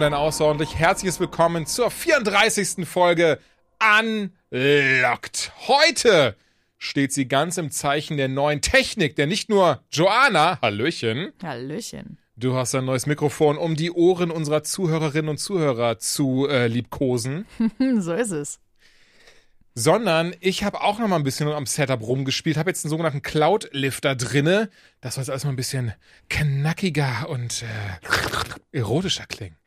Und ein außerordentlich herzliches Willkommen zur 34. Folge Unlocked. Heute steht sie ganz im Zeichen der neuen Technik, denn nicht nur Joanna, Hallöchen, Hallöchen. du hast ein neues Mikrofon, um die Ohren unserer Zuhörerinnen und Zuhörer zu äh, liebkosen, so ist es. sondern ich habe auch noch mal ein bisschen am Setup rumgespielt, habe jetzt einen sogenannten Cloud-Lifter drinne. Das soll jetzt alles mal ein bisschen knackiger und äh, erotischer klingen.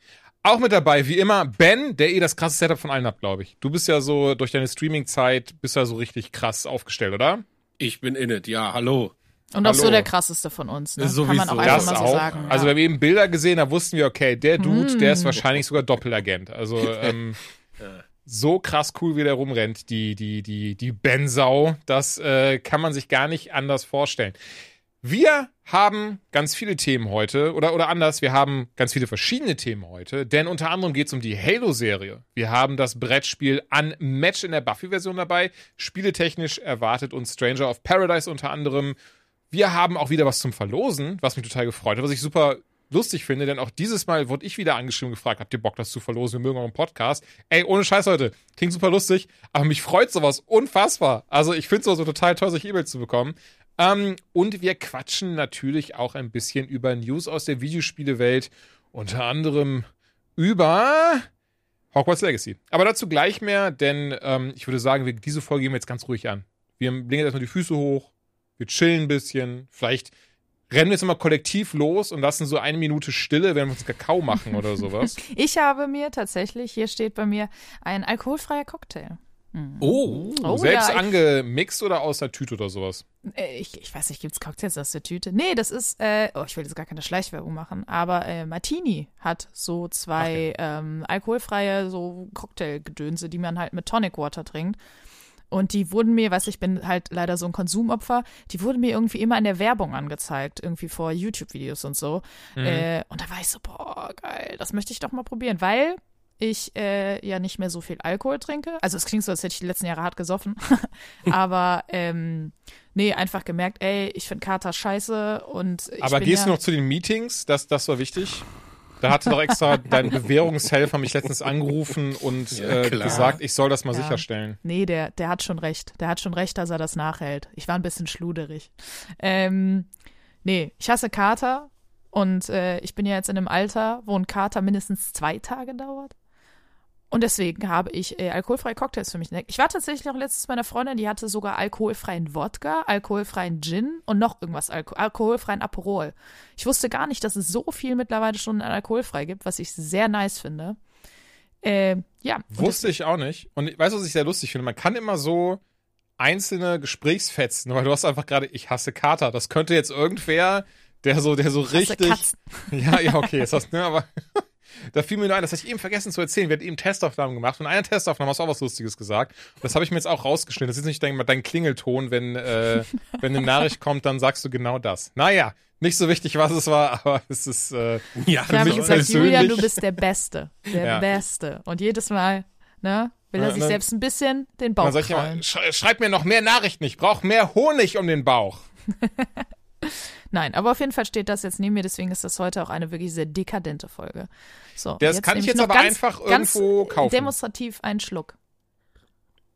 Auch mit dabei, wie immer, Ben, der eh das krasse Setup von allen hat, glaube ich. Du bist ja so, durch deine Streaming-Zeit, bist ja so richtig krass aufgestellt, oder? Ich bin in it, ja, hallo. Und auch Hallo. so der krasseste von uns, ne? Sowieso. Kann man auch einfach Das mal so auch. sagen. Also, ja. wir eben Bilder gesehen, da wussten wir, okay, der Dude, der ist wahrscheinlich sogar Doppelagent. Also, ähm, so krass cool, wie der rumrennt, die, die, die, die Ben-Sau, das äh, kann man sich gar nicht anders vorstellen. Wir haben ganz viele Themen heute, oder, oder anders, wir haben ganz viele verschiedene Themen heute, denn unter anderem geht es um die Halo-Serie. Wir haben das Brettspiel Unmatched in der Buffy-Version dabei. Spieletechnisch erwartet uns Stranger of Paradise unter anderem. Wir haben auch wieder was zum Verlosen, was mich total gefreut hat, was ich super lustig finde, denn auch dieses Mal wurde ich wieder angeschrieben und gefragt, habt ihr Bock, das zu verlosen? Wir mögen euren Podcast. Ey, ohne Scheiß, Leute, klingt super lustig, aber mich freut sowas unfassbar. Also ich finde sowas so total toll, solche E-Mails zu bekommen. Ähm, und wir quatschen natürlich auch ein bisschen über News aus der Videospielewelt, unter anderem über Hogwarts Legacy. Aber dazu gleich mehr, denn ähm, ich würde sagen, wir, diese Folge gehen wir jetzt ganz ruhig an. Wir legen jetzt erstmal die Füße hoch, wir chillen ein bisschen, vielleicht rennen wir jetzt mal kollektiv los und lassen so eine Minute Stille, wenn wir uns Kakao machen oder sowas. Ich habe mir tatsächlich, hier steht bei mir, ein alkoholfreier Cocktail. Oh, Oh, Selbst ja, angemixt oder aus der Tüte oder sowas. Äh, Ich, ich weiß nicht, gibt's Cocktails aus der Tüte? Nee, das ist, äh, oh, ich will jetzt gar keine Schleichwerbung machen, aber äh, Martini hat so zwei ähm, alkoholfreie so Cocktailgedönse, die man halt mit Tonic Water trinkt. Und die wurden mir, weiß ich bin halt leider so ein Konsumopfer, die wurden mir irgendwie immer in der Werbung angezeigt, irgendwie vor YouTube-Videos und so. Äh, und da war ich so, boah, geil, das möchte ich doch mal probieren, weil ich äh, ja nicht mehr so viel Alkohol trinke. Also es klingt so, als hätte ich die letzten Jahre hart gesoffen. Aber ähm, nee, einfach gemerkt, ey, ich finde Kater scheiße und ich Aber bin gehst ja, du noch zu den Meetings? Das, das war wichtig. Da hatte doch extra dein Bewährungshelfer mich letztens angerufen und Ja, äh, gesagt, ich soll das mal Ja. sicherstellen. Nee, der, der hat schon recht. Der hat schon recht, dass er das nachhält. Ich war ein bisschen schluderig. Ähm, nee, ich hasse Kater und äh, ich bin ja jetzt in einem Alter, wo ein Kater mindestens zwei Tage dauert. Und deswegen habe ich äh, alkoholfreie Cocktails für mich entdeckt. Ich war tatsächlich auch letztens bei einer Freundin, die hatte sogar alkoholfreien Wodka, alkoholfreien Gin und noch irgendwas, Alko alkoholfreien Aperol. Ich wusste gar nicht, dass es so viel mittlerweile schon an alkoholfrei gibt, was ich sehr nice finde. Äh, ja. Wusste ich auch nicht. Und ich weiß, was ich sehr lustig finde. Man kann immer so einzelne Gesprächsfetzen, weil du hast einfach gerade, ich hasse Kater. Das könnte jetzt irgendwer, der so, der so richtig. Ja, ja, okay, jetzt hast ne, aber da fiel mir nur ein, das hatte ich eben vergessen zu erzählen. Wir hatten eben Testaufnahmen gemacht und in einer Testaufnahme hast du auch was Lustiges gesagt. Und das habe ich mir jetzt auch rausgeschnitten. Das ist nicht dein, dein Klingelton, wenn, äh, wenn eine Nachricht kommt, dann sagst du genau das. Naja, nicht so wichtig, was es war, aber es ist, äh, ja, Ich habe mich gesagt, persönlich- Julian, du bist der Beste. Der Ja. Beste. Und jedes Mal, ne, will er sich dann- selbst ein bisschen den Bauch dann sag ich immer, krallen. sch schreib mir noch mehr Nachrichten. Ich brauche mehr Honig um den Bauch. Nein, aber auf jeden Fall steht das jetzt neben mir, deswegen ist das heute auch eine wirklich sehr dekadente Folge. So, Das kann ich jetzt noch aber ganz, einfach ganz irgendwo kaufen. demonstrativ einen Schluck.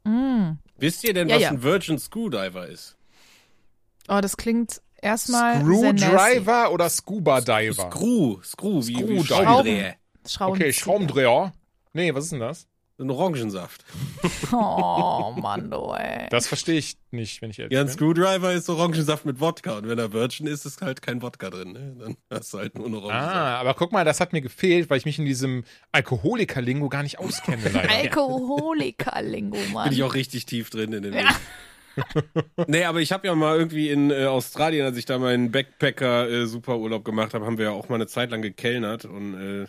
Mm. Wisst ihr denn, Ja, was ja. ein Virgin Screwdriver ist? Oh, das klingt erstmal. Screwdriver oder Scuba Diver? Screw, Screw, wie, wie Screwdriver. Schraubendreher. Schrauben. Okay, Schraubendreher. Nee, was ist denn das? So ein Orangensaft. Oh, Mann, du, ey. Das verstehe ich nicht, wenn ich ehrlich Ja, ein bin. Screwdriver ist Orangensaft mit Wodka. Und wenn er Virgin ist, ist halt kein Wodka drin. Ne? Dann hast du halt nur einen Orangensaft. Ah, aber guck mal, das hat mir gefehlt, weil ich mich in diesem Alkoholiker-Lingo gar nicht auskenne, leider. Alkoholiker-Lingo, Mann. Bin ich auch richtig tief drin in den Ja. nee, aber ich habe ja mal irgendwie in äh, Australien, als ich da meinen Backpacker-Superurlaub gemacht habe, haben wir ja auch mal eine Zeit lang gekellnert und äh,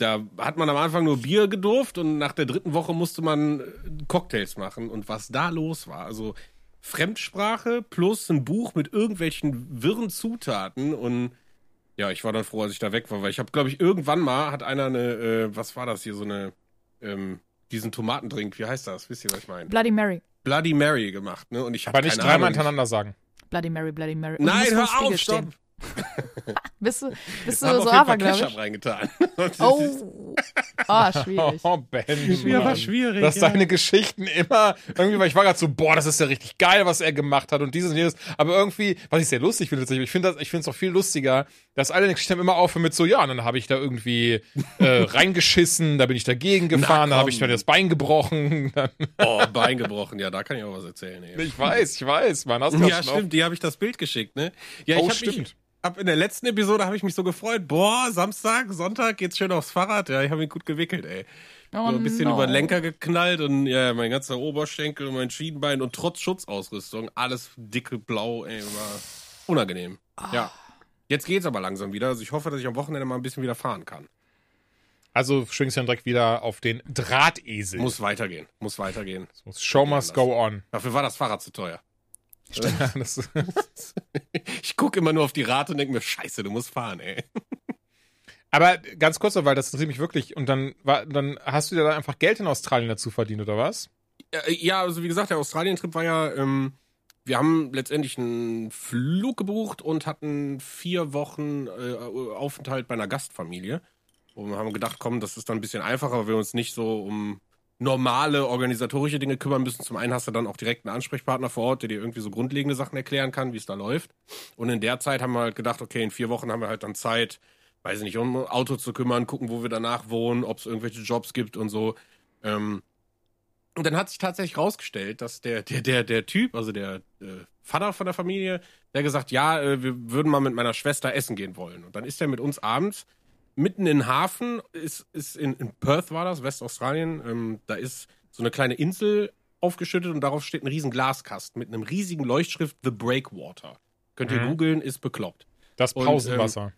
da hat man am Anfang nur Bier gedurft und nach der dritten Woche musste man äh, Cocktails machen und was da los war, also Fremdsprache plus ein Buch mit irgendwelchen wirren Zutaten und ja, ich war dann froh, als ich da weg war, weil ich habe, glaube ich, irgendwann mal hat einer eine, äh, was war das hier, so eine, ähm, diesen Tomatendrink, wie heißt das? Wisst ihr, was ich meine? Bloody Mary. Bloody Mary gemacht, ne? Und ich habe Aber nicht keine dreimal hintereinander sagen. Bloody Mary, Bloody Mary. Und Nein, hör auf, stopp. Bist du, bist Ich du auf so Fall abergläubisch? Ketchup reingetan. Das Oh. Oh, schwierig. Oh, Ben. Ja, war schwierig, Dass ja. deine Geschichten immer, irgendwie, weil ich war gerade so, boah, das ist ja richtig geil, was er gemacht hat und dieses und jenes. Aber irgendwie, was ich sehr lustig finde, tatsächlich, ich finde das, ich finde es auch viel lustiger, dass alle Geschichten immer aufhören mit so, ja, und dann habe ich da irgendwie äh, reingeschissen, da bin ich dagegen gefahren, dann habe ich mir das Bein gebrochen. Oh, Bein gebrochen, ja, da kann ich auch was erzählen. Ey. ich weiß, ich weiß, man, hast du Ja, das stimmt, die habe ich das Bild geschickt, ne? Ja, Oh, ich stimmt. Mich, ab in der letzten Episode habe ich mich so gefreut. Boah, Samstag, Sonntag geht's schön aufs Fahrrad. Ja, ich habe mich gut gewickelt, ey. Oh, so ein bisschen no. über den Lenker geknallt und ja, mein ganzer Oberschenkel und mein Schienbein und trotz Schutzausrüstung alles dicke Blau, ey, war unangenehm. Ja. Jetzt geht's aber langsam wieder. Also ich hoffe, dass ich am Wochenende mal ein bisschen wieder fahren kann. Also schwingst du dann direkt wieder auf den Drahtesel. Muss weitergehen. Muss weitergehen. Show must go on. Dafür war das Fahrrad zu teuer. Das, Ich gucke immer nur auf die Rate und denke mir, scheiße, du musst fahren, ey. aber ganz kurz noch, weil das interessiert mich wirklich. Und dann, war, dann hast du dir dann einfach Geld in Australien dazu verdient, oder was? Äh, Ja, also wie gesagt, der Australien-Trip war ja, ähm, wir haben letztendlich einen Flug gebucht und hatten vier Wochen äh, Aufenthalt bei einer Gastfamilie. Und wir haben gedacht, komm, das ist dann ein bisschen einfacher, weil wir uns nicht so um normale organisatorische Dinge kümmern müssen. Zum einen hast du dann auch direkt einen Ansprechpartner vor Ort, der dir irgendwie so grundlegende Sachen erklären kann, wie es da läuft. Und in der Zeit haben wir halt gedacht, okay, in vier Wochen haben wir halt dann Zeit, weiß ich nicht, um ein Auto zu kümmern, gucken, wo wir danach wohnen, ob es irgendwelche Jobs gibt und so. Ähm, und dann hat sich tatsächlich rausgestellt, dass der, der, der, der Typ, also der äh, Vater von der Familie, der gesagt, ja, äh, wir würden mal mit meiner Schwester essen gehen wollen. Und dann ist er mit uns abends mitten in Hafen, ist, ist in, in Perth war das, Westaustralien, ähm, da ist so eine kleine Insel aufgeschüttet und darauf steht ein riesen Glaskasten mit einem riesigen Leuchtschrift The Breakwater. Könnt ihr Mhm. googeln, ist bekloppt. Das Und, Pausenwasser.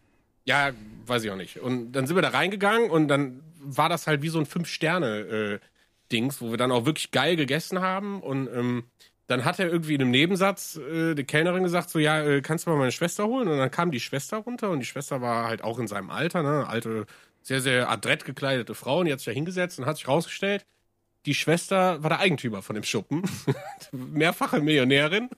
Ja, weiß ich auch nicht. Und dann sind wir da reingegangen und dann war das halt wie so ein Fünf-Sterne-Dings, wo wir dann auch wirklich geil gegessen haben. Und ähm, dann hat er irgendwie in einem Nebensatz äh, die Kellnerin gesagt, so, ja, äh, kannst du mal meine Schwester holen? Und dann kam die Schwester runter und die Schwester war halt auch in seinem Alter, ne? Alte, sehr, sehr adrett gekleidete Frau und die hat sich da hingesetzt und hat sich rausgestellt, die Schwester war der Eigentümer von dem Schuppen. Mehrfache Millionärin.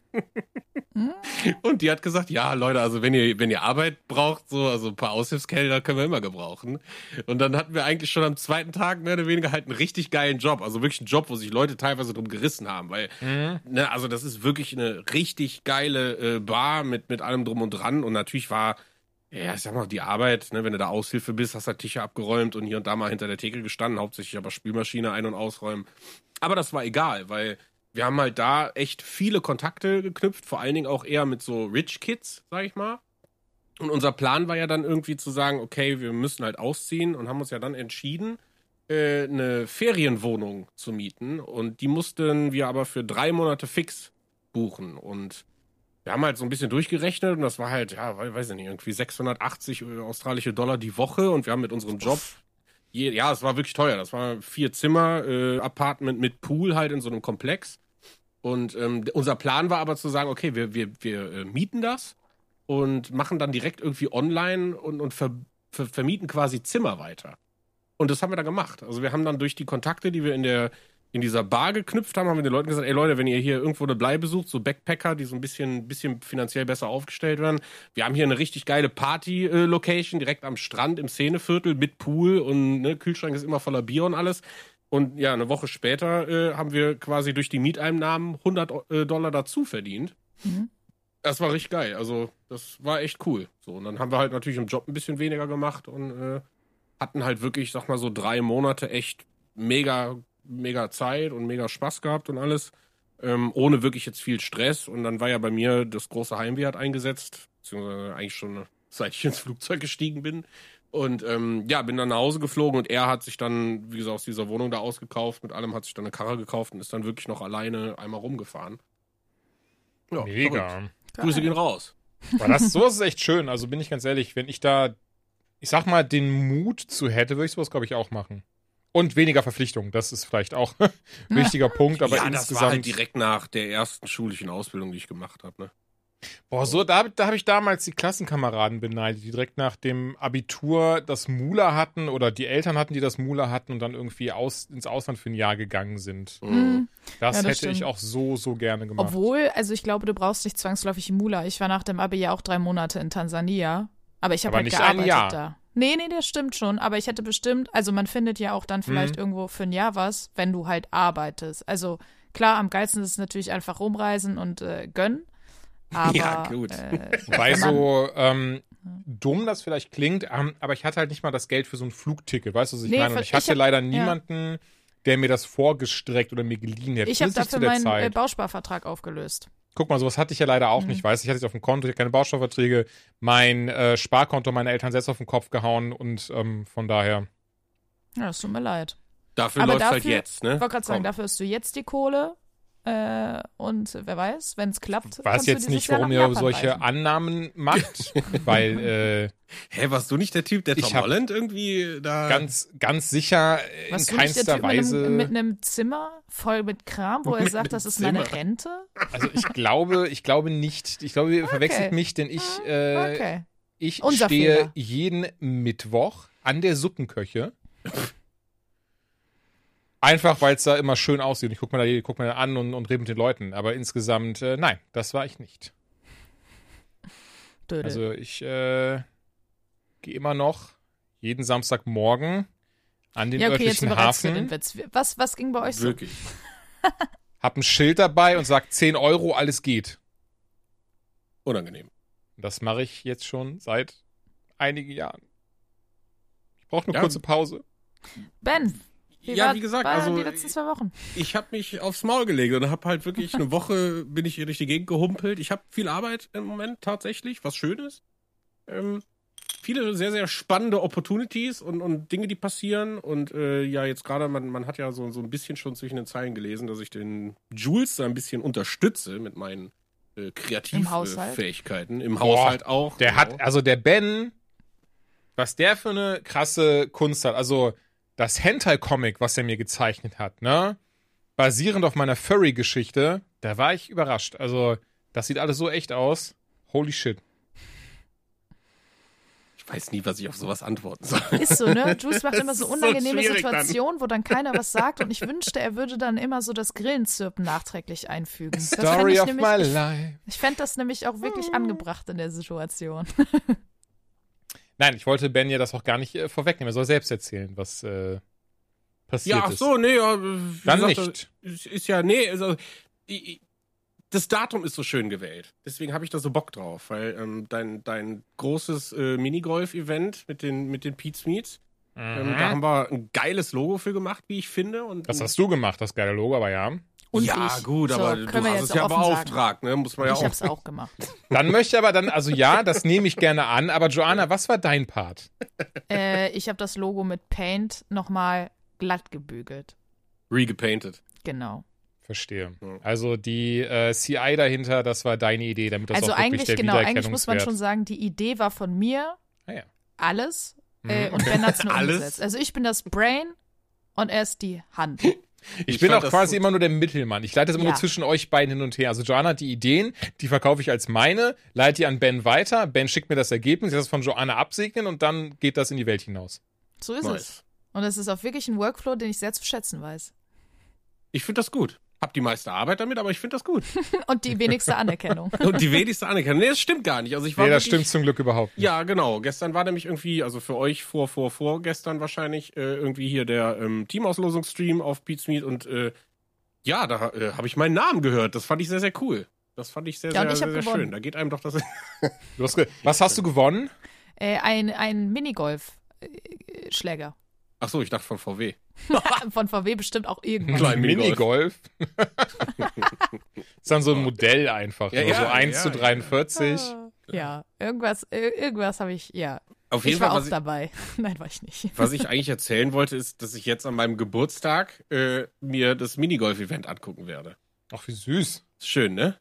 Und die hat gesagt, ja, Leute, also wenn ihr, wenn ihr Arbeit braucht, so, also ein paar Aushilfsgelder können wir immer gebrauchen. Und dann hatten wir eigentlich schon am zweiten Tag mehr oder weniger halt einen richtig geilen Job. Also wirklich einen Job, wo sich Leute teilweise drum gerissen haben. Weil, ne, also das ist wirklich eine richtig geile äh, Bar mit, mit allem drum und dran. Und natürlich war, ja, ich sag mal, die Arbeit, ne, wenn du da Aushilfe bist, hast du halt Tische abgeräumt und hier und da mal hinter der Theke gestanden, hauptsächlich aber Spülmaschine ein- und ausräumen. Aber das war egal, weil wir haben halt da echt viele Kontakte geknüpft, vor allen Dingen auch eher mit so Rich Kids, sag ich mal. Und unser Plan war ja dann irgendwie zu sagen, okay, wir müssen halt ausziehen und haben uns ja dann entschieden, äh, eine Ferienwohnung zu mieten. Und die mussten wir aber für drei Monate fix buchen. Und wir haben halt so ein bisschen durchgerechnet und das war halt, ja, we- weiß ich nicht, irgendwie 680 australische Dollar die Woche und wir haben mit unserem Job, je, ja, es war wirklich teuer. Das war vier Zimmer, äh, Apartment mit Pool halt in so einem Komplex. Und ähm, unser Plan war aber zu sagen, okay, wir, wir, wir äh, mieten das und machen dann direkt irgendwie online und, und ver, ver, vermieten quasi Zimmer weiter. Und das haben wir dann gemacht. Also wir haben dann durch die Kontakte, die wir in der in dieser Bar geknüpft haben, haben wir den Leuten gesagt, ey Leute, wenn ihr hier irgendwo eine Bleibe sucht, so Backpacker, die so ein bisschen, bisschen finanziell besser aufgestellt werden, wir haben hier eine richtig geile Party-Location direkt am Strand im Szeneviertel mit Pool und ne, Kühlschrank ist immer voller Bier und alles. Und ja, eine Woche später äh, haben wir quasi durch die Mieteinnahmen 100 äh, Dollar dazu verdient. Mhm. Das war richtig geil. Also, das war echt cool. So, und dann haben wir halt natürlich im Job ein bisschen weniger gemacht und äh, hatten halt wirklich, sag mal so, drei Monate echt mega, mega Zeit und mega Spaß gehabt und alles. Ähm, ohne wirklich jetzt viel Stress. Und dann war ja bei mir das große Heimweh hat eingesetzt, beziehungsweise eigentlich schon seit ich ins Flugzeug gestiegen bin. Und ähm, ja, bin dann nach Hause geflogen und er hat sich dann, wie gesagt, aus dieser Wohnung da ausgekauft. Mit allem hat sich dann eine Karre gekauft und ist dann wirklich noch alleine einmal rumgefahren. Ja, Mega. verrückt. Grüße gehen raus. Aber das, sowas ist echt schön. Also bin ich ganz ehrlich, wenn ich da, ich sag mal, den Mut zu hätte, würde ich sowas, glaube ich, auch machen. Und weniger Verpflichtung, das ist vielleicht auch ein wichtiger Punkt, aber ja, das insgesamt. war halt direkt nach der ersten schulischen Ausbildung, die ich gemacht habe. Ne? Boah, so, da, da habe ich damals die Klassenkameraden beneidet, die direkt nach dem Abitur das Mula hatten oder die Eltern hatten, die das Mula hatten und dann irgendwie aus, ins Ausland für ein Jahr gegangen sind. Mhm. Das Ja, das hätte stimmt. ich auch so, so gerne gemacht. Obwohl, also ich glaube, du brauchst nicht zwangsläufig Mula. Ich war nach dem Abi ja auch drei Monate in Tansania. Aber ich habe halt nicht gearbeitet ein Jahr. da. Nee, nee, das stimmt schon. Aber ich hätte bestimmt, also man findet ja auch dann Mhm. vielleicht irgendwo für ein Jahr was, wenn du halt arbeitest. Also klar, am geilsten ist es natürlich einfach rumreisen und äh, gönnen. Aber Ja, gut. Äh, Wobei so ähm, dumm das vielleicht klingt, ähm, aber ich hatte halt nicht mal das Geld für so ein Flugticket, weißt du, was ich Nee, meine? Und ich hatte ich hab- leider ja. niemanden, der mir das vorgestreckt oder mir geliehen hätte. ich habe dafür meinen äh. Bausparvertrag aufgelöst. Guck mal, sowas hatte ich ja leider auch Mhm. nicht, weißt du? Ich hatte es auf dem Konto, ich hatte keine Baustofferträge, mein äh, Sparkonto meiner Eltern selbst auf den Kopf gehauen und ähm, von daher. Ja, das tut mir leid. Dafür Aber läuft halt dafür- jetzt, ne? Ich wollte gerade sagen, Komm. dafür hast du jetzt die Kohle. Äh, und wer weiß, wenn es klappt. Weiß jetzt nicht, Jahr warum ihr solche reisen. Annahmen macht, weil äh, Hä, warst du nicht der Typ, der Tom Holland irgendwie da. ganz, ganz sicher äh, in Warst du nicht der keinster Typ mit einem, Weise. mit einem Zimmer voll mit Kram, wo er sagt, das ist meine Zimmer. Rente? Also ich glaube, ich glaube nicht. Ich glaube, ihr verwechselt mich, denn ich, äh, Okay. ich Unser stehe Fehler. jeden Mittwoch an der Suppenköche. Einfach, weil es da immer schön aussieht. Ich gucke mir, da- guck mir da an und, und rede mit den Leuten. Aber insgesamt, äh, nein, das war ich nicht. Dödel. Also ich äh, gehe immer noch jeden Samstagmorgen an den ja, okay, jetzt örtlichen Hafen, Witz. Was, was ging bei euch so? Wirklich. hab ein Schild dabei und sag 10 Euro, alles geht. Unangenehm. Das mache ich jetzt schon seit einigen Jahren. Ich brauche eine Ja. kurze Pause. Ben, wie ja, war, wie gesagt, also die letzten zwei Wochen? ich habe mich aufs Maul gelegt und habe halt wirklich eine Woche bin ich hier durch die Gegend gehumpelt. Ich habe viel Arbeit im Moment tatsächlich, was schön ist. Ähm, viele sehr, sehr spannende Opportunities und, und Dinge, die passieren. Und äh, ja, jetzt gerade, man, man hat ja so, so ein bisschen schon zwischen den Zeilen gelesen, dass ich den Jules da ein bisschen unterstütze mit meinen äh, Im Haushalt? Kreativfähigkeiten. Im Boah, Haushalt auch. Der genau. hat, also der Ben, was der für eine krasse Kunst hat, also das Hentai-Comic, was er mir gezeichnet hat, ne? Basierend auf meiner Furry-Geschichte, da war ich überrascht. Also, das sieht alles so echt aus. Holy shit. Ich weiß nie, was ich auf sowas antworten soll. Ist so, ne? Jules macht immer so so unangenehme dann. Situationen, wo dann keiner was sagt und ich wünschte, er würde dann immer so das Grillenzirpen nachträglich einfügen. Story ich of nämlich, my ich, life. ich fände das nämlich auch wirklich angebracht in der Situation. Nein, ich wollte Ben ja das auch gar nicht äh, vorwegnehmen. Er soll selbst erzählen, was äh, passiert Ja, ach ist. so, nee, ja, Dann gesagt, nicht. Ist, ist ja, nee, also, i- i- das Datum ist so schön gewählt. Deswegen habe ich da so Bock drauf, weil ähm, dein, dein großes äh, Minigolf-Event mit den, mit den Pete's Meets, ähm, da haben wir ein geiles Logo für gemacht, wie ich finde. Und Mhm. Das hast du gemacht, das geile Logo, aber ja. Und ja, ich. gut, So, aber du hast es ja beauftragt, ne? Muss man ja Ich auch. hab's auch gemacht. Dann möchte aber dann, also ja, das nehme ich gerne an, aber Joanna, was war dein Part? äh, ich habe das Logo mit Paint nochmal glatt gebügelt. Regepainted. Genau. Verstehe. Also die äh, CI dahinter, das war deine Idee, damit das also auch wirklich eigentlich, der genau, eigentlich muss man schon sagen, die Idee war von mir, Ah, ja. alles. Äh, Mhm. und Ben hat's nur Alles? umgesetzt. Also ich bin das Brain und er ist die Hand. Ich, Ich bin auch das quasi gut. immer nur der Mittelmann. Ich leite es immer Ja. nur zwischen euch beiden hin und her. Also Joanna hat die Ideen, die verkaufe ich als meine, leite die an Ben weiter. Ben schickt mir das Ergebnis, ich lasse das von Joanna absegnen und dann geht das in die Welt hinaus. So ist es. Nice. Und es ist auch wirklich ein Workflow, den ich sehr zu schätzen weiß. Ich finde das gut. Hab die meiste Arbeit damit, aber ich finde das gut. Und die wenigste Anerkennung. Und die wenigste Anerkennung. Nee, das stimmt gar nicht. Also ich war Nee, das wirklich- stimmt zum Glück überhaupt nicht. Ja, genau. Gestern war nämlich irgendwie, also für euch vor, vor, vor gestern wahrscheinlich, äh, irgendwie hier der ähm, Teamauslosungsstream auf Beats Meet und äh, ja, da äh, habe ich meinen Namen gehört. Das fand ich sehr, sehr cool. Das fand ich sehr, Ja, sehr, ich sehr, sehr schön. Da geht einem doch das. Du hast Was hast du gewonnen? äh, ein ein Minigolf-Schläger. Ach so, ich dachte von VW. Von VW bestimmt auch irgendwann. Klein Minigolf. ist dann so ein Modell einfach. Ja, so 1 ja, zu ja. 43. Ja, irgendwas, ir- irgendwas habe ich, ja. Auf jeden Ich war Fall, auch was ich, dabei. Nein, war ich nicht. was ich eigentlich erzählen wollte, ist, dass ich jetzt an meinem Geburtstag äh, mir das Minigolf-Event angucken werde. Ach, wie süß. Schön, ne?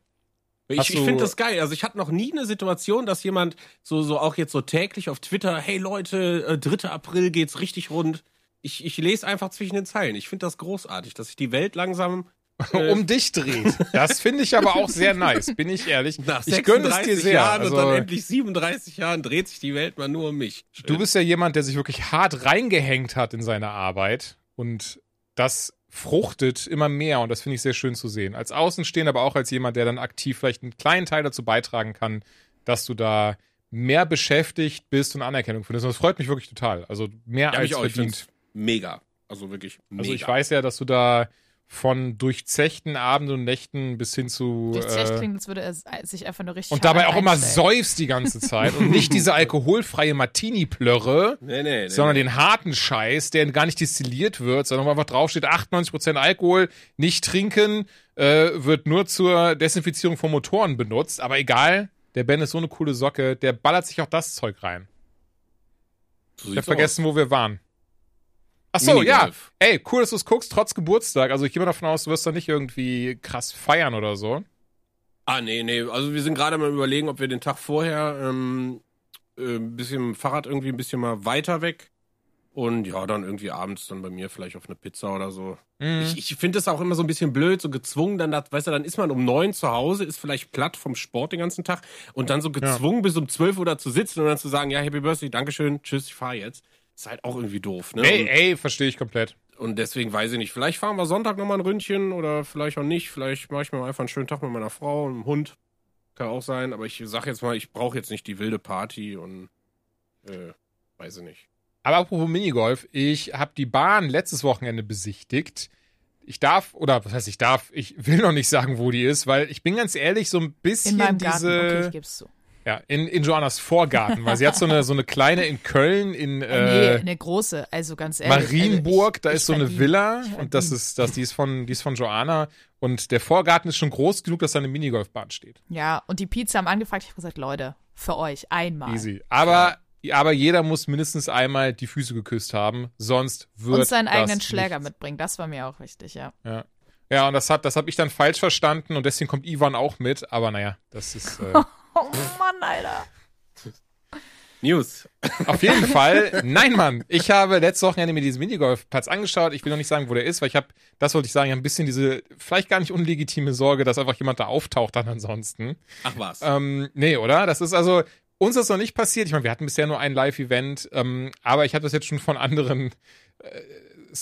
Ich, Hast ich du- finde das geil. Also ich hatte noch nie eine Situation, dass jemand so, so auch jetzt so täglich auf Twitter, hey Leute, äh, 3. April geht's richtig rund. Ich, ich lese einfach zwischen den Zeilen. Ich finde das großartig, dass sich die Welt langsam äh, um dich dreht. Das finde ich aber auch sehr nice, bin ich ehrlich. nach ich gönne es 36 dir sehr. Jahren Also, und dann endlich 37 Jahren dreht sich die Welt mal nur um mich. Schön. du bist ja jemand, der sich wirklich hart reingehängt hat in seine Arbeit und das fruchtet immer mehr und das finde ich sehr schön zu sehen. Als Außenstehender, aber auch als jemand, der dann aktiv vielleicht einen kleinen Teil dazu beitragen kann, dass du da mehr beschäftigt bist und Anerkennung findest. Und das freut mich wirklich total. Also mehr ja, als verdient. Mega. Also wirklich mega. Also ich weiß ja, dass du da von durchzechten Abenden und Nächten bis hin zu Durchzecht äh, klingt, als würde er sich einfach nur richtig und dabei auch immer säufst die ganze Zeit und nicht diese alkoholfreie Martini-Plörre, Nee, nee, nee. sondern den harten Scheiß, der gar nicht destilliert wird, sondern wo einfach draufsteht 98% Alkohol, nicht trinken, äh, wird nur zur Desinfizierung von Motoren benutzt, aber egal, der Ben ist so eine coole Socke, der ballert sich auch das Zeug rein. So Ich hab vergessen, wo wir waren. Ach so, ja. Ey, cool, dass du es guckst, trotz Geburtstag. Also ich gehe mal davon aus, du wirst da nicht irgendwie krass feiern oder so. Ah, nee, nee. Also wir sind gerade mal überlegen, ob wir den Tag vorher ähm, äh, ein bisschen Fahrrad irgendwie ein bisschen mal weiter weg. Und ja, dann irgendwie abends dann bei mir vielleicht auf eine Pizza oder so. Mhm. Ich, ich finde es auch immer so ein bisschen blöd, so gezwungen, dann, das, weißt du, dann ist man um neun zu Hause, ist vielleicht platt vom Sport den ganzen Tag und dann so gezwungen bis um zwölf Uhr da zu sitzen und dann zu sagen, ja, Happy Birthday, Dankeschön, tschüss, ich fahr jetzt. Ist halt auch irgendwie doof, ne? Ey, ey, verstehe ich komplett. und deswegen weiß ich nicht. Vielleicht fahren wir Sonntag nochmal ein Ründchen oder vielleicht auch nicht. Vielleicht mache ich mir einfach einen schönen Tag mit meiner Frau und dem Hund. Kann auch sein. Aber ich sag jetzt mal, ich brauche jetzt nicht die wilde Party und äh, weiß ich nicht. Aber apropos Minigolf, ich habe die Bahn letztes Wochenende besichtigt. Ich darf, oder was heißt ich darf, ich will noch nicht sagen, wo die ist, weil ich bin ganz ehrlich, so ein bisschen In meinem Garten, diese. okay, ich geb's zu. Ja, in, in Joannas Vorgarten, weil sie hat so eine, so eine kleine in Köln, in nee, äh, eine große, also ganz ehrlich. Marienburg, also da ich, ist so eine Villa und das ist, das, die ist von, die ist von Joanna und der Vorgarten ist schon groß genug, dass da eine Minigolfbahn steht. Ja, und die Pizza haben angefragt, ich habe gesagt, Leute, für euch einmal. Easy. Aber, aber jeder muss mindestens einmal die Füße geküsst haben, sonst wird Und seinen eigenen Schläger nichts. mitbringen, das war mir auch wichtig, ja. Ja. Ja, und das hat, das habe ich dann falsch verstanden und deswegen kommt Ivan auch mit, aber naja, das ist äh, Oh Mann, Alter. News. auf jeden Fall. Nein, Mann, ich habe letztes Wochenende mir diesen Minigolfplatz angeschaut. Ich will noch nicht sagen, wo der ist, weil ich habe, das wollte ich sagen, ich habe ein bisschen diese vielleicht gar nicht unlegitime Sorge, dass einfach jemand da auftaucht dann ansonsten. Ach was. Ähm, nee, oder? Das ist also, uns ist noch nicht passiert. Ich meine, wir hatten bisher nur ein Live-Event, ähm, aber ich habe das jetzt schon von anderen, äh,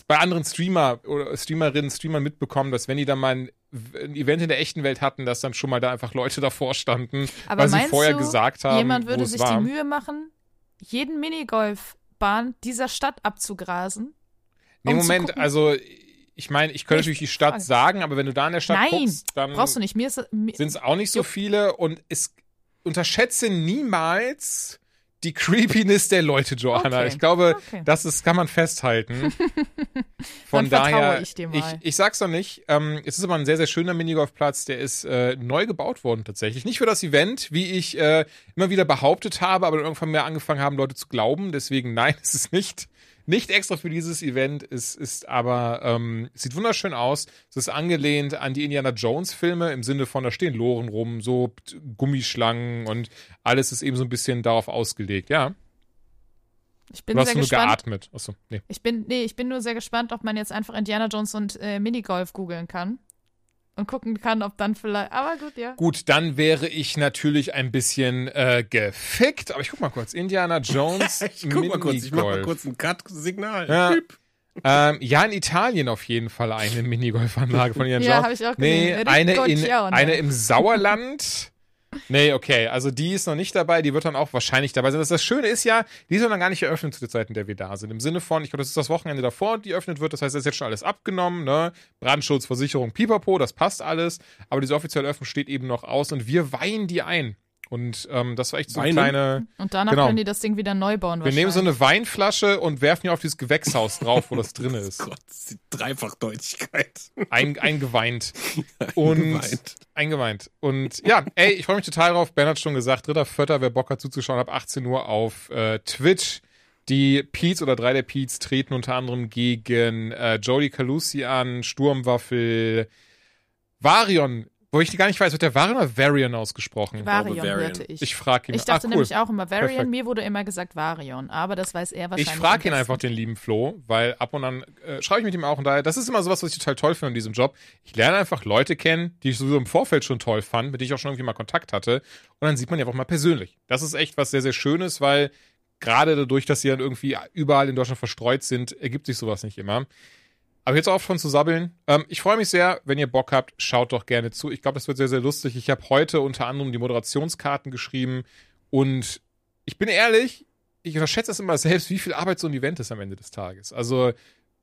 bei anderen Streamer oder Streamerinnen, Streamern mitbekommen, dass wenn die dann mal ein, ein Event in der echten Welt hatten, dass dann schon mal da einfach Leute davor standen, Aber weil sie vorher du, gesagt haben, jemand würde sich war. die Mühe machen, jeden Minigolfbahn dieser Stadt abzugrasen? Nee, um Moment, also ich meine, ich könnte natürlich die Stadt Frage. sagen, aber wenn du da in der Stadt Nein, guckst, dann brauchst du nicht. Mir mir, sind es auch nicht so viele und es unterschätze niemals die Creepiness der Leute, Joanna. Okay. Ich glaube, Okay. das ist, kann man festhalten. Von daher, ich ich, ich sag's noch nicht. Ähm, es ist aber ein sehr, sehr schöner Minigolfplatz. Der ist äh, neu gebaut worden tatsächlich. Nicht für das Event, wie ich äh, immer wieder behauptet habe, aber irgendwann mehr angefangen haben, Leute zu glauben. Deswegen nein, es ist nicht. Nicht extra für dieses Event, es ist aber, ähm, sieht wunderschön aus. Es ist angelehnt an die Indiana Jones Filme im Sinne von, da stehen Loren rum, so Gummischlangen und alles ist eben so ein bisschen darauf ausgelegt, ja. ich bin Du hast sehr nur gespannt. geatmet. Achso, nee. Ich bin, nee, ich bin nur sehr gespannt, ob man jetzt einfach Indiana Jones und äh, Minigolf googeln kann. Und gucken kann, ob dann vielleicht. Aber gut, ja. Gut, dann wäre ich natürlich ein bisschen äh, gefickt. Aber ich guck mal kurz. Indiana Jones. ich guck mal kurz, ich mach mal kurz ein Cut-Signal. Ja. Ähm, ja, in Italien auf jeden Fall eine Minigolfanlage von Indiana Ja, Jones. hab ich auch Nee, gesehen. eine, in, Riccogione. eine im Sauerland. Nee, okay, also die ist noch nicht dabei, die wird dann auch wahrscheinlich dabei sein. Das, das Schöne ist ja, die ist noch gar nicht eröffnet zu der Zeit, in der wir da sind. Im Sinne von, ich glaube, das ist das Wochenende davor, die eröffnet wird. Das heißt, es ist jetzt schon alles abgenommen, ne? Brandschutz, Versicherung, Pipapo, das passt alles. Aber diese offizielle Öffnung steht eben noch aus und wir weihen die ein. Und ähm, das war echt so eine kleine. Und danach Genau. können die das Ding wieder neu bauen. Wir nehmen so eine Weinflasche und werfen die auf dieses Gewächshaus drauf, wo das drin ist. Gott, das ist die Dreifachdeutigkeit. Ein, eingeweint. Und Geweint. eingeweint. Und ja, ey, ich freue mich total drauf. Ben hat schon gesagt, dritter, vierter, wer Bock hat zuzuschauen, ab 18 Uhr auf äh, Twitch. Die Peets oder drei der Peets treten unter anderem gegen äh, Jody Calusi an, Sturmwaffel, Varion, Wo ich gar nicht weiß, wird der Varian oder Varian ausgesprochen? Varion Varian. hörte ich. Ich frage ihn. Ich dachte ah, cool. nämlich auch immer Varian, Perfekt. mir wurde immer gesagt Varion, aber das weiß er wahrscheinlich. Ich frage ihn einfach den lieben Flo, weil ab und an äh, schreibe ich mit ihm auch und daher, das ist immer sowas, was ich total toll finde in diesem Job. Ich lerne einfach Leute kennen, die ich sowieso im Vorfeld schon toll fand, mit denen ich auch schon irgendwie mal Kontakt hatte und dann sieht man die einfach mal persönlich. Das ist echt was sehr, sehr Schönes, weil gerade dadurch, dass sie dann irgendwie überall in Deutschland verstreut sind, ergibt sich sowas nicht immer. Aber jetzt auf von zu sabbeln. Ähm, ich freue mich sehr, wenn ihr Bock habt, schaut doch gerne zu. Ich glaube, das wird sehr, sehr lustig. Ich habe heute unter anderem die Moderationskarten geschrieben und ich bin ehrlich, ich unterschätze es immer selbst, wie viel Arbeit so ein Event ist am Ende des Tages. Also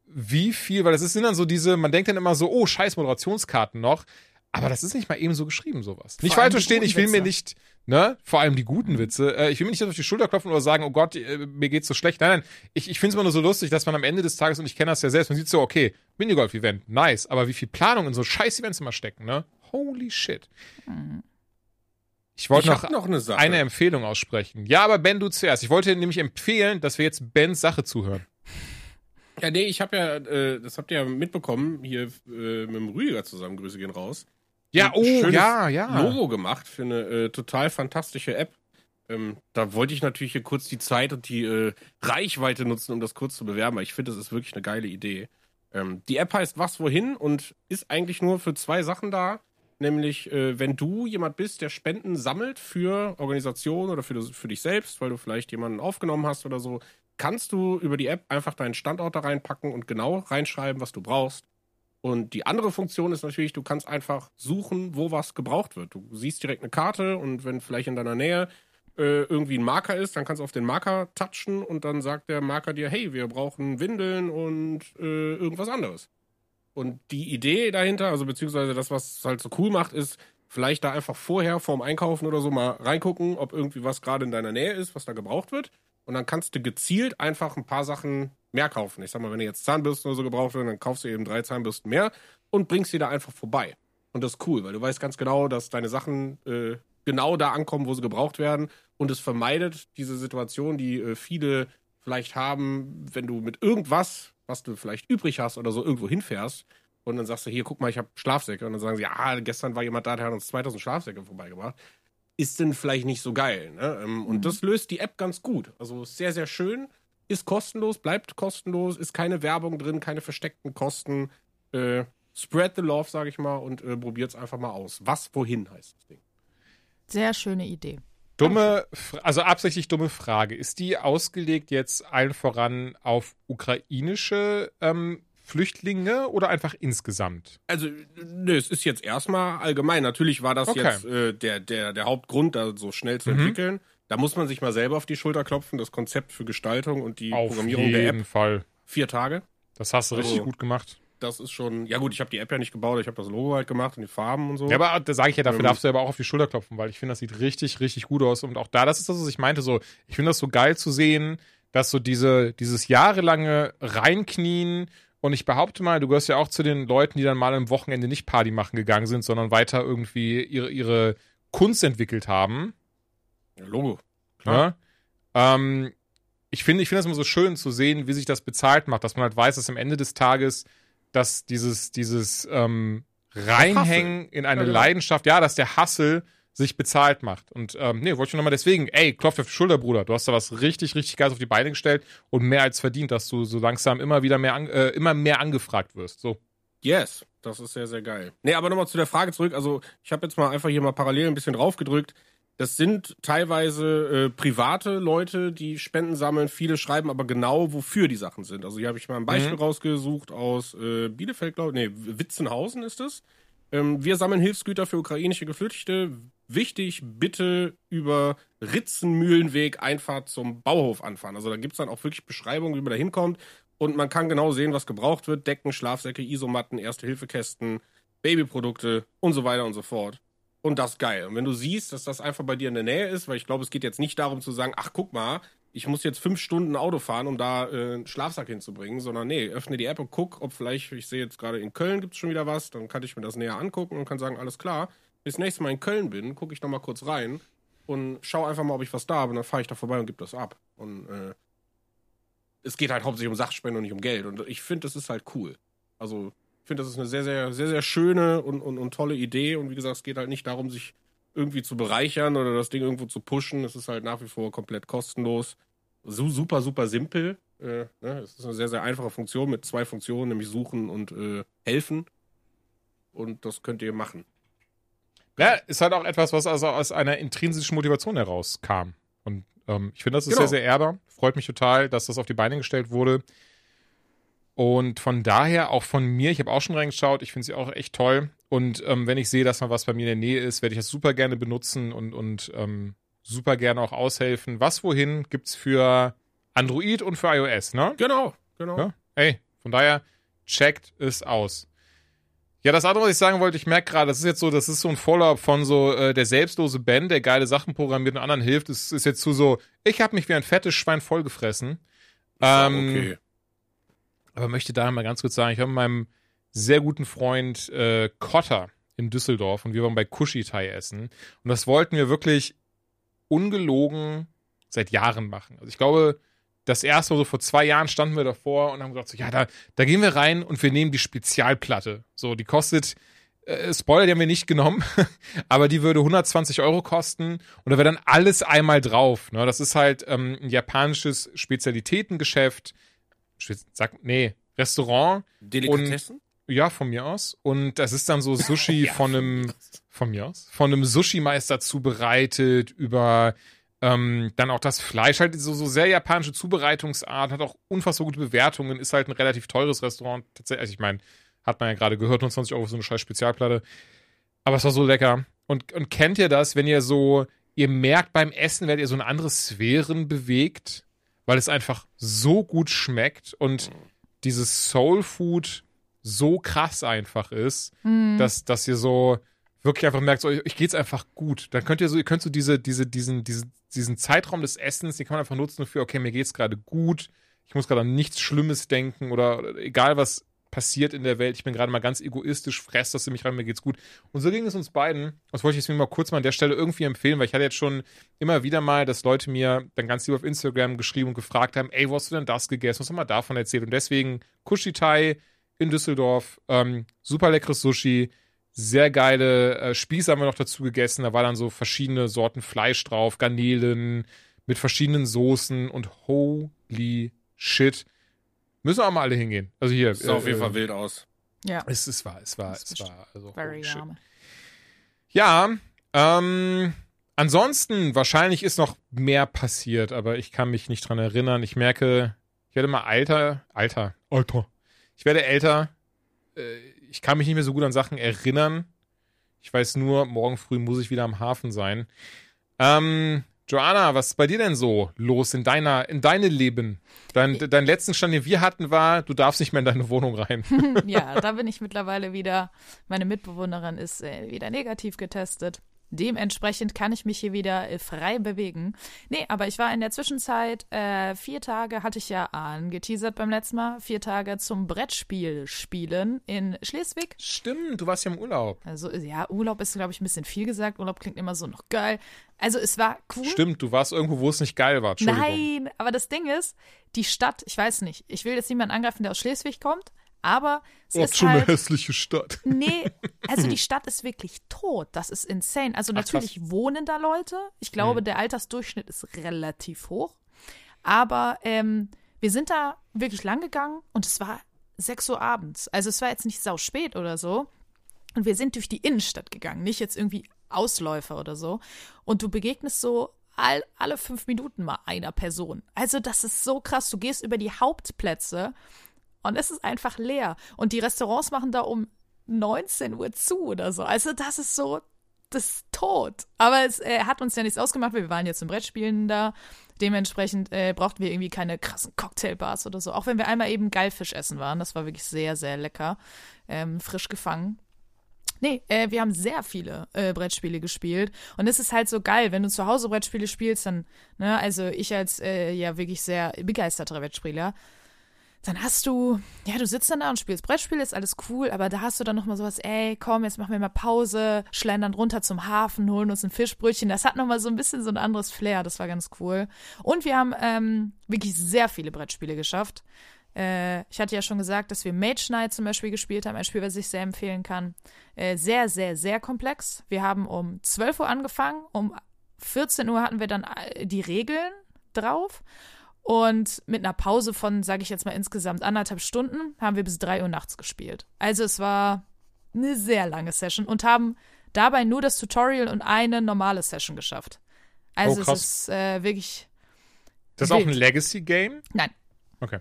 wie viel, weil das sind dann so diese, man denkt dann immer so, oh, scheiß Moderationskarten noch. Aber das ist nicht mal eben so geschrieben, sowas. Nicht allem falsch die verstehen, ich will mir nicht, ne, vor allem die guten Witze, äh, ich will mir nicht auf die Schulter klopfen oder sagen, oh Gott, äh, mir geht's so schlecht. Nein, nein, ich, ich finde es immer nur so lustig, dass man am Ende des Tages, und ich kenne das ja selbst, man sieht so, okay, Minigolf-Event, nice, aber wie viel Planung in so scheiß Events immer stecken, ne? Holy shit. Ich wollte noch, noch eine Sache. eine Empfehlung aussprechen. Ja, aber Ben, du zuerst. Ich wollte dir nämlich empfehlen, dass wir jetzt Bens Sache zuhören. Ja, nee, ich habe ja, äh, das habt ihr ja mitbekommen, hier äh, mit dem Rüdiger zusammen, Grüße gehen raus. Ja, oh, schönes ja, ja. Logo gemacht für eine äh, total fantastische App. Ähm, da wollte ich natürlich hier kurz die Zeit und die äh, Reichweite nutzen, um das kurz zu bewerben, aber ich finde, das ist wirklich eine geile Idee. Ähm, die App heißt Was Wohin und ist eigentlich nur für zwei Sachen da. Nämlich, äh, wenn du jemand bist, der Spenden sammelt für Organisationen oder für, für dich selbst, weil du vielleicht jemanden aufgenommen hast oder so, kannst du über die App einfach deinen Standort da reinpacken und genau reinschreiben, was du brauchst. Und die andere Funktion ist natürlich, du kannst einfach suchen, wo was gebraucht wird. Du siehst direkt eine Karte und wenn vielleicht in deiner Nähe äh, irgendwie ein Marker ist, dann kannst du auf den Marker touchen und dann sagt der Marker dir, hey, wir brauchen Windeln und äh, irgendwas anderes. Und die Idee dahinter, also beziehungsweise das, was es halt so cool macht, ist, vielleicht da einfach vorher vorm Einkaufen oder so mal reingucken, ob irgendwie was gerade in deiner Nähe ist, was da gebraucht wird. Und dann kannst du gezielt einfach ein paar Sachen mehr kaufen. Ich sag mal, wenn du jetzt Zahnbürsten oder so gebraucht werden, dann kaufst du eben drei Zahnbürsten mehr und bringst die da einfach vorbei. Und das ist cool, weil du weißt ganz genau, dass deine Sachen äh, genau da ankommen, wo sie gebraucht werden. Und es vermeidet diese Situation, die äh, viele vielleicht haben, wenn du mit irgendwas, was du vielleicht übrig hast oder so, irgendwo hinfährst. Und dann sagst du, hier, guck mal, ich habe Schlafsäcke. Und dann sagen sie, ja, gestern war jemand da, der hat uns 2000 Schlafsäcke vorbeigebracht. Ist denn vielleicht nicht so geil. Ne? Ähm, Und das löst die App ganz gut. Also sehr, sehr schön. Ist kostenlos, bleibt kostenlos, ist keine Werbung drin, keine versteckten Kosten. Äh, spread the love, sage ich mal, und äh, probiert's einfach mal aus. Was, wohin heißt das Ding. Sehr schöne Idee. Dumme, also absichtlich dumme Frage. Ist die ausgelegt jetzt allen voran auf ukrainische ähm, Flüchtlinge oder einfach insgesamt? Also, nö, es ist jetzt erstmal allgemein. Natürlich war das Okay. jetzt äh, der, der, der Hauptgrund, da so schnell zu Mhm. entwickeln. Da muss man sich mal selber auf die Schulter klopfen. Das Konzept für Gestaltung und die Auf Programmierung jeden der App. Fall. Vier Tage. Das hast du richtig Also- gut gemacht. Das ist schon. Ja, gut, ich habe die App ja nicht gebaut. Ich habe das Logo halt gemacht und die Farben und so. Ja, aber da sage ich ja, dafür Ähm. darfst du aber auch auf die Schulter klopfen, weil ich finde, das sieht richtig, richtig gut aus. Und auch da, das ist das, was ich meinte, so, ich finde das so geil zu sehen, dass so diese, dieses jahrelange Reinknien und ich behaupte mal, du gehörst ja auch zu den Leuten, die dann mal am Wochenende nicht Party machen gegangen sind, sondern weiter irgendwie ihre, ihre Kunst entwickelt haben. Ja, Logo. Ja? Ähm, ich finde, ich finde das immer so schön zu sehen, wie sich das bezahlt macht, dass man halt weiß, dass am Ende des Tages, dass dieses, dieses ähm, Reinhängen in eine Ja, genau. Leidenschaft, ja, dass der Hassel sich bezahlt macht. Und ähm, nee, wollte ich nochmal deswegen, ey, klopf auf die Schulter, Bruder. Du hast da was richtig, richtig Geiles auf die Beine gestellt und mehr als verdient, dass du so langsam immer wieder mehr, an, äh, immer mehr angefragt wirst. So. Yes, das ist sehr, sehr geil. Nee, aber nochmal zu der Frage zurück. Also, ich habe jetzt mal einfach hier mal parallel ein bisschen draufgedrückt. Das sind teilweise äh, private Leute, die Spenden sammeln. Viele schreiben aber genau, wofür die Sachen sind. Also hier habe ich mal ein Beispiel rausgesucht aus äh, Bielefeld, glaube ich. Nee, Witzenhausen ist es. Ähm, wir sammeln Hilfsgüter für ukrainische Geflüchtete. Wichtig, bitte über Ritzenmühlenweg Einfahrt zum Bauhof anfahren. Also da gibt es dann auch wirklich Beschreibungen, wie man da hinkommt. Und man kann genau sehen, was gebraucht wird. Decken, Schlafsäcke, Isomatten, Erste-Hilfe-Kästen, Babyprodukte und so weiter und so fort. Und das ist geil. Und wenn du siehst, dass das einfach bei dir in der Nähe ist, weil ich glaube, es geht jetzt nicht darum zu sagen, ach guck mal, ich muss jetzt fünf Stunden Auto fahren, um da äh, einen Schlafsack hinzubringen, sondern nee, öffne die App und guck, ob vielleicht, ich sehe jetzt gerade in Köln gibt es schon wieder was, dann kann ich mir das näher angucken und kann sagen, alles klar, bis nächstes Mal in Köln bin, gucke ich noch mal kurz rein und schau einfach mal, ob ich was da habe und dann fahre ich da vorbei und gebe das ab. Und äh, es geht halt hauptsächlich um Sachspende und nicht um Geld. Und ich finde, das ist halt cool. Also finde, das ist eine sehr, sehr, sehr, sehr schöne und, und, und tolle Idee. Und wie gesagt, es geht halt nicht darum, sich irgendwie zu bereichern oder das Ding irgendwo zu pushen. Es ist halt nach wie vor komplett kostenlos. So, super, super simpel. Äh, ne? Es ist eine sehr, sehr einfache Funktion mit zwei Funktionen, nämlich suchen und äh, helfen. Und das könnt ihr machen. Ja, ist halt auch etwas, was also aus einer intrinsischen Motivation herauskam. Und ähm, ich finde, das ist Genau. sehr, sehr ehrbar. Freut mich total, dass das auf die Beine gestellt wurde. Und von daher auch von mir, ich habe auch schon reingeschaut, ich finde sie auch echt toll. Und ähm, wenn ich sehe, dass mal was bei mir in der Nähe ist, werde ich das super gerne benutzen und, und ähm, super gerne auch aushelfen. Was wohin gibt's für Android und für iOS, ne? Genau, genau. Ja, ey, von daher checkt es aus. Ja, das andere, was ich sagen wollte, ich merke gerade, das ist jetzt so, das ist so ein Follow-up von so äh, der selbstlose Ben, der geile Sachen programmiert und anderen hilft. Es ist jetzt zu so, ich habe mich wie ein fettes Schwein vollgefressen. Ähm, okay. aber möchte da mal ganz kurz sagen, ich habe mit meinem sehr guten Freund äh, Kotter in Düsseldorf und wir waren bei Kushitai essen. Und das wollten wir wirklich ungelogen seit Jahren machen. Also ich glaube, das erste Mal so vor zwei Jahren standen wir davor und haben gesagt, so, ja, da, da gehen wir rein und wir nehmen die Spezialplatte. So, die kostet, äh, Spoiler, die haben wir nicht genommen, aber die würde 120 Euro kosten und da wäre dann alles einmal drauf. Ne? Das ist halt ähm, ein japanisches Spezialitätengeschäft. Spe- Sag, nee, Restaurant. Delikatessen? Ja, von mir aus. Und das ist dann so Sushi Ja, von einem, von mir aus, von einem Sushi-Meister zubereitet, über ähm, dann auch das Fleisch, halt so, so sehr japanische Zubereitungsart, hat auch unfassbar gute Bewertungen, ist halt ein relativ teures Restaurant. Tatsächlich, also ich meine, hat man ja gerade gehört, 29 Euro für so eine scheiß Spezialplatte. Aber es war so lecker. Und, und kennt ihr das, wenn ihr so, ihr merkt beim Essen, werdet ihr so in andere Sphären bewegt, weil es einfach so gut schmeckt und dieses Soul Food so krass einfach ist, dass, dass ihr so wirklich einfach merkt, so, euch geht's einfach gut. Dann könnt ihr so, ihr könnt so diese, diese, diesen, diesen, diesen Zeitraum des Essens, den kann man einfach nutzen für, okay, mir geht's gerade gut, ich muss gerade an nichts Schlimmes denken oder, oder egal was passiert in der Welt, ich bin gerade mal ganz egoistisch, fress das in mich rein, mir geht's gut. Und so ging es uns beiden. Das wollte ich jetzt mir mal kurz mal an der Stelle irgendwie empfehlen, weil ich hatte jetzt schon immer wieder mal, dass Leute mir dann ganz lieb auf Instagram geschrieben und gefragt haben, ey, wo hast du denn das gegessen? Was hast du mal davon erzählt? Und deswegen Kushitai in Düsseldorf, ähm, super leckeres Sushi, sehr geile äh, Spieße haben wir noch dazu gegessen. Da war dann so verschiedene Sorten Fleisch drauf, Garnelen mit verschiedenen Soßen und holy shit. Müssen auch mal alle hingehen. Also hier. Sah auf jeden äh, Fall wild aus. Ja, Es, es war, es war, es war. Also, very yummy. Ja, ähm, ansonsten, wahrscheinlich ist noch mehr passiert, aber ich kann mich nicht dran erinnern. Ich merke, ich werde mal alter, alter, alter. Ich werde älter. Äh, Ich kann mich nicht mehr so gut an Sachen erinnern. Ich weiß nur, morgen früh muss ich wieder am Hafen sein. Ähm, Joanna, was ist bei dir denn so los in deiner, in deinem Leben? Dein, dein letzten Stand, den wir hatten, war, du darfst nicht mehr in deine Wohnung rein. ja, da bin ich mittlerweile wieder. Meine Mitbewohnerin ist äh, wieder negativ getestet. Dementsprechend kann ich mich hier wieder äh, frei bewegen. Nee, aber ich war in der Zwischenzeit, äh, vier Tage hatte ich ja angeteasert beim letzten Mal, vier Tage zum Brettspiel spielen in Schleswig. Stimmt, du warst ja im Urlaub. Also ja, Urlaub ist, glaube ich, ein bisschen viel gesagt. Urlaub klingt immer so noch geil. Also es war cool. Stimmt, du warst irgendwo, wo es nicht geil war. Nein, aber das Ding ist, die Stadt, ich weiß nicht, ich will jetzt niemanden angreifen, der aus Schleswig kommt, aber es Oh, ist schon eine halt, hässliche Stadt. nee, also die Stadt ist wirklich tot, das ist insane. Also Ach, natürlich wohnen da Leute, ich glaube, der Altersdurchschnitt ist relativ hoch, aber ähm, wir sind da wirklich lang gegangen und es war 6 Uhr abends, also es war jetzt nicht sau spät oder so, und wir sind durch die Innenstadt gegangen, nicht jetzt irgendwie Ausläufer oder so. Und du begegnest so all, alle fünf Minuten mal einer Person. Also das ist so krass. Du gehst über die Hauptplätze und es ist einfach leer. Und die Restaurants machen da um 19 Uhr zu oder so. Also das ist so, das ist tot. Aber es äh, hat uns ja nichts ausgemacht, weil wir waren jetzt zum Brettspielen da. Dementsprechend äh, brauchten wir irgendwie keine krassen Cocktailbars oder so. Auch wenn wir einmal eben Geilfisch essen waren. Das war wirklich sehr, sehr lecker. Ähm, frisch gefangen. Nee, äh, wir haben sehr viele äh, Brettspiele gespielt. Und es ist halt so geil, wenn du zu Hause Brettspiele spielst, dann, ne, also ich als äh, ja wirklich sehr begeisterter Brettspieler, dann hast du, ja, du sitzt dann da und spielst Brettspiele, ist alles cool, aber da hast du dann nochmal sowas, ey, komm, jetzt machen wir mal Pause, schlendern runter zum Hafen, holen uns ein Fischbrötchen. Das hat nochmal so ein bisschen so ein anderes Flair, das war ganz cool. Und wir haben ähm, wirklich sehr viele Brettspiele geschafft. Äh, ich hatte ja schon gesagt, dass wir Mage Knight zum Beispiel gespielt haben, ein Spiel, was ich sehr empfehlen kann. Äh, sehr, sehr, sehr komplex. Wir haben um 12 Uhr angefangen, um 14 Uhr hatten wir dann äh, die Regeln drauf. Und mit einer Pause von, sage ich jetzt mal, insgesamt anderthalb Stunden haben wir bis 3 Uhr nachts gespielt. Also es war eine sehr lange Session und haben dabei nur das Tutorial und eine normale Session geschafft. Also Oh, es ist äh, wirklich. Das ist auch Wild. ein Legacy-Game? Nein. Okay.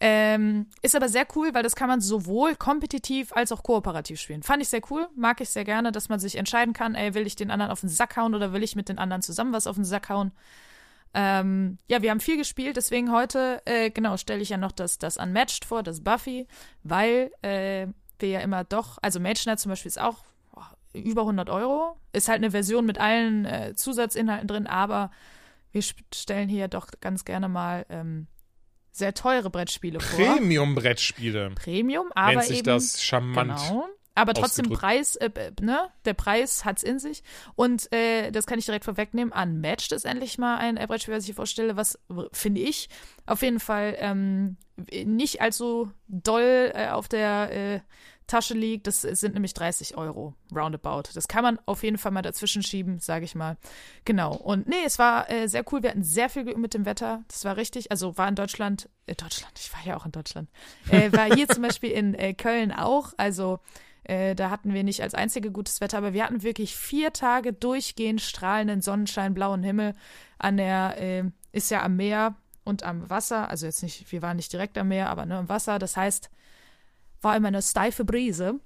Ähm, ist aber sehr cool, weil das kann man sowohl kompetitiv als auch kooperativ spielen. Fand ich sehr cool, mag ich sehr gerne, dass man sich entscheiden kann, ey, will ich den anderen auf den Sack hauen oder will ich mit den anderen zusammen was auf den Sack hauen. Ähm, ja, wir haben viel gespielt, deswegen heute, äh, genau, stelle ich ja noch das, das Unmatched vor, das Buffy, weil äh, wir ja immer doch, also Mage Knight zum Beispiel ist auch oh, über 100 Euro, ist halt eine Version mit allen äh, Zusatzinhalten drin, aber wir stellen hier doch ganz gerne mal ähm, sehr teure Brettspiele vor. Premium-Brettspiele. Premium, aber Nennt sich eben das charmant. genau. Aber trotzdem. Preis, äh, ne? Der Preis hat's in sich. Und äh, das kann ich direkt vorwegnehmen. Unmatched ist endlich mal ein Brettspiel, was ich hier vorstelle, was finde ich auf jeden Fall ähm, nicht allzu doll äh, auf der äh, Tasche liegt. Das sind nämlich 30 Euro roundabout. Das kann man auf jeden Fall mal dazwischen schieben, sage ich mal. Genau. Und nee, es war äh, sehr cool. Wir hatten sehr viel Glück mit dem Wetter. Das war richtig. Also war in Deutschland, äh, Deutschland, ich war ja auch in Deutschland. Äh, war hier zum Beispiel in äh, Köln auch. Also äh, da hatten wir nicht als einzige gutes Wetter, aber wir hatten wirklich vier Tage durchgehend strahlenden Sonnenschein, blauen Himmel. An der, äh, ist ja am Meer und am Wasser. Also jetzt nicht, wir waren nicht direkt am Meer, aber ne, am Wasser. Das heißt, war immer eine steife Brise.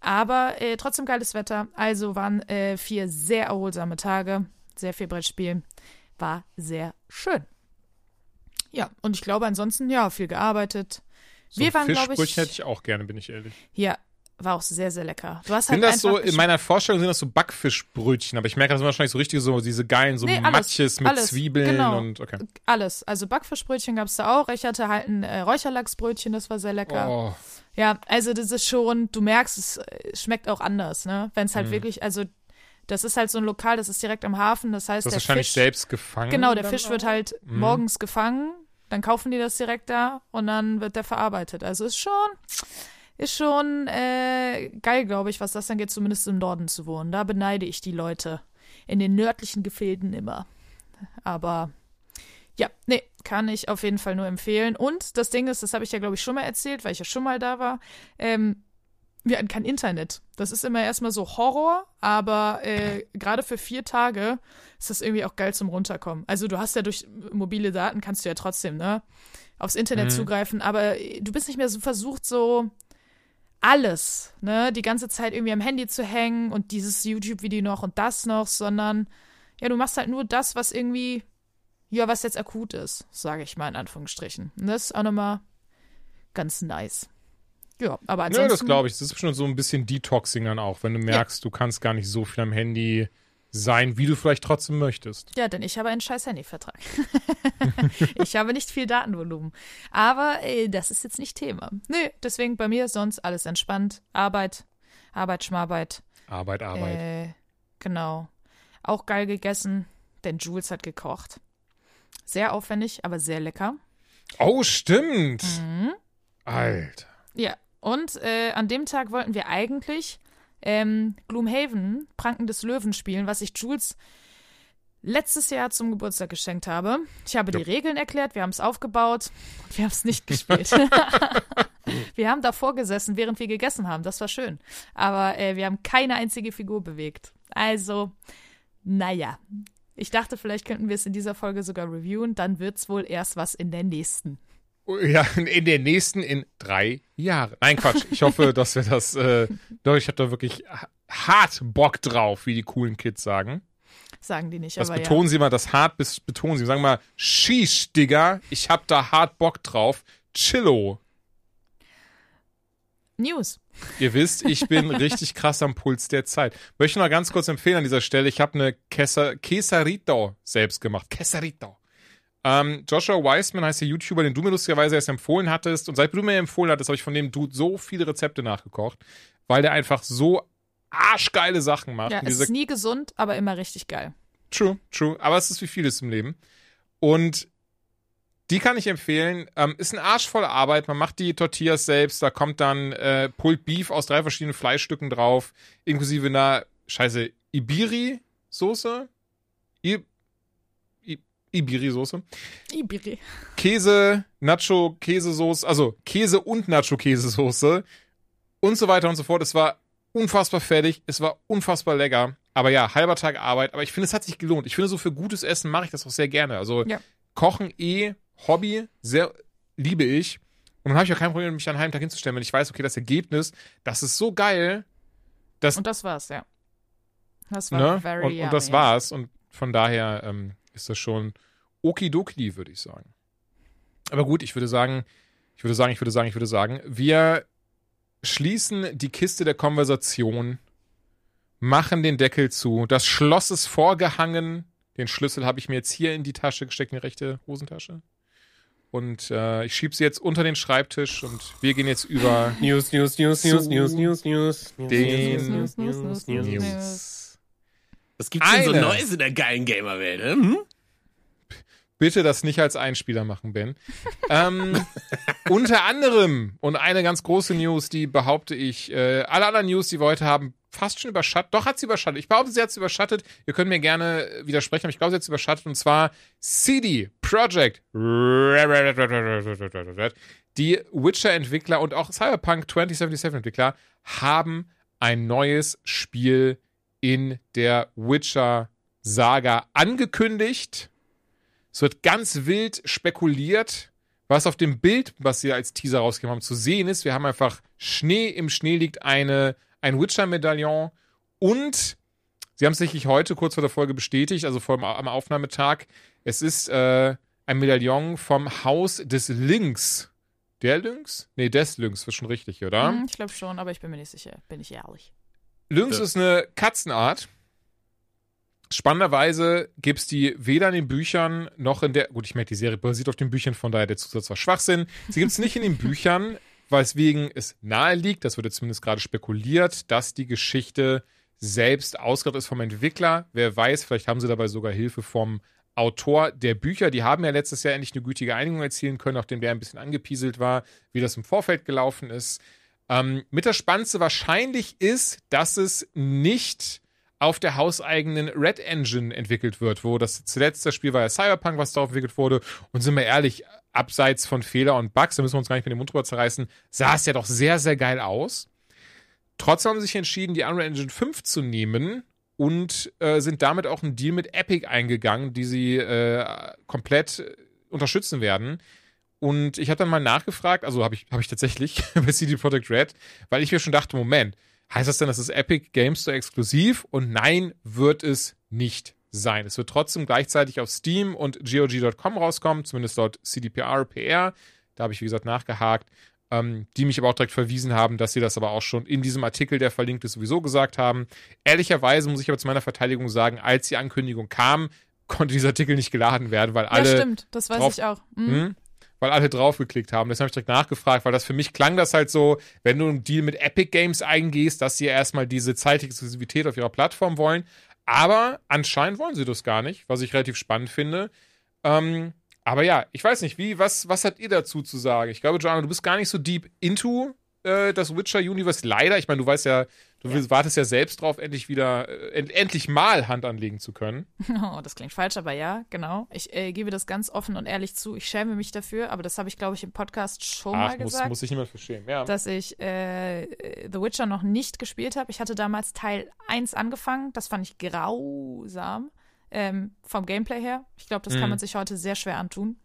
Aber äh, trotzdem geiles Wetter. Also waren äh, vier sehr erholsame Tage. Sehr viel Brettspiel. War sehr schön. Ja, und ich glaube ansonsten, ja, viel gearbeitet. So wir waren, glaube ich, hätte ich auch gerne, bin ich ehrlich. ja, war auch sehr, sehr lecker. Du hast halt Sind das so, in meiner Vorstellung sind das so Backfischbrötchen, aber ich merke, das sind wahrscheinlich so richtig so diese geilen, so Nee, alles, Matjes mit alles, Zwiebeln genau. und okay. alles. Also Backfischbrötchen gab's da auch. Ich hatte halt ein äh, Räucherlachsbrötchen, das war sehr lecker. Oh, Ja, also das ist schon, du merkst, es äh, schmeckt auch anders, ne? Wenn Mhm. es halt wirklich, also das ist halt so ein Lokal, das ist direkt am Hafen, das heißt, das der ist wahrscheinlich Fisch, selbst gefangen. genau, der Fisch wird auch? halt Mhm. morgens gefangen, dann kaufen die das direkt da und dann wird der verarbeitet. Also ist schon, ist schon äh, geil, glaube ich, was das dann geht, zumindest im Norden zu wohnen. Da beneide ich die Leute in den nördlichen Gefilden immer. Aber ja, nee, kann ich auf jeden Fall nur empfehlen. Und das Ding ist, das habe ich ja, glaube ich, schon mal erzählt, weil ich ja schon mal da war. Ähm, wir hatten kein Internet. Das ist immer erstmal so Horror, aber äh, gerade für vier Tage ist das irgendwie auch geil zum Runterkommen. Also du hast ja durch mobile Daten kannst du ja trotzdem, ne, aufs Internet Mhm. zugreifen, aber äh, du bist nicht mehr so versucht, so alles, ne, die ganze Zeit irgendwie am Handy zu hängen und dieses YouTube-Video noch und das noch, sondern ja, du machst halt nur das, was irgendwie, ja, was jetzt akut ist, sage ich mal in Anführungsstrichen. Und das ist auch nochmal ganz nice. Ja, aber ansonsten. Nö, das glaube ich. Das ist schon so ein bisschen Detoxing dann auch, wenn du merkst, du kannst gar nicht so viel am Handy sein, wie du vielleicht trotzdem möchtest. Ja, denn ich habe einen scheiß Handyvertrag. ich habe nicht viel Datenvolumen. Aber äh, das ist jetzt nicht Thema. Nö, deswegen bei mir sonst alles entspannt. Arbeit, Arbeit, Schmarbeit. Arbeit, Arbeit. Äh, genau. Auch geil gegessen, denn Jules hat gekocht. Sehr aufwendig, aber sehr lecker. oh, stimmt. Mhm. Alter. Ja, und äh, an dem Tag wollten wir eigentlich ähm, Gloomhaven, Pranken des Löwen spielen, was ich Jules letztes Jahr zum Geburtstag geschenkt habe. Ich habe die Regeln erklärt, wir haben es aufgebaut und wir haben es nicht gespielt. wir haben davor gesessen, während wir gegessen haben. Das war schön. Aber äh, wir haben keine einzige Figur bewegt. Also, naja. Ich dachte, vielleicht könnten wir es in dieser Folge sogar reviewen. Dann wird's wohl erst was in der nächsten. Ja, in der nächsten in drei Jahren. Nein, Quatsch. Ich hoffe, dass wir das. Äh, doch, ich habe da wirklich ha- hart Bock drauf, wie die coolen Kids sagen. Sagen die nicht, Das aber betonen ja. sie mal, das hart bis betonen sie. Sagen mal, schieß, Digga, ich hab da hart Bock drauf. Chillo. News. Ihr wisst, ich bin richtig krass am Puls der Zeit. Möchte noch ganz kurz empfehlen an dieser Stelle, ich habe eine Quesa- Quesarito selbst gemacht. Quesarito. Ähm, Joshua Weissman heißt der YouTuber, den du mir lustigerweise erst empfohlen hattest. Und seit du mir empfohlen hattest, habe ich von dem Dude so viele Rezepte nachgekocht, weil der einfach so arschgeile Sachen macht. Ja, es ist nie gesund, aber immer richtig geil. True, true. Aber es ist wie vieles im Leben. Und Die kann ich empfehlen. Ähm, ist ein Arsch voll Arbeit. Man macht die Tortillas selbst. Da kommt dann äh, Pulled Beef aus drei verschiedenen Fleischstücken drauf, inklusive einer, scheiße, Ibiri-Soße. I Ibiri-Soße. Ibiri. Käse, Nacho, Käsesoße, also Käse und Nacho, Käsesoße und so weiter und so fort. Es war unfassbar fertig. Es war unfassbar lecker. Aber ja, halber Tag Arbeit. Aber ich finde, es hat sich gelohnt. Ich finde, so für gutes Essen mache ich das auch sehr gerne. Also Ja. Kochen eh Hobby, sehr liebe ich. Und dann habe ich auch kein Problem, mich an einem Tag hinzustellen, wenn ich weiß, okay, das Ergebnis, das ist so geil, dass, Und das war's, ja. Das war ne? very Und, und das war's. Und von daher ähm, ist das schon okidoki, würde ich sagen. Aber gut, ich würde sagen, ich würde sagen, ich würde sagen, ich würde sagen, wir schließen die Kiste der Konversation, machen den Deckel zu. Das Schloss ist vorgehangen. Den Schlüssel habe ich mir jetzt hier in die Tasche gesteckt, in die rechte Hosentasche. Und äh, ich schiebe sie jetzt unter den Schreibtisch und wir gehen jetzt über News, News, News, Zu News, News, News, News. den News, News, News, News, News. Was gibt's denn so Eine. Neues in der geilen Gamer-Welt? Hm? Bitte das nicht als Einspieler machen, Ben. ähm, unter anderem und eine ganz große News, die behaupte ich, äh, alle anderen News, die wir heute haben, fast schon überschattet. Doch, hat sie überschattet. Ich behaupte, sie hat sie überschattet. Ihr könnt mir gerne widersprechen, aber ich glaube, sie hat sie überschattet. Und zwar CD Projekt. Die Witcher-Entwickler und auch Cyberpunk 2077-Entwickler haben ein neues Spiel in der Witcher-Saga angekündigt. Es wird ganz wild spekuliert, was auf dem Bild, was sie als Teaser rausgegeben haben, zu sehen ist. Wir haben einfach Schnee, im Schnee liegt eine, ein Witcher-Medaillon und sie haben es sicherlich heute kurz vor der Folge bestätigt, also vor dem, am Aufnahmetag. Es ist äh, ein Medaillon vom Haus des Lynx. Der Lynx? Nee, des Lynx, ist schon richtig, oder? Hm, ich glaube schon, aber ich bin mir nicht sicher, bin ich ehrlich. Lynx ist eine Katzenart. Spannenderweise gibt es die weder in den Büchern noch in der. Gut, ich merke, die Serie basiert auf den Büchern, von daher der Zusatz war Schwachsinn. Sie gibt es nicht in den Büchern, weswegen es nahe liegt, das wurde zumindest gerade spekuliert, dass die Geschichte selbst ausgedacht ist vom Entwickler. Wer weiß, vielleicht haben sie dabei sogar Hilfe vom Autor der Bücher. Die haben ja letztes Jahr endlich eine gütige Einigung erzielen können, nachdem der ein bisschen angepieselt war, wie das im Vorfeld gelaufen ist. Ähm, mit der Spannendste wahrscheinlich ist, dass es nicht auf der hauseigenen Red Engine entwickelt wird, wo das zuletzt das Spiel war ja Cyberpunk, was darauf entwickelt wurde. Und sind wir ehrlich, abseits von Fehler und Bugs, da müssen wir uns gar nicht mit dem Mund drüber zerreißen, sah es ja doch sehr, sehr geil aus. Trotzdem haben sie sich entschieden, die Unreal Engine 5 zu nehmen und äh, sind damit auch einen Deal mit Epic eingegangen, die sie äh, komplett unterstützen werden. Und ich habe dann mal nachgefragt, also habe ich, hab ich tatsächlich bei CD Projekt Red, weil ich mir schon dachte, Moment, heißt das denn, das ist Epic Games Store exklusiv? Und nein, wird es nicht sein. Es wird trotzdem gleichzeitig auf Steam und GOG.com rauskommen, zumindest dort CDPR, PR. Da habe ich, wie gesagt, nachgehakt. Ähm, die mich aber auch direkt verwiesen haben, dass sie das aber auch schon in diesem Artikel, der verlinkt ist, sowieso gesagt haben. Ehrlicherweise muss ich aber zu meiner Verteidigung sagen, als die Ankündigung kam, konnte dieser Artikel nicht geladen werden, weil alle ja, stimmt, das weiß drauf- ich auch. Hm. Weil alle draufgeklickt haben. Deswegen habe ich direkt nachgefragt, weil das für mich klang das halt so, wenn du einen Deal mit Epic Games eingehst, dass sie erstmal diese zeitliche Exklusivität auf ihrer Plattform wollen. Aber anscheinend wollen sie das gar nicht, was ich relativ spannend finde. Ähm, aber ja, ich weiß nicht, wie, was, was habt ihr dazu zu sagen? Ich glaube, Joanna, du bist gar nicht so deep into äh, das Witcher-Universe. Leider, ich meine, du weißt ja, du Ja. wartest ja selbst drauf, endlich wieder, äh, end, endlich mal Hand anlegen zu können. Oh, das klingt falsch, aber ja, genau. Ich äh, gebe das ganz offen und ehrlich zu. Ich schäme mich dafür, aber das habe ich, glaube ich, im Podcast schon mal Ach, muss, gesagt. muss sich niemand verstehen. Ja. dass ich äh, The Witcher noch nicht gespielt habe. Ich hatte damals Teil 1 angefangen. Das fand ich grausam ähm, vom Gameplay her. Ich glaube, das Mhm. kann man sich heute sehr schwer antun.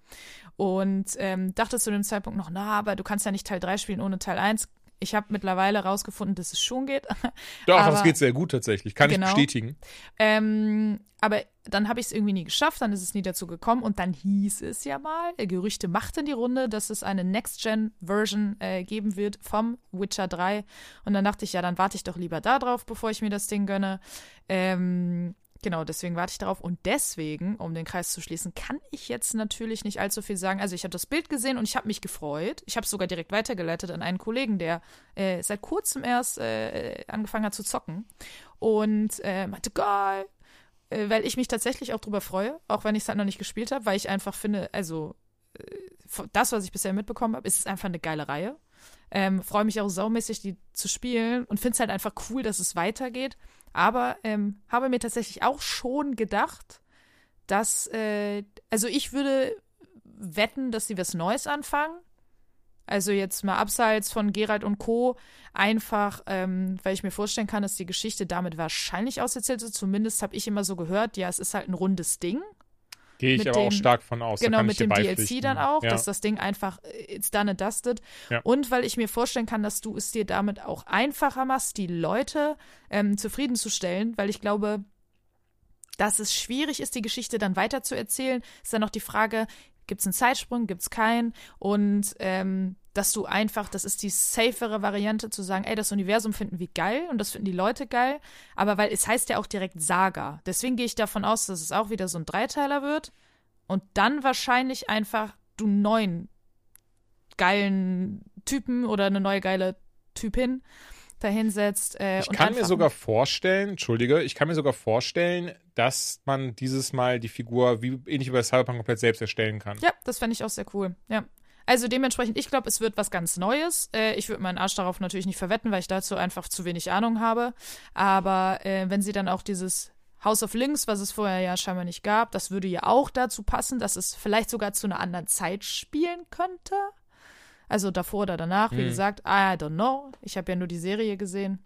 Und ähm, dachte zu dem Zeitpunkt noch, na, aber du kannst ja nicht Teil 3 spielen ohne Teil 1. Ich habe mittlerweile rausgefunden, dass es schon geht. Doch, aber- das geht sehr gut tatsächlich. Kann Genau. ich bestätigen. Ähm, aber dann habe ich es irgendwie nie geschafft, dann ist es nie dazu gekommen und dann hieß es ja mal, äh, Gerüchte machten die Runde, dass es eine Next-Gen-Version äh, geben wird vom Witcher 3 und dann dachte ich, ja, dann warte ich doch lieber da drauf, bevor ich mir das Ding gönne. Ähm, genau, deswegen warte ich darauf und deswegen, um den Kreis zu schließen, kann ich jetzt natürlich nicht allzu viel sagen. Also ich habe das Bild gesehen und ich habe mich gefreut. Ich habe es sogar direkt weitergeleitet an einen Kollegen, der äh, seit kurzem erst äh, angefangen hat zu zocken und äh, meinte, geil, äh, weil ich mich tatsächlich auch drüber freue, auch wenn ich es halt noch nicht gespielt habe, weil ich einfach finde, also das, was ich bisher mitbekommen habe, ist einfach eine geile Reihe. Ähm, Freue mich auch saumäßig, die zu spielen und finde es halt einfach cool, dass es weitergeht. Aber ähm, habe mir tatsächlich auch schon gedacht, dass, äh, also ich würde wetten, dass sie was Neues anfangen. Also jetzt mal abseits von Gerald und Co. Einfach, ähm, weil ich mir vorstellen kann, dass die Geschichte damit wahrscheinlich auserzählt ist. Zumindest habe ich immer so gehört, ja, es ist halt ein rundes Ding. Gehe ich aber auch dem- stark von aus. Genau, mit dem DLC dann auch, Ja. dass das Ding einfach äh, it's done and dusted. Ja. Und weil ich mir vorstellen kann, dass du es dir damit auch einfacher machst, die Leute ähm, zufriedenzustellen, weil ich glaube, dass es schwierig ist, die Geschichte dann weiter zu erzählen, ist dann noch die Frage, gibt es einen Zeitsprung, gibt es keinen? Und ähm, dass du einfach, das ist die safere Variante zu sagen, ey, das Universum finden wir geil und das finden die Leute geil, aber weil es heißt ja auch direkt Saga. Deswegen gehe ich davon aus, dass es auch wieder so ein Dreiteiler wird und dann wahrscheinlich einfach du neuen geilen Typen oder eine neue geile Typin dahinsetzt. Äh, Ich und kann mir sogar vorstellen, entschuldige, ich kann mir sogar vorstellen, dass man dieses Mal die Figur wie ähnlich wie bei Cyberpunk komplett selbst erstellen kann. Ja, das fände ich auch sehr cool. Ja. Also dementsprechend, ich glaube, es wird was ganz Neues. Äh, ich würde meinen Arsch darauf natürlich nicht verwetten, weil ich dazu einfach zu wenig Ahnung habe. Aber äh, wenn sie dann auch dieses House of Links, was es vorher ja scheinbar nicht gab, das würde ja auch dazu passen, dass es vielleicht sogar zu einer anderen Zeit spielen könnte. Also davor oder danach, wie Hm. gesagt, I don't know. Ich habe ja nur die Serie gesehen.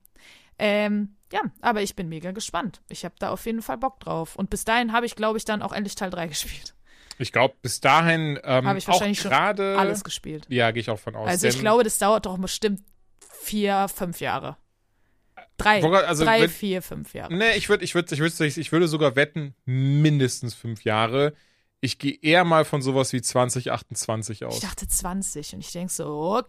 Ähm, ja, aber ich bin mega gespannt. Ich habe da auf jeden Fall Bock drauf. Und bis dahin habe ich, glaube ich, dann auch endlich Teil 3 gespielt. Ich glaube, bis dahin ähm, Habe ich wahrscheinlich schon gerade. Alles gespielt. Ja, gehe ich auch von aus. Also ich glaube, das dauert doch bestimmt vier, fünf Jahre. Drei, also drei wenn- vier, fünf Jahre. Nee, ich würde ich würd, ich würd, ich würde sogar wetten, mindestens fünf Jahre. Ich gehe eher mal von sowas wie 2028 aus. Ich dachte 20 und ich denke so, okay.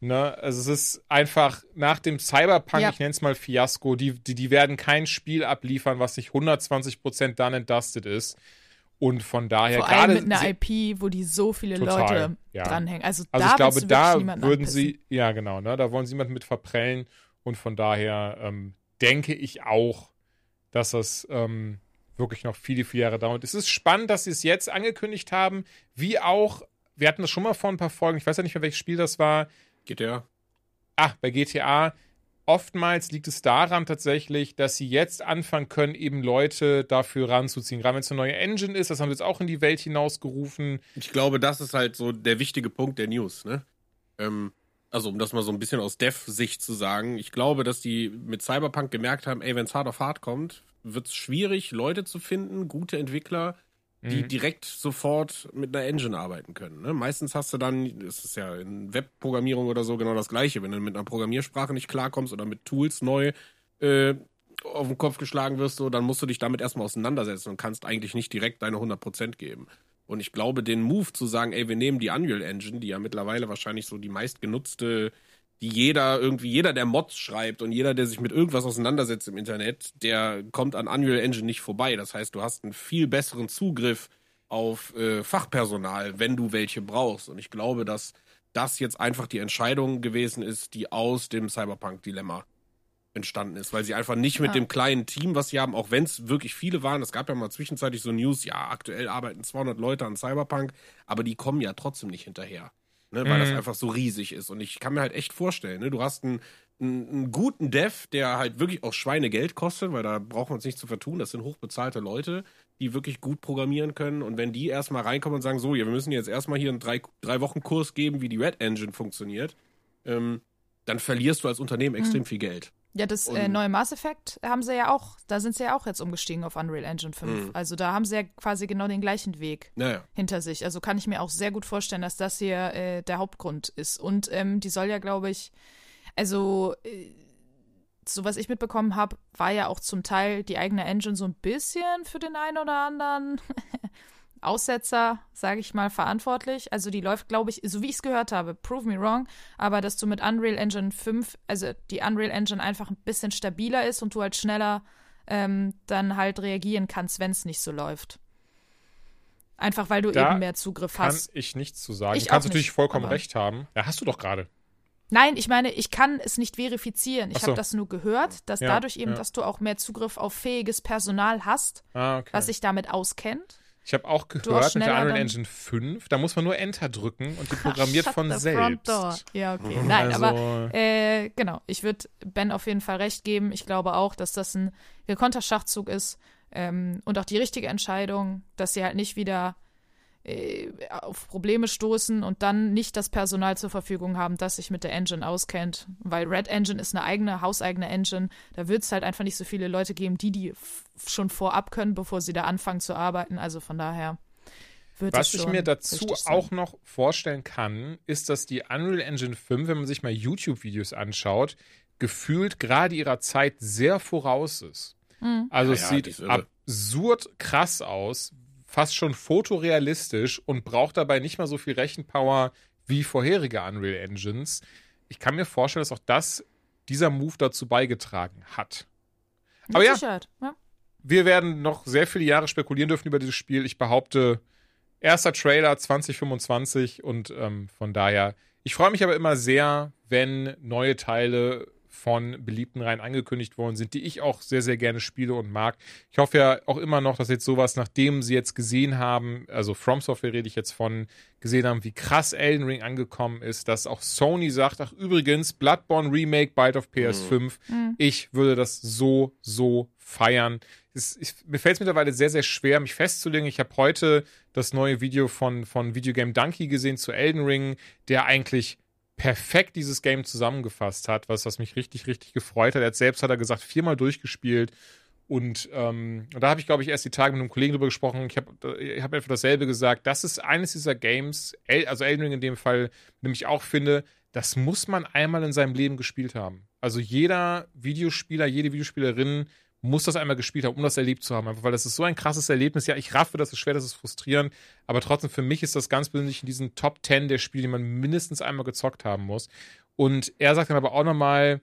Ne? Also es ist einfach nach dem Cyberpunk, Ja. ich nenne es mal Fiasko, die, die, die werden kein Spiel abliefern, was nicht 120% done and dusted ist. Und von daher vor allem gerade mit einer IP, wo die so viele Total, Leute ja. dranhängen. Also, Also da ich glaube, da würden anpissen. sie, ja genau, ne, da wollen sie jemanden mit verprellen und von daher ähm, denke ich auch, dass das ähm, wirklich noch viele, viele Jahre dauert. Es ist spannend, dass sie es jetzt angekündigt haben, wie auch, wir hatten das schon mal vor ein paar Folgen, ich weiß ja nicht mehr, welches Spiel das war, der? ah, bei GTA, oftmals liegt es daran tatsächlich, dass sie jetzt anfangen können, eben Leute dafür ranzuziehen. Gerade wenn es eine neue Engine ist, das haben sie jetzt auch in die Welt hinausgerufen. Ich glaube, das ist halt so der wichtige Punkt der News, ne? Ähm, also, um das mal so ein bisschen aus Dev-Sicht zu sagen, ich glaube, dass die mit Cyberpunk gemerkt haben, ey, wenn es hart auf hart kommt, wird es schwierig, Leute zu finden, gute Entwickler, die Mhm. direkt sofort mit einer Engine arbeiten können. Ne? Meistens hast du dann, das ist ja in Webprogrammierung oder so genau das Gleiche, wenn du mit einer Programmiersprache nicht klarkommst oder mit Tools neu äh, auf den Kopf geschlagen wirst, so, dann musst du dich damit erstmal auseinandersetzen und kannst eigentlich nicht direkt deine 100% geben. Und ich glaube, den Move zu sagen, ey, wir nehmen die Unreal Engine, die ja mittlerweile wahrscheinlich so die meistgenutzte, die jeder irgendwie, jeder, der Mods schreibt und jeder, der sich mit irgendwas auseinandersetzt im Internet, der kommt an Unreal Engine nicht vorbei. Das heißt, du hast einen viel besseren Zugriff auf äh, Fachpersonal, wenn du welche brauchst. Und ich glaube, dass das jetzt einfach die Entscheidung gewesen ist, die aus dem Cyberpunk-Dilemma entstanden ist, weil sie einfach nicht mit Ja. dem kleinen Team, was sie haben, auch wenn es wirklich viele waren, es gab ja mal zwischenzeitlich so News, ja, aktuell arbeiten 200 Leute an Cyberpunk, aber die kommen ja trotzdem nicht hinterher, ne, weil das Mhm. einfach so riesig ist und ich kann mir halt echt vorstellen, ne, du hast einen, einen, einen guten Dev, der halt wirklich auch Schweinegeld kostet, weil da brauchen wir uns nicht zu vertun, das sind hochbezahlte Leute, die wirklich gut programmieren können und wenn die erstmal reinkommen und sagen, so, ja, wir müssen jetzt erstmal hier einen drei, drei Wochen Kurs geben, wie die Red Engine funktioniert, ähm, dann verlierst du als Unternehmen extrem viel Geld. Ja, das äh, neue Mass Effect haben sie ja auch, da sind sie ja auch jetzt umgestiegen auf Unreal Engine 5. Mhm. Also da haben sie ja quasi genau den gleichen Weg Naja. hinter sich. Also kann ich mir auch sehr gut vorstellen, dass das hier äh, der Hauptgrund ist. Und ähm, die soll ja, glaube ich, also äh, so was ich mitbekommen habe, war ja auch zum Teil die eigene Engine so ein bisschen für den einen oder anderen Aussetzer, sage ich mal, verantwortlich. Also die läuft, glaube ich, so wie ich es gehört habe, prove me wrong, aber dass du mit Unreal Engine 5, also die Unreal Engine einfach ein bisschen stabiler ist und du halt schneller ähm, dann halt reagieren kannst, wenn es nicht so läuft. Einfach weil du Da eben mehr Zugriff Kann hast. ich nichts zu sagen. Ich du kannst auch natürlich nicht, vollkommen recht haben. Ja, hast du doch gerade. Nein, ich meine, ich kann es nicht verifizieren. Ich so. habe das nur gehört, dass Ja, dadurch eben, ja. dass du auch mehr Zugriff auf fähiges Personal hast, Ah, okay. was sich damit auskennt. Ich habe auch gehört mit der Unreal Engine 5, da muss man nur Enter drücken und die programmiert von selbst. Ja, okay. Nein, Also- aber äh, genau, ich würde Ben auf jeden Fall recht geben. Ich glaube auch, dass das ein gekonnter Schachzug ist ähm, und auch die richtige Entscheidung, dass sie halt nicht wieder äh, auf Probleme stoßen und dann nicht das Personal zur Verfügung haben, das sich mit der Engine auskennt. Weil Red Engine ist eine eigene, hauseigene Engine. Da wird es halt einfach nicht so viele Leute geben, die die schon vorab können, bevor sie da anfangen zu arbeiten. Also von daher wird Was ich mir dazu sein. auch noch vorstellen kann, ist, dass die Unreal Engine 5, wenn man sich mal YouTube-Videos anschaut, gefühlt gerade ihrer Zeit sehr voraus ist. Mhm. Also Ja, es ja, sieht absurd krass aus, fast schon fotorealistisch und braucht dabei nicht mal so viel Rechenpower wie vorherige Unreal Engines. Ich kann mir vorstellen, dass auch das dieser Move dazu beigetragen hat. Mit Aber ja. Ja. Wir werden noch sehr viele Jahre spekulieren dürfen über dieses Spiel. Ich behaupte, erster Trailer 2025 und ähm, von daher, ich freue mich aber immer sehr, wenn neue Teile von beliebten Reihen angekündigt worden sind, die ich auch sehr, sehr gerne spiele und mag. Ich hoffe ja auch immer noch, dass jetzt sowas, nachdem sie jetzt gesehen haben, also From Software rede ich jetzt von, gesehen haben, wie krass Elden Ring angekommen ist, dass auch Sony sagt, ach übrigens, Bloodborne Remake bald auf PS5. Ich würde das so, so feiern. Es, ich, mir fällt es mittlerweile sehr, sehr schwer, mich festzulegen. Ich habe heute das neue Video von, von Videogame Donkey gesehen zu Elden Ring, der eigentlich perfekt dieses Game zusammengefasst hat, was, was mich richtig, richtig gefreut hat. Er hat selbst, hat er gesagt, viermal durchgespielt. Und, ähm, und da habe ich, glaube ich, erst die Tage mit einem Kollegen drüber gesprochen. Ich habe ich hab einfach dasselbe gesagt. Das ist eines dieser Games, also Elden Ring in dem Fall, nämlich auch finde, das muss man einmal in seinem Leben gespielt haben. Also jeder Videospieler, jede Videospielerin muss das einmal gespielt haben, um das erlebt zu haben. Einfach weil das ist so ein krasses Erlebnis. Ja, ich raffe, das ist schwer, das ist frustrierend. Aber trotzdem, für mich ist das ganz persönlich in diesen Top 10 der Spiele, die man mindestens einmal gezockt haben muss. Und er sagt dann aber auch nochmal,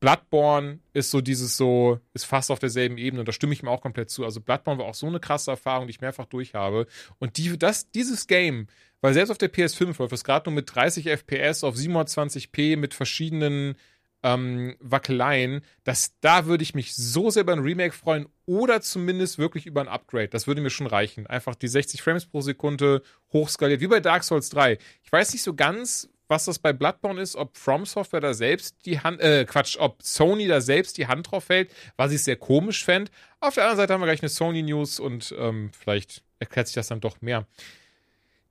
Bloodborne ist so dieses so, ist fast auf derselben Ebene und da stimme ich ihm auch komplett zu. Also Bloodborne war auch so eine krasse Erfahrung, die ich mehrfach durch habe. Und die, das, dieses Game, weil selbst auf der PS5 läuft es gerade nur mit 30 FPS auf 720p mit verschiedenen ähm, Wackeleien, dass da würde ich mich so sehr über ein Remake freuen oder zumindest wirklich über ein Upgrade. Das würde mir schon reichen. Einfach die 60 Frames pro Sekunde hochskaliert, wie bei Dark Souls 3. Ich weiß nicht so ganz, was das bei Bloodborne ist, ob From Software da selbst die Hand, äh, Quatsch, ob Sony da selbst die Hand drauf hält, was ich sehr komisch fände. Auf der anderen Seite haben wir gleich eine Sony-News und ähm, vielleicht erklärt sich das dann doch mehr.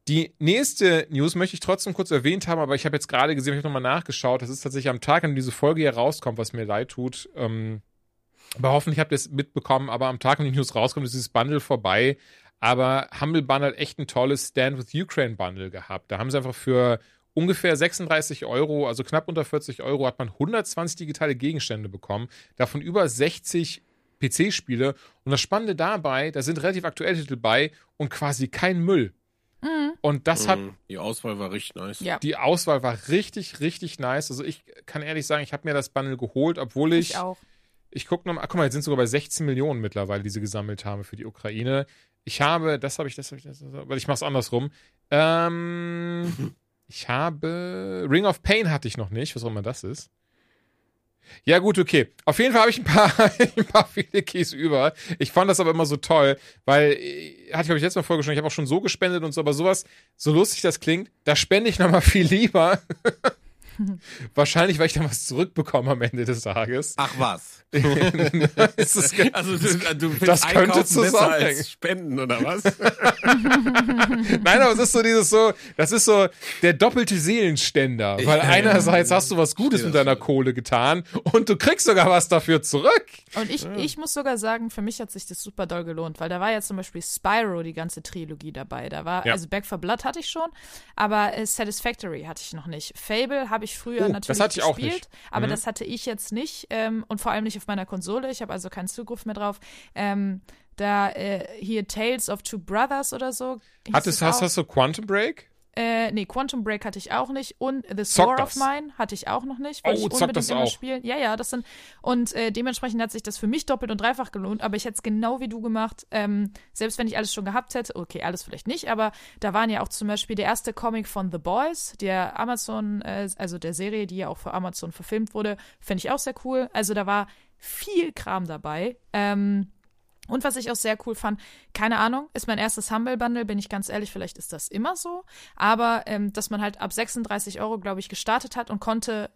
Die nächste News möchte ich trotzdem kurz erwähnt haben, aber ich habe jetzt gerade gesehen, ich habe nochmal nachgeschaut. Das ist tatsächlich am Tag, an dem diese Folge hier rauskommt, was mir leid tut. Ähm, aber hoffentlich habt ihr es mitbekommen. Aber am Tag, an dem die News rauskommt, ist dieses Bundle vorbei. Aber Humble Bundle hat echt ein tolles Stand with Ukraine Bundle gehabt. Da haben sie einfach für ungefähr 36 Euro, also knapp unter 40 Euro, hat man 120 digitale Gegenstände bekommen. Davon über 60 PC-Spiele. Und das Spannende dabei, da sind relativ aktuelle Titel bei und quasi kein Müll. Und das hat Mhm. Die Auswahl war richtig nice. Ja, die Auswahl war richtig, richtig nice. Also ich kann ehrlich sagen, ich habe mir das Bundle geholt, obwohl ich, ich auch. ich gucke nochmal, guck mal, jetzt sind sogar bei 16 Millionen mittlerweile, die sie gesammelt haben für die Ukraine. Ich habe, das habe ich, das habe ich, das, weil ich mache es andersrum. Ähm, ich habe Ring of Pain hatte ich noch nicht, was auch immer das ist. Ja, gut, okay. Auf jeden Fall habe ich ein paar, ein paar viele Keys über. Ich fand das aber immer so toll, weil, äh, hatte ich, glaube ich, letztes Mal vorgestellt, ich habe auch schon so gespendet und so, aber sowas, so lustig das klingt, da spende ich nochmal viel lieber. Wahrscheinlich, weil ich dann was zurückbekomme am Ende des Tages. Ach was. Ist das ge- Also du, du Das könnte zusammenhängen. als Spenden oder was? Nein, aber es ist so dieses so, das ist so der doppelte Seelenständer. Weil Ja, einerseits hast du was Gutes mit deiner. Kohle getan und du kriegst sogar was dafür zurück. Und ich, ich muss sogar sagen, für mich hat sich das super doll gelohnt, weil da war ja zum Beispiel Spyro, die ganze Trilogie dabei. Da war, Ja. also Back for Blood hatte ich schon, aber äh, Satisfactory hatte ich noch nicht. Fable habe ich früher Oh, natürlich das hatte ich auch gespielt, nicht. aber Mhm. das hatte ich jetzt nicht ähm, und vor allem nicht auf meiner Konsole. Ich habe also keinen Zugriff mehr drauf. Ähm, da äh, hier Tales of Two Brothers oder so. Hattest, es hast, auch. hast du Quantum Break? Äh, nee, Quantum Break hatte ich auch nicht. Und The das. of Mine hatte ich auch noch nicht. Wollte Oh, ich unbedingt immer auch. spielen. Ja, ja, das sind. Und äh, dementsprechend hat sich das für mich doppelt und dreifach gelohnt. Aber ich hätte es genau wie du gemacht. Ähm, selbst wenn ich alles schon gehabt hätte. Okay, alles vielleicht nicht. Aber da waren ja auch zum Beispiel der erste Comic von The Boys, der Amazon, äh, also der Serie, die ja auch für Amazon verfilmt wurde. Fände ich auch sehr cool. Also da war viel Kram dabei. Ähm, Und was ich auch sehr cool fand, keine Ahnung, ist mein erstes Humble Bundle, bin ich ganz ehrlich, vielleicht ist das immer so, aber ähm, dass man halt ab 36 Euro, glaube ich, gestartet hat und konnte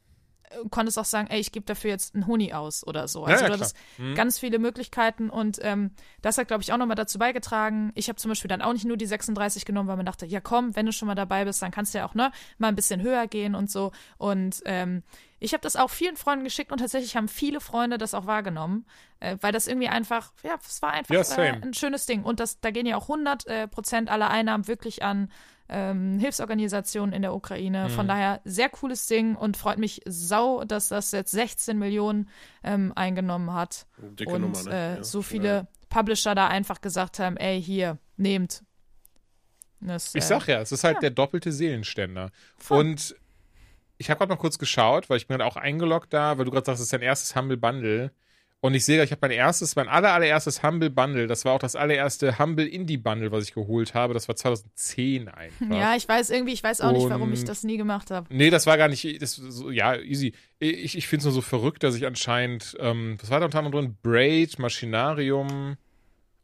konntest auch sagen, ey, ich gebe dafür jetzt einen Huni aus oder so. Also Ja, ja, du hattest. Mhm. ganz viele Möglichkeiten und ähm, das hat, glaube ich, auch nochmal dazu beigetragen. Ich habe zum Beispiel dann auch nicht nur die 36 genommen, weil man dachte, ja komm, wenn du schon mal dabei bist, dann kannst du ja auch ne, mal ein bisschen höher gehen und so. Und ähm, ich habe das auch vielen Freunden geschickt und tatsächlich haben viele Freunde das auch wahrgenommen, äh, weil das irgendwie einfach, ja, es war einfach Ja, äh, ein schönes Ding. Und das, da gehen ja auch 100 äh, Prozent aller Einnahmen wirklich an ähm, Hilfsorganisationen in der Ukraine. Mhm. Von daher sehr cooles Ding und freut mich sau, dass das jetzt 16 Millionen ähm, eingenommen hat Dicke und Nummer, ne? äh, Ja. so viele Publisher da einfach gesagt haben, ey, hier, nehmt. Das, Ich äh, sag ja, es ist halt ja. der doppelte Seelenständer. Voll. Und ich habe gerade mal kurz geschaut, weil ich bin gerade auch eingeloggt da, weil du gerade sagst, es ist dein erstes Humble Bundle. Und ich sehe, ich habe mein erstes, mein aller, allererstes Humble Bundle, das war auch das allererste Humble Indie Bundle, was ich geholt habe. Das war 2010 einfach. Ja, ich weiß irgendwie, ich weiß auch nicht, warum ich Und- das nie gemacht habe. Nee, das war gar nicht, das, so, ja, easy. Ich, ich finde es nur so verrückt, dass ich anscheinend, ähm, was war da unter anderem drin? Braid, Maschinarium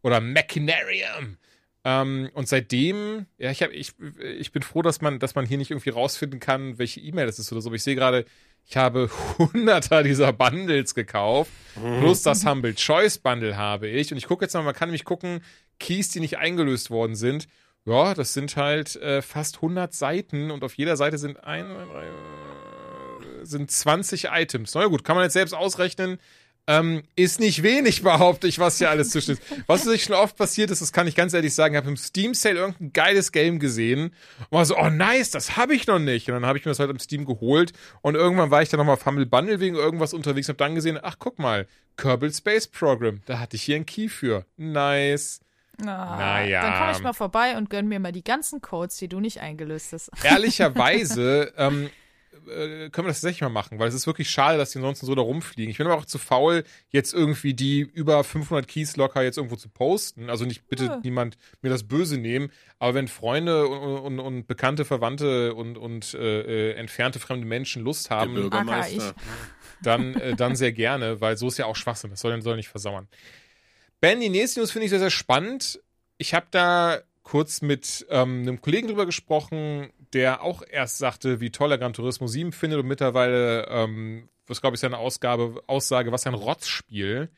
oder Machinarium. Ähm, und seitdem, ja, ich, hab, ich, ich bin froh, dass man, dass man hier nicht irgendwie rausfinden kann, welche E-Mail das ist oder so. Aber ich sehe gerade, ich habe hunderter dieser Bundles gekauft. Plus das Humble Choice Bundle habe ich. Und ich gucke jetzt mal, man kann nämlich gucken, Keys, die nicht eingelöst worden sind. Ja, das sind halt äh, fast 100 Seiten und auf jeder Seite sind ein, äh, sind 20 Items. Na gut, kann man jetzt selbst ausrechnen. Ähm, ist nicht wenig, behaupte ich, was hier alles zwischen ist. Was sich schon oft passiert ist, das kann ich ganz ehrlich sagen, ich habe im Steam Sale irgendein geiles Game gesehen und war so, oh nice, das habe ich noch nicht. Und dann habe ich mir das halt im Steam geholt und irgendwann war ich dann nochmal auf Humble Bundle wegen irgendwas unterwegs und habe dann gesehen, ach guck mal, Kerbal Space Program, da hatte ich hier einen Key für. Nice. Ah, Naja. Dann komme ich mal vorbei und gönn mir mal die ganzen Codes, die du nicht eingelöst hast. ehrlicherweise ähm, äh, können wir das tatsächlich mal machen, weil es ist wirklich schade, dass die ansonsten so da rumfliegen. Ich bin aber auch zu faul, jetzt irgendwie die über 500 Keys locker jetzt irgendwo zu posten. Also nicht bitte Ja. niemand mir das böse nehmen, aber wenn Freunde und, und, und bekannte Verwandte und, und äh, äh, entfernte fremde Menschen Lust Der haben, Bürgermeister. dann, äh, dann sehr gerne, weil so ist ja auch Schwachsinn. Das soll, soll nicht versauern. Ben, die nächste News finde ich sehr, sehr spannend. Ich habe da kurz mit ähm, einem Kollegen drüber gesprochen, der auch erst sagte, wie toll er Gran Turismo 7 findet und mittlerweile, ähm, was glaube ich seine Ausgabe, Aussage, was ein Rotzspiel.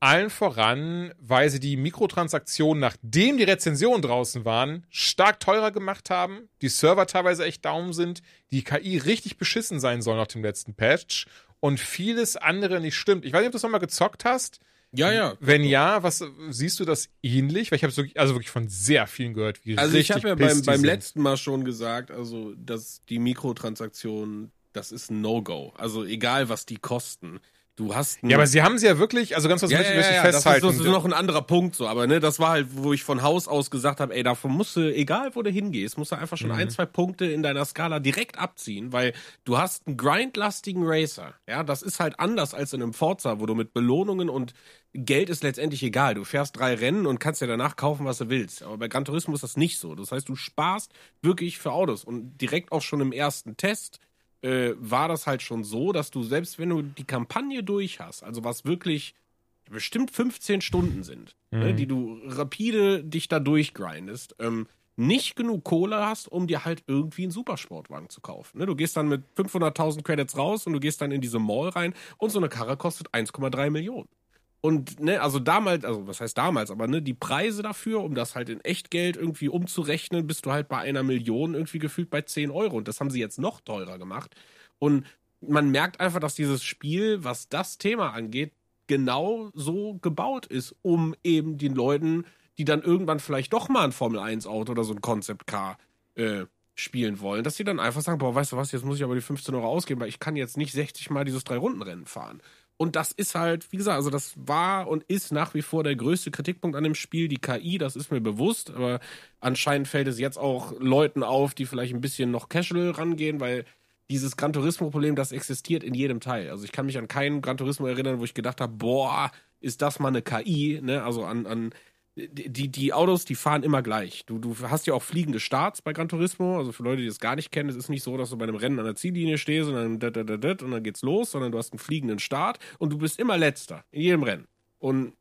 Allen voran, weil sie die Mikrotransaktionen, nachdem die Rezensionen draußen waren, stark teurer gemacht haben, die Server teilweise echt down sind, die KI richtig beschissen sein soll nach dem letzten Patch und vieles andere nicht stimmt. Ich weiß nicht, ob du das nochmal gezockt hast. Ja, ja. Wenn ja, was siehst du das ähnlich? Weil ich habe wirklich, also wirklich von sehr vielen gehört, wie Also ich habe ja beim, beim letzten Mal schon gesagt, also dass die Mikrotransaktionen, das ist ein No-Go. Also egal, was die kosten. Du hast Ja, aber sie haben sie ja wirklich, also ganz was ja, möchte ich ja, ja, festhalten. Das ist, das ist noch ein anderer Punkt so, aber ne, das war halt, wo ich von Haus aus gesagt habe, ey, davon musst du, egal wo du hingehst, musst du einfach schon Mhm. ein, zwei Punkte in deiner Skala direkt abziehen, weil du hast einen grindlastigen Racer. Ja, das ist halt anders als in einem Forza, wo du mit Belohnungen und Geld ist letztendlich egal. Du fährst drei Rennen und kannst dir danach kaufen, was du willst. Aber bei Gran Turismo ist das nicht so. Das heißt, du sparst wirklich für Autos und direkt auch schon im ersten Test äh, war das halt schon so, dass du selbst wenn du die Kampagne durch hast, also was wirklich bestimmt 15 Stunden sind, ne, die du rapide dich da durchgrindest, ähm, nicht genug Kohle hast, um dir halt irgendwie einen Supersportwagen zu kaufen. Ne? Du gehst dann mit 500.000 Credits raus und du gehst dann in diese Mall rein und so eine Karre kostet 1,3 Millionen. Und ne, also damals, also was heißt damals, aber ne, die Preise dafür, um das halt in Echtgeld irgendwie umzurechnen, bist du halt bei einer Million irgendwie gefühlt bei 10 Euro. Und das haben sie jetzt noch teurer gemacht. Und man merkt einfach, dass dieses Spiel, was das Thema angeht, genau so gebaut ist, um eben den Leuten, die dann irgendwann vielleicht doch mal ein Formel-1-Auto oder so ein Concept-Car äh, spielen wollen, dass sie dann einfach sagen, boah, weißt du was, jetzt muss ich aber die 15 Euro ausgeben, weil ich kann jetzt nicht 60 Mal dieses Drei-Runden-Rennen fahren. Und das ist halt, wie gesagt, also das war und ist nach wie vor der größte Kritikpunkt an dem Spiel, die KI, das ist mir bewusst, aber anscheinend fällt es jetzt auch Leuten auf, die vielleicht ein bisschen noch casual rangehen, weil dieses Gran Turismo-Problem, das existiert in jedem Teil. Also ich kann mich an keinen Gran Turismo erinnern, wo ich gedacht habe, boah, ist das mal eine KI, ne? Also an, an die, die Autos, die fahren immer gleich. Du, du hast ja auch fliegende Starts bei Gran Turismo. Also für Leute, die das gar nicht kennen, es ist nicht so, dass du bei einem Rennen an der Ziellinie stehst und dann dat, dat, dat, und dann geht's los, sondern du hast einen fliegenden Start und du bist immer letzter in jedem Rennen. Und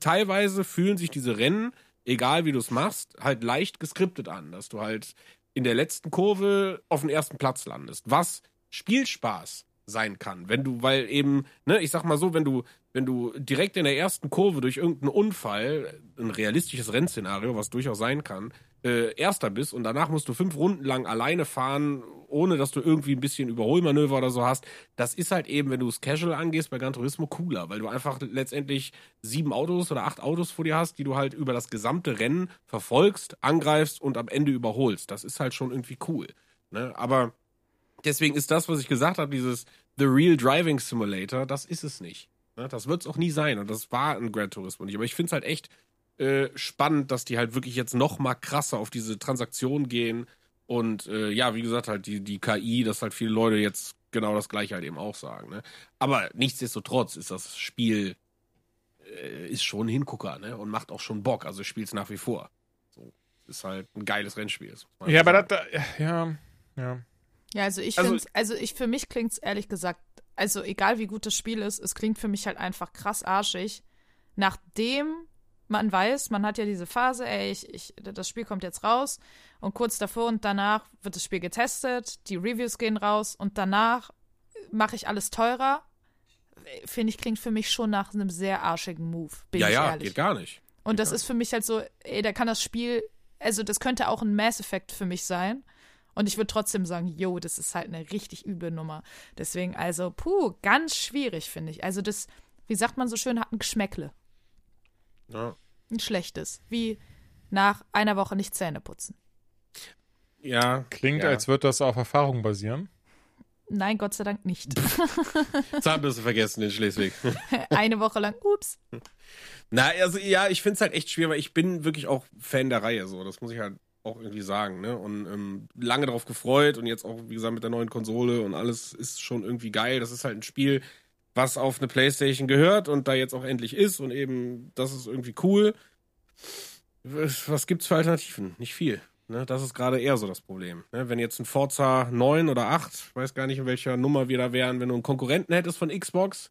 teilweise fühlen sich diese Rennen, egal wie du es machst, halt leicht geskriptet an, dass du halt in der letzten Kurve auf den ersten Platz landest. Was Spielspaß sein kann, wenn du, weil eben, ne, ich sag mal so, wenn du, wenn du direkt in der ersten Kurve durch irgendeinen Unfall, ein realistisches Rennszenario, was durchaus sein kann, äh, Erster bist und danach musst du fünf Runden lang alleine fahren, ohne dass du irgendwie ein bisschen Überholmanöver oder so hast. Das ist halt eben, wenn du es casual angehst, bei Gran Turismo cooler, weil du einfach letztendlich sieben Autos oder acht Autos vor dir hast, die du halt über das gesamte Rennen verfolgst, angreifst und am Ende überholst. Das ist halt schon irgendwie cool. Ne? Aber deswegen ist das, was ich gesagt habe, dieses The Real Driving Simulator, das ist es nicht. Ne? Das wird es auch nie sein und das war ein Gran Turismo nicht. Aber ich finde es halt echt äh, spannend, dass die halt wirklich jetzt noch mal krasser auf diese Transaktion gehen und äh, ja, wie gesagt, halt die, die KI, dass halt viele Leute jetzt genau das gleiche halt eben auch sagen. Ne? Aber nichtsdestotrotz ist das Spiel äh, ist schon ein Hingucker ne? und macht auch schon Bock. Also ich spiele es nach wie vor. So, ist halt ein geiles Rennspiel. Ja, aber das, ja, ja. Ja, also ich also, finde, also ich für mich klingt es ehrlich gesagt, also egal wie gut das Spiel ist, es klingt für mich halt einfach krass arschig, nachdem man weiß, man hat ja diese Phase, ey, ich, ich, das Spiel kommt jetzt raus und kurz davor und danach wird das Spiel getestet, die Reviews gehen raus und danach mache ich alles teurer. Finde ich, klingt für mich schon nach einem sehr arschigen Move. Bin ja, ich ja, ehrlich. geht gar nicht. Und das ist für mich halt so, ey, da kann das Spiel, also das könnte auch ein Mass Effect für mich sein. Und ich würde trotzdem sagen, yo, das ist halt eine richtig üble Nummer. Deswegen, also, puh, ganz schwierig, finde ich. Also das, wie sagt man so schön, hat ein Geschmäckle. Ja. Ein schlechtes. Wie nach einer Woche nicht Zähne putzen. Ja. Klingt, ja. als würde das auf Erfahrung basieren. Nein, Gott sei Dank nicht. Zahnbürste vergessen in Schleswig. Eine Woche lang, ups. Na, also ja, ich finde es halt echt schwer, weil ich bin wirklich auch Fan der Reihe, so. Das muss ich halt auch irgendwie sagen, ne? Und ähm, lange darauf gefreut und jetzt auch, wie gesagt, mit der neuen Konsole und alles ist schon irgendwie geil. Das ist halt ein Spiel, was auf eine Playstation gehört und da jetzt auch endlich ist und eben, das ist irgendwie cool. Was gibt's für Alternativen? Nicht viel. Ne? Das ist gerade eher so das Problem. Ne? Wenn jetzt ein Forza 9 oder 8, weiß gar nicht, in welcher Nummer wir da wären, wenn du einen Konkurrenten hättest von Xbox,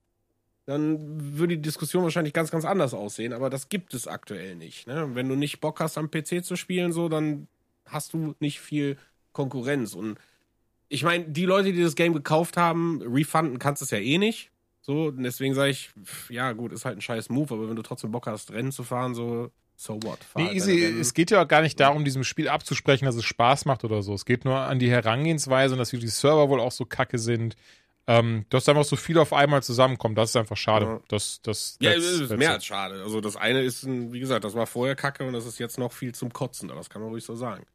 dann würde die Diskussion wahrscheinlich ganz, ganz anders aussehen, aber das gibt es aktuell nicht. Ne? Wenn du nicht Bock hast, am PC zu spielen, so, dann hast du nicht viel Konkurrenz. Und ich meine, die Leute, die das Game gekauft haben, refunden kannst du es ja eh nicht. So, und deswegen sage ich, ja, gut, ist halt ein scheiß Move, aber wenn du trotzdem Bock hast, Rennen zu fahren, so, so what? Fahr Nee, halt easy. Es geht ja auch gar nicht darum, diesem Spiel abzusprechen, dass es Spaß macht oder so. Es geht nur an die Herangehensweise und dass die Server wohl auch so kacke sind. Ähm, dass einfach so viel auf einmal zusammenkommt, das ist einfach schade. Ja. Das, das, Ja, es ist mehr als schade. Also das eine ist, ein, wie gesagt, das war vorher Kacke und das ist jetzt noch viel zum Kotzen. Das kann man ruhig so sagen.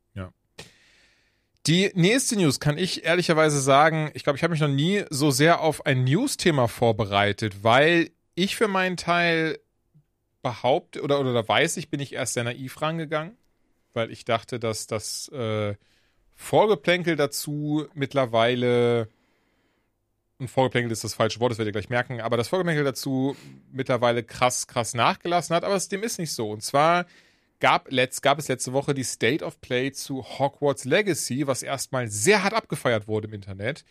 Die nächste News kann ich ehrlicherweise sagen, ich glaube, ich habe mich noch nie so sehr auf ein News-Thema vorbereitet, weil ich für meinen Teil behaupte oder, oder da weiß ich, bin ich erst sehr naiv rangegangen, weil ich dachte, dass das äh, Vorgeplänkel dazu mittlerweile ein Vorgeplänkel ist das falsche Wort, das werdet ihr gleich merken, aber das Vorgeplänkel dazu mittlerweile krass, krass nachgelassen hat, aber es dem ist nicht so. Und zwar gab, letzt, gab es letzte Woche die State of Play zu Hogwarts Legacy, was erstmal sehr hart abgefeiert wurde im Internet.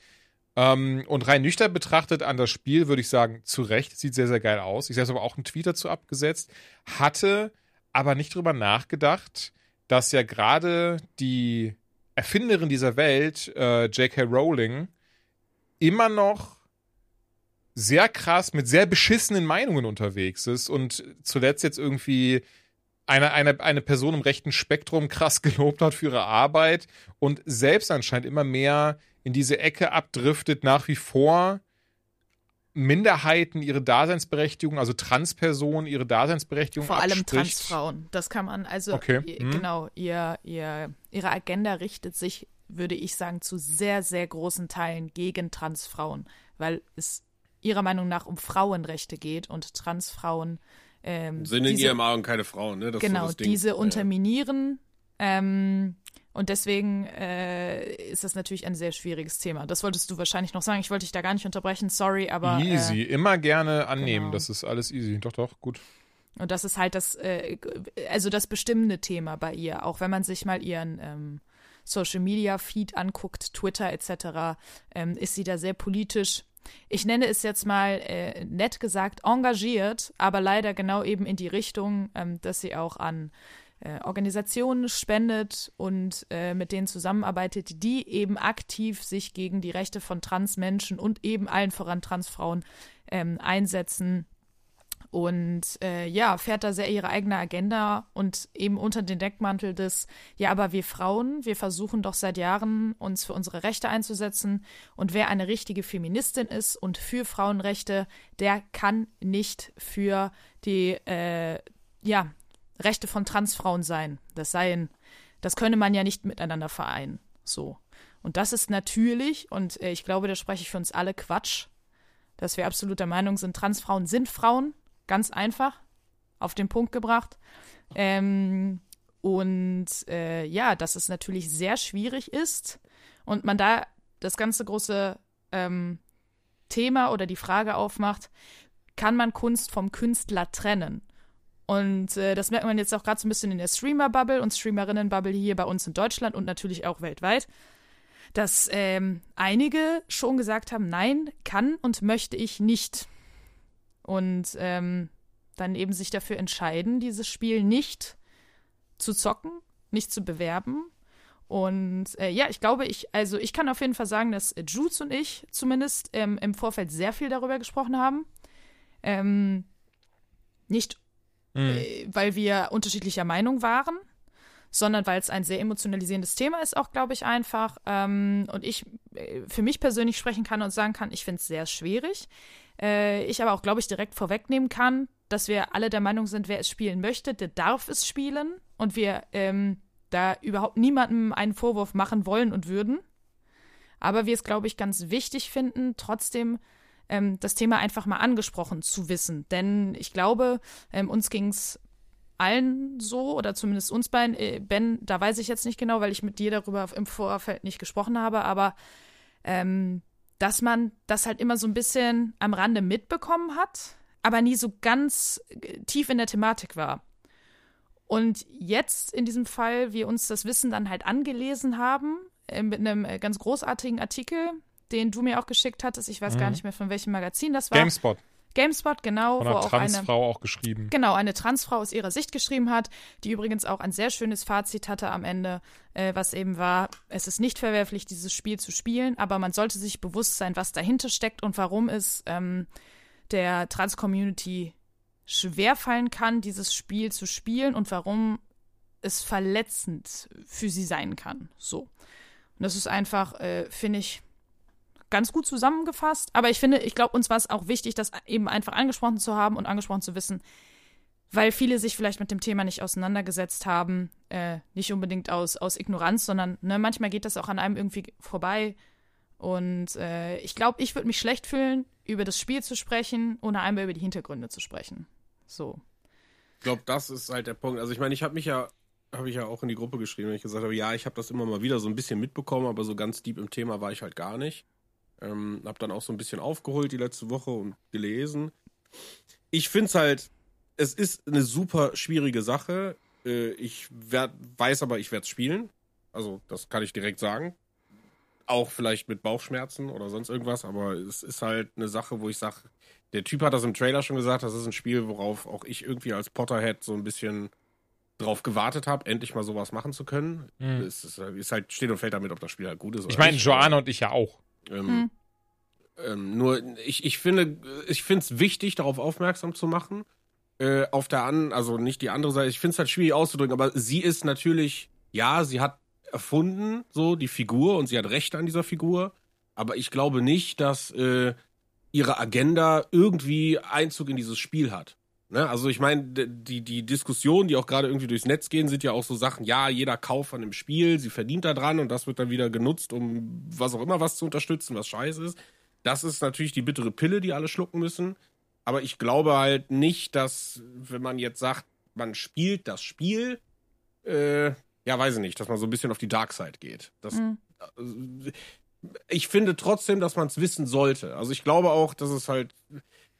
Ähm, und rein nüchtern betrachtet an das Spiel würde ich sagen, zu Recht, sieht sehr, sehr geil aus. Ich selbst habe auch einen Tweet dazu abgesetzt, hatte aber nicht drüber nachgedacht, dass ja gerade die Erfinderin dieser Welt, äh, J.K. Rowling, immer noch sehr krass mit sehr beschissenen Meinungen unterwegs ist und zuletzt jetzt irgendwie eine, eine, eine Person im rechten Spektrum krass gelobt hat für ihre Arbeit und selbst anscheinend immer mehr in diese Ecke abdriftet, nach wie vor Minderheiten ihre Daseinsberechtigung, also Transpersonen ihre Daseinsberechtigung Vor allem abspricht. Transfrauen. Das kann man, also Okay. Mhm. genau, ihr, ihr, ihre Agenda richtet sich, würde ich sagen, zu sehr, sehr großen Teilen gegen Transfrauen, weil es ihrer Meinung nach um Frauenrechte geht und Transfrauen ähm, Sind in diese- ihren Augen keine Frauen, ne? Das genau, diese Ja. unterminieren. Ähm, und deswegen äh, ist das natürlich ein sehr schwieriges Thema. Das wolltest du wahrscheinlich noch sagen. Ich wollte dich da gar nicht unterbrechen, sorry, aber easy, immer gerne annehmen, genau. das ist alles easy. Doch, doch, gut. Äh, und das ist halt das, äh, also das bestimmende Thema bei ihr. Auch wenn man sich mal ihren ähm, Social Media Feed anguckt, Twitter etc., ähm, ist sie da sehr politisch. ich nenne es jetzt mal äh, nett gesagt, engagiert, aber leider genau eben in die Richtung, ähm, dass sie auch an äh, Organisationen spendet und äh, mit denen zusammenarbeitet, die eben aktiv sich gegen die Rechte von Transmenschen und eben allen voran Transfrauen ähm, einsetzen und äh, ja, fährt da sehr ihre eigene Agenda und eben unter den Deckmantel des, ja, aber wir Frauen, wir versuchen doch seit Jahren, uns für unsere Rechte einzusetzen. Und wer eine richtige Feministin ist und für Frauenrechte, der kann nicht für die, äh, ja, Rechte von Transfrauen sein. Das seien, das könne man ja nicht miteinander vereinen. So. Und das ist natürlich, und äh, ich glaube, da spreche ich für uns alle Quatsch, dass wir absolut der Meinung sind, Transfrauen sind Frauen Ganz einfach auf den Punkt gebracht. Ähm, und äh, ja, dass es natürlich sehr schwierig ist und man da das ganze große ähm, Thema oder die Frage aufmacht, kann man Kunst vom Künstler trennen? Und äh, das merkt man jetzt auch gerade so ein bisschen in der Streamer-Bubble und Streamerinnen-Bubble hier bei uns in Deutschland und natürlich auch weltweit, dass ähm, einige schon gesagt haben, nein, kann und möchte ich nicht und ähm, dann eben sich dafür entscheiden, dieses Spiel nicht zu zocken, nicht zu bewerben. Und äh, ja, ich glaube, ich, also ich kann auf jeden Fall sagen, dass Jules und ich zumindest ähm, im Vorfeld sehr viel darüber gesprochen haben. Ähm, nicht, mhm. äh, weil wir unterschiedlicher Meinung waren, sondern weil es ein sehr emotionalisierendes Thema ist, auch glaube ich einfach. Ähm, und ich äh, für mich persönlich sprechen kann und sagen kann, ich finde es sehr schwierig. Äh, ich aber auch, glaube ich, direkt vorwegnehmen kann, dass wir alle der Meinung sind, wer es spielen möchte, der darf es spielen und wir ähm, da überhaupt niemandem einen Vorwurf machen wollen und würden. Aber wir es, glaube ich, ganz wichtig finden, trotzdem ähm, das Thema einfach mal angesprochen zu wissen. Denn ich glaube, ähm, uns ging es allen so, oder zumindest uns beiden. Äh, ben, da weiß ich jetzt nicht genau, weil ich mit dir darüber im Vorfeld nicht gesprochen habe, aber ähm, dass man das halt immer so ein bisschen am Rande mitbekommen hat, aber nie so ganz äh, tief in der Thematik war. Und jetzt in diesem Fall wir uns das Wissen dann halt angelesen haben, äh, mit einem äh, ganz großartigen Artikel, den du mir auch geschickt hattest. Ich weiß mhm. gar nicht mehr, von welchem Magazin das war. GameSpot. GameSpot, genau. Von einer Transfrau auch geschrieben. Genau, eine Transfrau aus ihrer Sicht geschrieben hat, die übrigens auch ein sehr schönes Fazit hatte am Ende, äh, was eben war, es ist nicht verwerflich, dieses Spiel zu spielen, aber man sollte sich bewusst sein, was dahinter steckt und warum es ähm, der Trans-Community schwerfallen kann, dieses Spiel zu spielen und warum es verletzend für sie sein kann. So. Und das ist einfach, äh, finde ich, ganz gut zusammengefasst. Aber ich finde, ich glaube, uns war es auch wichtig, das eben einfach angesprochen zu haben und angesprochen zu wissen, weil viele sich vielleicht mit dem Thema nicht auseinandergesetzt haben. Äh, nicht unbedingt aus, aus Ignoranz, sondern ne, manchmal geht das auch an einem irgendwie vorbei. Und äh, ich glaube, ich würde mich schlecht fühlen, über das Spiel zu sprechen, ohne einmal über die Hintergründe zu sprechen. So. Ich glaube, das ist halt der Punkt. Also ich meine, ich habe mich ja habe ich ja auch in die Gruppe geschrieben, wenn ich gesagt habe, ja, ich habe das immer mal wieder so ein bisschen mitbekommen, aber so ganz deep im Thema war ich halt gar nicht. Ähm, hab dann auch so ein bisschen aufgeholt die letzte Woche und gelesen. Ich finde es halt, es ist eine super schwierige Sache. Äh, ich werd, weiß aber, ich werde es spielen. Also, das kann ich direkt sagen. Auch vielleicht mit Bauchschmerzen oder sonst irgendwas, aber es ist halt eine Sache, wo ich sage, der Typ hat das im Trailer schon gesagt, das ist ein Spiel, worauf auch ich irgendwie als Potterhead so ein bisschen drauf gewartet habe, endlich mal sowas machen zu können. Mhm. Es ist, ist, halt, steht und fällt damit, ob das Spiel halt gut ist. Ich meine, Joanna und ich ja auch. Ähm, hm. ähm, nur ich, ich finde ich finde es wichtig, darauf aufmerksam zu machen. Äh, auf der an, also nicht die andere Seite. Ich finde es halt schwierig auszudrücken, aber sie ist natürlich, ja, sie hat erfunden so die Figur und sie hat Rechte an dieser Figur. Aber ich glaube nicht, dass äh, ihre Agenda irgendwie Einzug in dieses Spiel hat. Ne? Also ich meine, die, die Diskussionen, die auch gerade irgendwie durchs Netz gehen, sind ja auch so Sachen, ja, jeder kauft an dem Spiel, sie verdient da dran und das wird dann wieder genutzt, um was auch immer was zu unterstützen, was scheiße ist. Das ist natürlich die bittere Pille, die alle schlucken müssen. Aber ich glaube halt nicht, dass, wenn man jetzt sagt, man spielt das Spiel, äh, ja, weiß ich nicht, dass man so ein bisschen auf die Dark Side geht. Das, mhm. äh, ich finde trotzdem, dass man es wissen sollte. Also ich glaube auch, dass es halt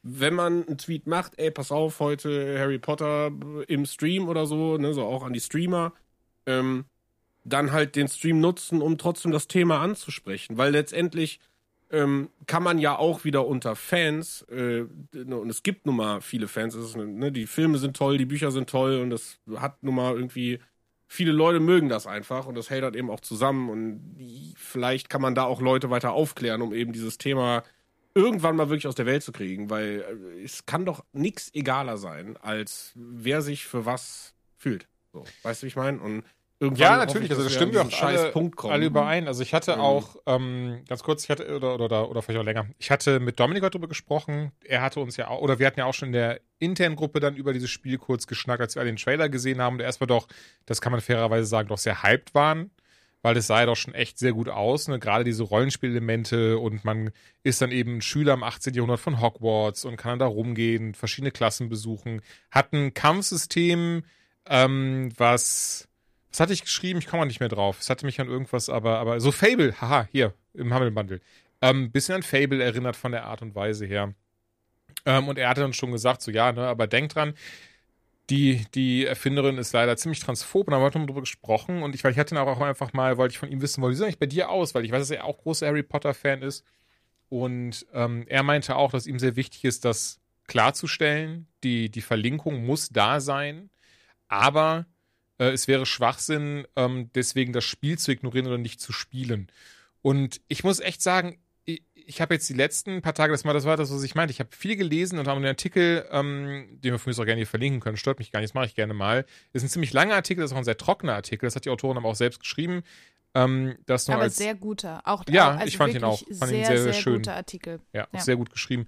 wenn man einen Tweet macht, ey, pass auf, heute Harry Potter im Stream oder so, ne, so auch an die Streamer, ähm, dann halt den Stream nutzen, um trotzdem das Thema anzusprechen. Weil letztendlich ähm, kann man ja auch wieder unter Fans, äh, und es gibt nun mal viele Fans, ist, ne, die Filme sind toll, die Bücher sind toll und das hat nun mal irgendwie, viele Leute mögen das einfach und das hält halt eben auch zusammen und vielleicht kann man da auch Leute weiter aufklären, um eben dieses Thema irgendwann mal wirklich aus der Welt zu kriegen, weil äh, es kann doch nichts egaler sein, als wer sich für was fühlt. So, weißt du, wie ich meine? Und irgendwann Ja, natürlich, ich, also das wir stimmt ja auch scheiß alle, Punkt kommen. alle überein. Also ich hatte Mhm. auch, ähm, ganz kurz, ich hatte, oder, oder, oder vielleicht auch länger, ich hatte mit Dominik darüber gesprochen, er hatte uns ja auch, oder wir hatten ja auch schon in der internen Gruppe dann über dieses Spiel kurz geschnackt, als wir alle den Trailer gesehen haben und erstmal doch, das kann man fairerweise sagen, doch sehr hyped waren, weil es sah ja doch schon echt sehr gut aus, ne? gerade diese Rollenspielelemente und man ist dann eben Schüler im 18. Jahrhundert von Hogwarts und kann dann da rumgehen, verschiedene Klassen besuchen, hat ein Kampfsystem, ähm, was was hatte ich geschrieben? Ich komme nicht mehr drauf. Es hatte mich an irgendwas, aber, aber so Fable, haha, hier im Hammelbundle. Ähm, bisschen an Fable erinnert von der Art und Weise her. Ähm, und er hatte dann schon gesagt, so ja, ne, aber denk dran, die, die Erfinderin ist leider ziemlich transphob und da haben wir darüber gesprochen. Und ich, weil ich hatte ihn auch einfach mal, wollte ich von ihm wissen, wie sieht eigentlich bei dir aus, weil ich weiß, dass er auch großer Harry Potter-Fan ist. Und ähm, er meinte auch, dass ihm sehr wichtig ist, das klarzustellen, die, die Verlinkung muss da sein, aber äh, es wäre Schwachsinn, ähm, deswegen das Spiel zu ignorieren oder nicht zu spielen. Und ich muss echt sagen, ich, habe jetzt die letzten paar Tage, das, mal, das war das, was ich meinte. Ich habe viel gelesen und habe einen Artikel, ähm, den wir von mir auch gerne hier verlinken können, stört mich gar nicht, das mache ich gerne mal. Ist ein ziemlich langer Artikel, das ist auch ein sehr trockener Artikel, das hat die Autorin aber auch selbst geschrieben. Ähm, das nur Aber als, sehr guter. Auch, Ja, also ich fand ihn auch. Fand ihn sehr, sehr, sehr sehr schön. guter Artikel. Ja, Ja. sehr gut geschrieben.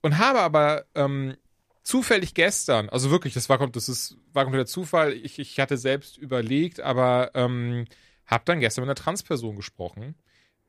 Und habe aber ähm, zufällig gestern, also wirklich, das war, das ist, war kompletter Zufall. Ich, ich hatte selbst überlegt, aber ähm, habe dann gestern mit einer Transperson gesprochen,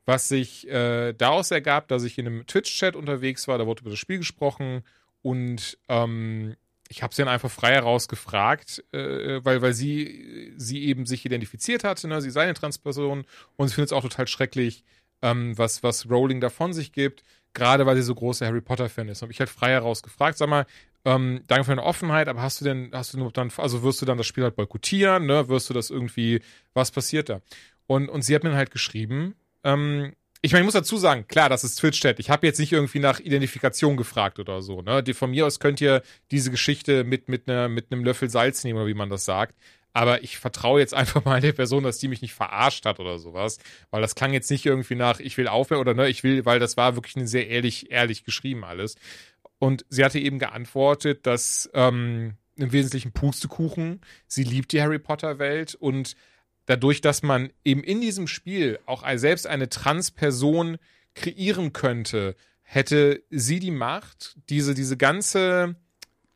was sich äh, daraus ergab, dass ich in einem Twitch-Chat unterwegs war, da wurde über das Spiel gesprochen und ähm, ich habe sie dann einfach frei heraus gefragt, äh, weil, weil sie, sie eben sich identifiziert hatte, ne? sie sei eine Transperson und sie findet es auch total schrecklich, ähm, was, was Rowling davon sich gibt, gerade weil sie so großer Harry Potter-Fan ist. Habe ich halt frei heraus gefragt, sag mal, ähm, danke für deine Offenheit, aber hast du denn, hast du dann, also wirst du dann das Spiel halt boykottieren, ne? Wirst du das irgendwie, was passiert da? Und, und sie hat mir dann halt geschrieben, ähm, ich meine, ich muss dazu sagen, klar, das ist Twitch-Chat. Ich habe jetzt nicht irgendwie nach Identifikation gefragt oder so. Ne? Die, von mir aus könnt ihr diese Geschichte mit, mit, einer, mit einem Löffel Salz nehmen, oder wie man das sagt. Aber ich vertraue jetzt einfach mal der Person, dass die mich nicht verarscht hat oder sowas. Weil das klang jetzt nicht irgendwie nach, ich will aufhören oder ne, ich will, weil das war wirklich eine sehr ehrlich, ehrlich geschrieben alles. Und sie hatte eben geantwortet, dass ähm, im Wesentlichen Pustekuchen, sie liebt die Harry Potter-Welt und dadurch, dass man eben in diesem Spiel auch selbst eine Transperson kreieren könnte, hätte sie die Macht, diese, diese ganze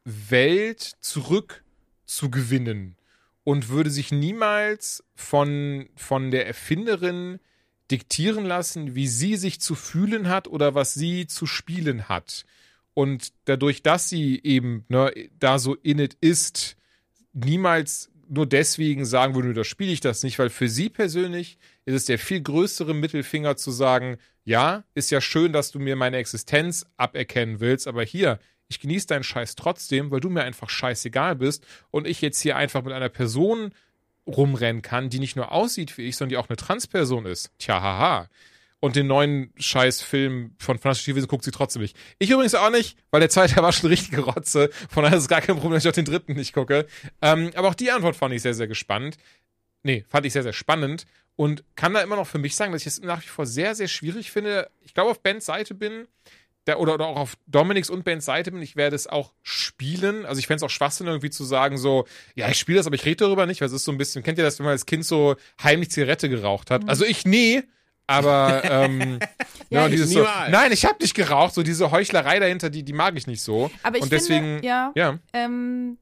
Welt zurück zu gewinnen und würde sich niemals von, von der Erfinderin diktieren lassen, wie sie sich zu fühlen hat oder was sie zu spielen hat. Und dadurch, dass sie eben ne, da so in it ist, niemals nur deswegen sagen würde, da spiele ich das nicht, weil für sie persönlich ist es der viel größere Mittelfinger zu sagen, ja, ist ja schön, dass du mir meine Existenz aberkennen willst, aber hier, ich genieße deinen Scheiß trotzdem, weil du mir einfach scheißegal bist und ich jetzt hier einfach mit einer Person rumrennen kann, die nicht nur aussieht wie ich, sondern die auch eine Transperson ist. Tja, haha. Und den neuen Scheißfilm von Fantastische Tierwesen guckt sie trotzdem nicht. Ich übrigens auch nicht, weil der zweite war schon richtige Rotze. Von daher ist es gar kein Problem, dass ich auch den dritten nicht gucke. Ähm, aber auch die Antwort fand ich sehr, sehr gespannt. Nee, fand ich sehr, sehr spannend. Und kann da immer noch für mich sagen, dass ich es nach wie vor sehr, sehr schwierig finde. Ich glaube, auf Bens Seite bin, der, oder, oder auch auf Dominiks und Bens Seite bin, ich werde es auch spielen. Also ich fände es auch Schwachsinn, irgendwie zu sagen, so, ja, ich spiele das, aber ich rede darüber nicht, weil es ist so ein bisschen, kennt ihr das, wenn man als Kind so heimlich Zigarette geraucht hat? Also ich nie, aber ähm, Ja, ja, ich dieses so, nein, ich habe nicht geraucht, so diese Heuchlerei dahinter, die, die mag ich nicht so. Aber ich und deswegen, finde, ja, ja, Ähm,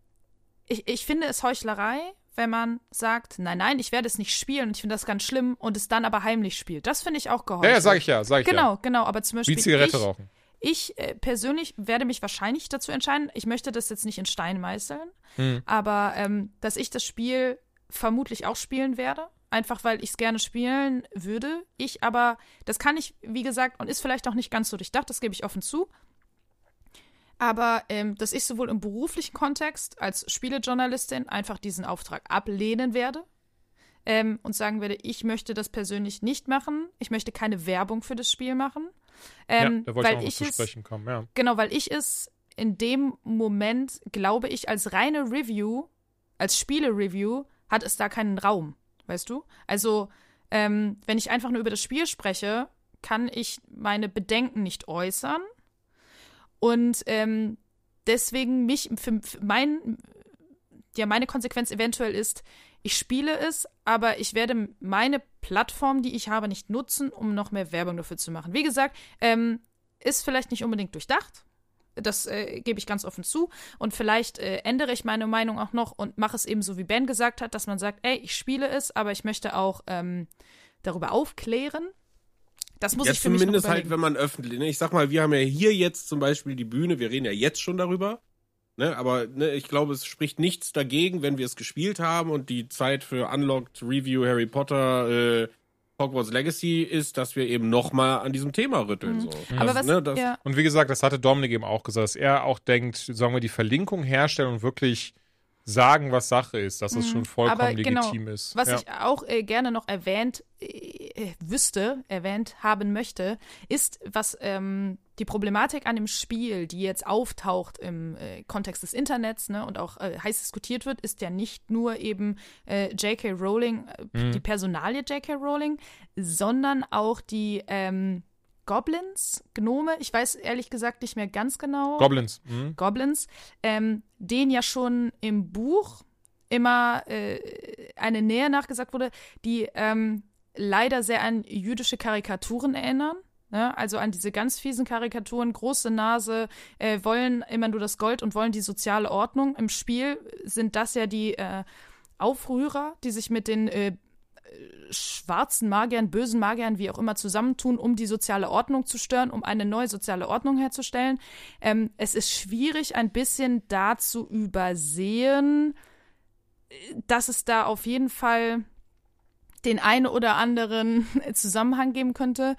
ich, ich finde es Heuchlerei, wenn man sagt, nein, nein, ich werde es nicht spielen und ich finde das ganz schlimm und es dann aber heimlich spielt. Das finde ich auch ja, geheuchelt. ja, sag ich ja, sag ich Genau, ja. genau, aber zum Beispiel Wie Zigarette ich, rauchen. ich äh, persönlich werde mich wahrscheinlich dazu entscheiden, ich möchte das jetzt nicht in Stein meißeln, Hm. aber ähm, dass ich das Spiel vermutlich auch spielen werde, einfach weil ich es gerne spielen würde. Ich aber, das kann ich, wie gesagt, und ist vielleicht auch nicht ganz so durchdacht, das gebe ich offen zu. Aber ähm, dass ich sowohl im beruflichen Kontext als Spielejournalistin einfach diesen Auftrag ablehnen werde ähm, und sagen werde, ich möchte das persönlich nicht machen. Ich möchte keine Werbung für das Spiel machen. Ähm, ja, da wollte weil ich auch ich zu es, sprechen kommen, ja. Genau, weil ich es in dem Moment, glaube ich, als reine Review, als Spiele-Review, hat es da keinen Raum, weißt du? Also, ähm, wenn ich einfach nur über das Spiel spreche, kann ich meine Bedenken nicht äußern. Und ähm, deswegen mich, für, für mein, ja, meine Konsequenz eventuell ist, ich spiele es, aber ich werde meine Plattform, die ich habe, nicht nutzen, um noch mehr Werbung dafür zu machen. Wie gesagt, ähm, ist vielleicht nicht unbedingt durchdacht. Das äh, gebe ich ganz offen zu. Und vielleicht äh, ändere ich meine Meinung auch noch und mache es eben so, wie Ben gesagt hat, dass man sagt, ey, ich spiele es, aber ich möchte auch ähm, darüber aufklären. Das muss ja, ich für zumindest halt, wenn man öffentlich, ne, ich sag mal, wir haben ja hier jetzt zum Beispiel die Bühne, wir reden ja jetzt schon darüber, ne, aber ne, ich glaube, es spricht nichts dagegen, wenn wir es gespielt haben und die Zeit für Unlocked Review Harry Potter äh, Hogwarts Legacy ist, dass wir eben nochmal an diesem Thema rütteln. So. Mhm. Aber Das, was, ne, das, ja, Und wie gesagt, das hatte Dominik eben auch gesagt, dass er auch denkt, sollen wir die Verlinkung herstellen und wirklich sagen, was Sache ist, dass es schon vollkommen Mhm. Aber genau, legitim ist. Was ja. ich auch äh, gerne noch erwähnt äh, wüsste, erwähnt haben möchte, ist, was ähm, die Problematik an dem Spiel, die jetzt auftaucht im äh, Kontext des Internets ne, und auch äh, heiß diskutiert wird, ist ja nicht nur eben äh, J.K. Rowling, äh, die Personalie J.K. Rowling, sondern auch die ähm, Goblins, Gnome, ich weiß ehrlich gesagt nicht mehr ganz genau. Goblins. Mhm. Goblins, ähm, denen ja schon im Buch immer äh, eine Nähe nachgesagt wurde, die ähm, leider sehr an jüdische Karikaturen erinnern. Ne? Also an diese ganz fiesen Karikaturen, große Nase, äh, wollen immer nur das Gold und wollen die soziale Ordnung. Im Spiel sind das ja die äh, Aufrührer, die sich mit den äh, schwarzen Magiern, bösen Magiern, wie auch immer, zusammentun, um die soziale Ordnung zu stören, um eine neue soziale Ordnung herzustellen. Ähm, es ist schwierig, ein bisschen da zu übersehen, dass es da auf jeden Fall den einen oder anderen Zusammenhang geben könnte.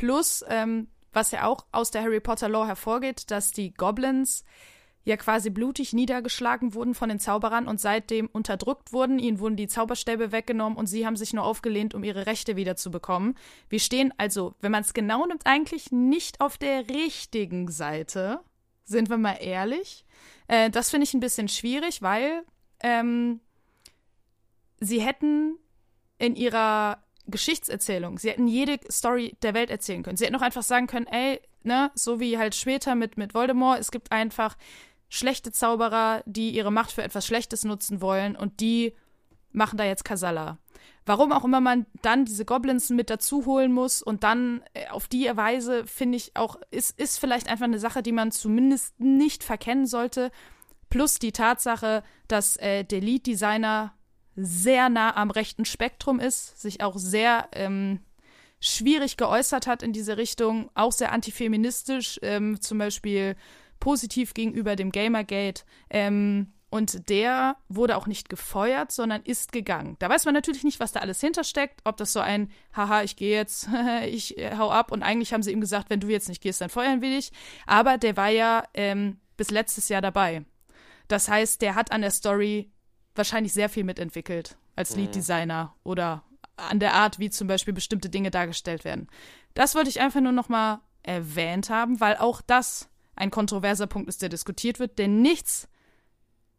Plus, ähm, was ja auch aus der Harry Potter Lore hervorgeht, dass die Goblins ja quasi blutig niedergeschlagen wurden von den Zauberern und seitdem unterdrückt wurden. Ihnen wurden die Zauberstäbe weggenommen und sie haben sich nur aufgelehnt, um ihre Rechte wiederzubekommen. Wir stehen also, wenn man es genau nimmt, eigentlich nicht auf der richtigen Seite. Sind wir mal ehrlich. Äh, das finde ich ein bisschen schwierig, weil ähm, sie hätten in ihrer Geschichtserzählung, sie hätten jede Story der Welt erzählen können. Sie hätten auch einfach sagen können, ey, ne, so wie halt später mit, mit Voldemort, es gibt einfach schlechte Zauberer, die ihre Macht für etwas Schlechtes nutzen wollen und die machen da jetzt Kasala. Warum auch immer man dann diese Goblins mit dazu holen muss und dann äh, auf die Weise, finde ich auch, ist, ist vielleicht einfach eine Sache, die man zumindest nicht verkennen sollte. Plus die Tatsache, dass äh, der Lead-Designer sehr nah am rechten Spektrum ist, sich auch sehr ähm, schwierig geäußert hat in diese Richtung, auch sehr antifeministisch, ähm, zum Beispiel positiv gegenüber dem Gamergate. Ähm, und der wurde auch nicht gefeuert, sondern ist gegangen. Da weiß man natürlich nicht, was da alles hintersteckt, ob das so ein, haha, ich gehe jetzt, ich äh, hau ab und eigentlich haben sie ihm gesagt, wenn du jetzt nicht gehst, dann feuern wir dich. Aber der war ja ähm, bis letztes Jahr dabei. Das heißt, der hat an der Story wahrscheinlich sehr viel mitentwickelt als Lead-Designer oder an der Art, wie zum Beispiel bestimmte Dinge dargestellt werden. Das wollte ich einfach nur noch mal erwähnt haben, weil auch das ein kontroverser Punkt ist, der diskutiert wird, denn nichts,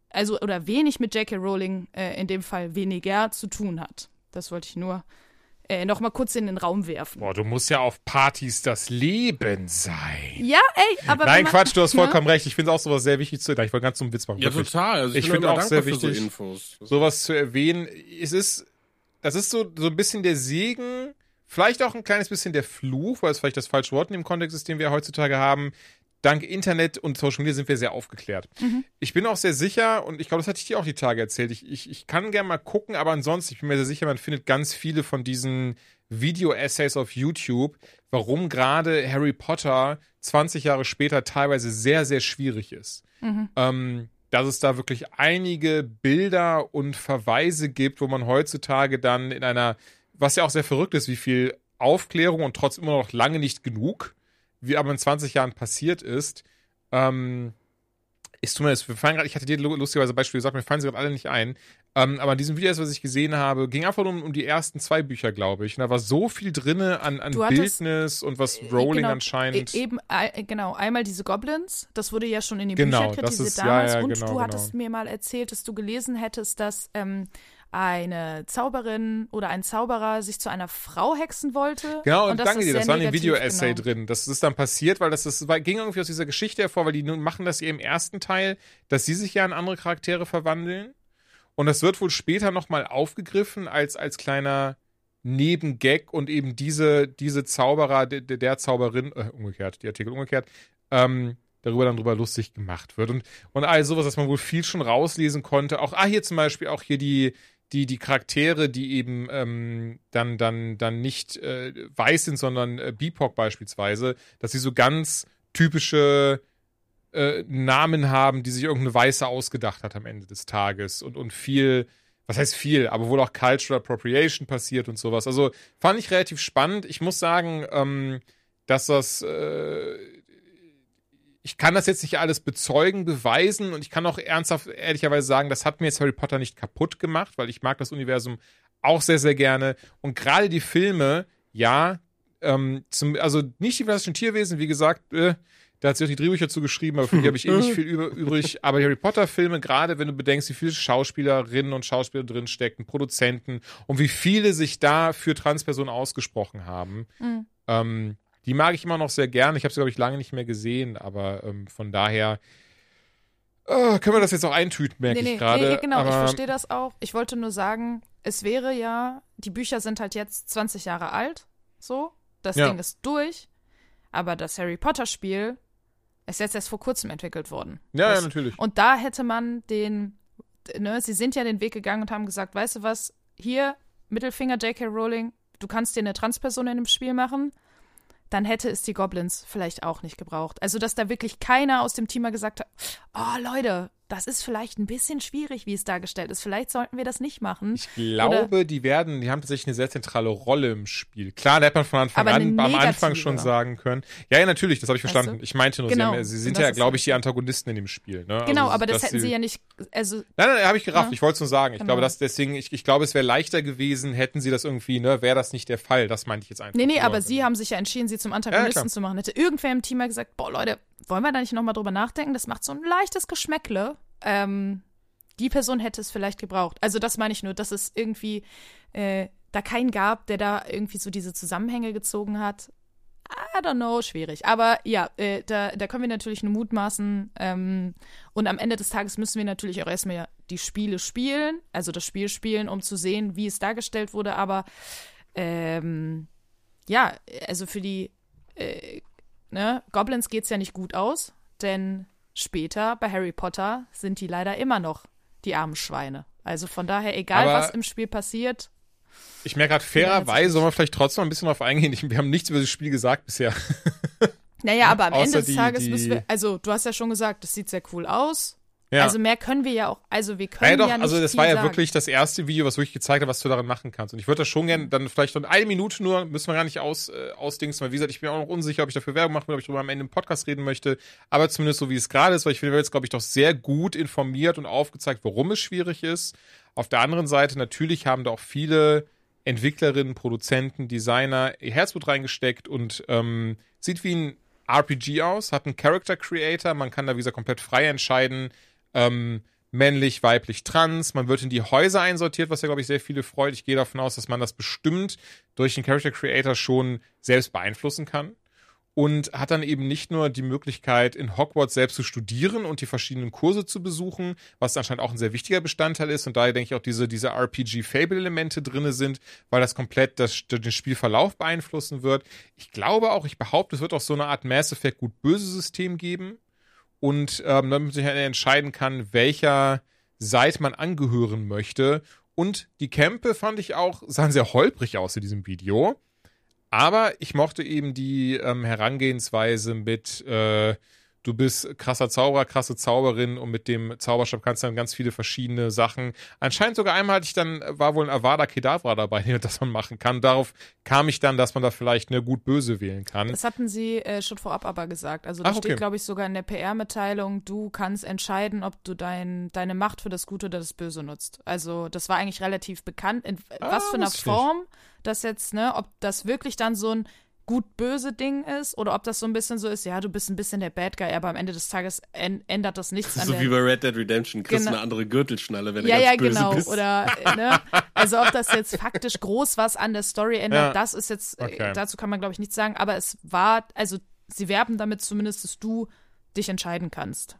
also oder wenig mit J.K. Rowling äh, in dem Fall weniger zu tun hat. Das wollte ich nur äh, noch mal kurz in den Raum werfen. Boah, du musst ja auf Partys das Leben sein. Ja, ey, aber Nein, man- Quatsch, du hast vollkommen recht. Ich finde auch sowas sehr wichtig zu. Ich wollte ganz zum Witz machen. ja, wirklich. total. Also Ich bin finde auch sehr wichtig. So Infos. sowas zu erwähnen. Es ist, das ist so, so ein bisschen der Segen, vielleicht auch ein kleines bisschen der Fluch, weil es vielleicht das falsche Wort in dem Kontext ist, den wir heutzutage haben. Dank Internet und Social Media sind wir sehr aufgeklärt. Ich bin auch sehr sicher, und ich glaube, das hatte ich dir auch die Tage erzählt, ich, ich, ich kann gerne mal gucken, aber ansonsten, ich bin mir sehr sicher, man findet ganz viele von diesen Video-Essays auf YouTube, warum gerade Harry Potter 20 Jahre später teilweise sehr, sehr schwierig ist. Ähm, dass es da wirklich einige Bilder und Verweise gibt, wo man heutzutage dann in einer, was ja auch sehr verrückt ist, wie viel Aufklärung und trotzdem immer noch lange nicht genug, wie aber in 20 Jahren passiert ist, ähm, ist zumindest, wir fallen grad, ich hatte dir lu- lustigerweise Beispiel gesagt, mir fallen sie gerade alle nicht ein, Ähm, aber in diesem Video, was ich gesehen habe, ging einfach nur um, um die ersten zwei Bücher, glaube ich. Und da war so viel drinne an, an hattest- Bildnis und was Rowling genau, anscheinend. E eben, äh, genau, einmal diese Goblins, das wurde ja schon in den Genau, Büchern das kritisiert ist- ja, damals. ja, und genau, du genau. hattest mir mal erzählt, dass du gelesen hättest, dass ähm, eine Zauberin oder ein Zauberer sich zu einer Frau hexen wollte. Genau, und, dass danke dir, das war in dem Video-Essay genau. drin. Das ist dann passiert, weil das, das war, ging irgendwie aus dieser Geschichte hervor, weil die nun machen das ja im ersten Teil, dass sie sich ja in andere Charaktere verwandeln. Und das wird wohl später nochmal aufgegriffen als, als kleiner Nebengag und eben diese, diese Zauberer, der, der Zauberin, äh, umgekehrt, die Artikel umgekehrt, ähm, darüber dann drüber lustig gemacht wird. Und, und all sowas, dass man wohl viel schon rauslesen konnte. Auch, ah, hier zum Beispiel auch hier die, die, die Charaktere, die eben ähm, dann, dann, dann nicht äh, weiß sind, sondern äh, BIPOC beispielsweise, dass sie so ganz typische äh, Namen haben, die sich irgendeine Weiße ausgedacht hat am Ende des Tages und, und viel, was heißt viel, aber wohl auch Cultural Appropriation passiert und sowas. Also fand ich relativ spannend. Ich muss sagen, ähm, dass das, äh, ich kann das jetzt nicht alles bezeugen, beweisen und ich kann auch ernsthaft, ehrlicherweise sagen, das hat mir jetzt Harry Potter nicht kaputt gemacht, weil ich mag das Universum auch sehr, sehr gerne. Und gerade die Filme, ja, ähm, zum, also nicht die klassischen Tierwesen, wie gesagt, äh, da hat sie auch die Drehbücher zugeschrieben, aber für die habe ich eh nicht viel übrig. Aber die Harry Potter-Filme, gerade wenn du bedenkst, wie viele Schauspielerinnen und Schauspieler drin stecken, Produzenten und wie viele sich da für Transpersonen ausgesprochen haben, Mhm. ähm, die mag ich immer noch sehr gern. Ich habe sie, glaube ich, lange nicht mehr gesehen, aber ähm, von daher äh, können wir das jetzt auch eintüten, merke Nee, nee, ich gerade. nee, genau, ich aber, verstehe das auch. Ich wollte nur sagen, es wäre ja, die Bücher sind halt jetzt 20 Jahre alt, so. Das Ja. Ding ist durch. Aber das Harry Potter-Spiel ist jetzt erst vor kurzem entwickelt worden. Ja, das, ja, natürlich. Und da hätte man den, ne, sie sind ja den Weg gegangen und haben gesagt, weißt du was, hier, Mittelfinger J.K. Rowling, du kannst dir eine Transperson in dem Spiel machen, dann hätte es die Goblins vielleicht auch nicht gebraucht. Also, dass da wirklich keiner aus dem Team mal gesagt hat, oh Leute, das ist vielleicht ein bisschen schwierig, wie es dargestellt ist. Vielleicht sollten wir das nicht machen. Ich glaube, die werden, die haben tatsächlich eine sehr zentrale Rolle im Spiel. Klar, da hätte man von Anfang an, am Anfang schon sagen können. Ja, ja, natürlich, das habe ich verstanden. du? Ich meinte nur, Genau. sie, haben, sie sind ja, glaube ich, die Antagonisten in dem Spiel. Ne? Genau, Also, aber das hätten sie ja nicht, also Nein, nein, habe ich gerafft. Ja. Ich wollte es nur sagen. Ich Genau. glaube, dass deswegen, ich, ich glaube, es wäre leichter gewesen, hätten sie das irgendwie, ne, wäre das nicht der Fall. Das meinte ich jetzt einfach. Nee, nee, aber sie haben sich ja entschieden, sie zum Antagonisten klar. zu machen. Hätte irgendwer im Team mal gesagt, boah, Leute, wollen wir da nicht nochmal drüber nachdenken? Das macht so ein leichtes Geschmäckle. Ähm, die Person hätte es vielleicht gebraucht. Also das meine ich nur, dass es irgendwie äh, da keinen gab, der da irgendwie so diese Zusammenhänge gezogen hat. I don't know, schwierig. Aber ja, äh, da, da können wir natürlich nur mutmaßen. Ähm, und am Ende des Tages müssen wir natürlich auch erstmal die Spiele spielen, also das Spiel spielen, um zu sehen, wie es dargestellt wurde. Aber ähm, ja, also für die äh, ne, Goblins geht's ja nicht gut aus, denn später bei Harry Potter sind die leider immer noch die armen Schweine. Also von daher, egal Aber- was im Spiel passiert, Ich merke gerade, fairerweise sollen wir vielleicht trotzdem ein bisschen drauf eingehen. Ich, wir haben nichts über das Spiel gesagt bisher. naja, aber am Außer Ende des die- Tages müssen wir, also du hast ja schon gesagt, das sieht sehr cool aus. Ja. Also mehr können wir ja auch, also wir können Ja, doch, ja nicht also das war ja sagen. wirklich das erste Video, was wirklich gezeigt hat, was du daran machen kannst. Und ich würde das schon gerne dann vielleicht noch eine Minute nur, müssen wir gar nicht aus, äh, ausdingsen, weil wie gesagt, ich bin auch noch unsicher, ob ich dafür Werbung machen will, ob ich darüber am Ende im Podcast reden möchte. Aber zumindest so wie es gerade ist, weil ich finde, wir jetzt, glaube ich, doch sehr gut informiert und aufgezeigt, warum es schwierig ist. Auf der anderen Seite, natürlich haben da auch viele Entwicklerinnen, Produzenten, Designer ihr Herzblut reingesteckt und ähm, sieht wie ein RPG aus, hat einen Character Creator, man kann da wie gesagt komplett frei entscheiden, ähm, männlich, weiblich, trans. Man wird in die Häuser einsortiert, was ja, glaube ich, sehr viele freut. Ich gehe davon aus, dass man das bestimmt durch den Character Creator schon selbst beeinflussen kann. Und hat dann eben nicht nur die Möglichkeit, in Hogwarts selbst zu studieren und die verschiedenen Kurse zu besuchen, was anscheinend auch ein sehr wichtiger Bestandteil ist. Und daher denke ich auch, diese, diese RPG-Fable-Elemente drinne sind, weil das komplett das, den Spielverlauf beeinflussen wird. Ich glaube auch, ich behaupte, es wird auch so eine Art Mass Effect Gut-Böse-System geben und ähm, damit man sich halt entscheiden kann, welcher Seite man angehören möchte. Und die Kämpfe fand ich auch, sahen sehr holprig aus in diesem Video. Aber ich mochte eben die ähm, Herangehensweise mit, äh, du bist krasser Zauberer, krasse Zauberin und mit dem Zauberstab kannst du dann ganz viele verschiedene Sachen. Anscheinend sogar einmal hatte ich dann, war wohl ein Avada Kedavra dabei, das man machen kann. Darauf kam ich dann, dass man da vielleicht eine gut-böse wählen kann. Das hatten sie äh, schon vorab aber gesagt. Also da okay. steht, glaube ich, sogar in der PR-Mitteilung, du kannst entscheiden, ob du dein, deine Macht für das Gute oder das Böse nutzt. Also das war eigentlich relativ bekannt, in was für einer Ah, wusste ich nicht. Form das jetzt, ne, ob das wirklich dann so ein gut-böse Ding ist oder ob das so ein bisschen so ist, ja, du bist ein bisschen der Bad Guy, aber am Ende des Tages ändert das nichts So der wie bei Red Dead Redemption, kriegst du Genau. eine andere Gürtelschnalle, wenn ja, du ja, ganz böse genau. bist. Oder, äh, ne? Also, ob das jetzt faktisch groß was an der Story ändert, Ja. das ist jetzt, äh, Okay. dazu kann man, glaube ich, nichts sagen. Aber es war, also, sie werben damit zumindest, dass du dich entscheiden kannst.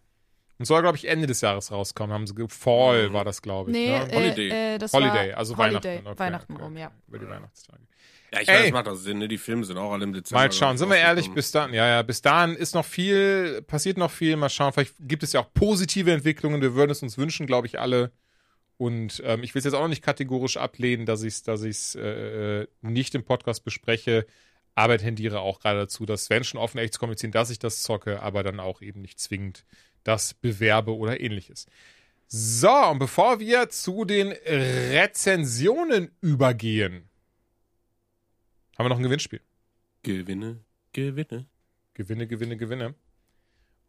Und soll, glaube ich, Ende des Jahres rauskommen. Haben sie Fall war das, glaube ich. Nee, ne? Holiday. Äh, äh, das Holiday, war also Holiday, Weihnachten. Okay, Weihnachten okay, rum, ja. Über die Weihnachtstage. Ja, ich meine, das macht auch Sinn, ne? Die Filme sind auch alle im Dezember. Mal schauen, sind wir ehrlich, bis dann, ja, ja, bis dahin ist noch viel, passiert noch viel, mal schauen, vielleicht gibt es ja auch positive Entwicklungen, wir würden es uns wünschen, glaube ich, alle. Und ähm, ich will es jetzt auch noch nicht kategorisch ablehnen, dass ich es dass ich's, äh, nicht im Podcast bespreche, aber tendiere auch gerade dazu, dass wenn schon offen echt zu kommunizieren, dass ich das zocke, aber dann auch eben nicht zwingend das bewerbe oder ähnliches. So, und bevor wir zu den Rezensionen übergehen, haben wir noch ein Gewinnspiel. Gewinne, Gewinne. Gewinne, Gewinne, Gewinne.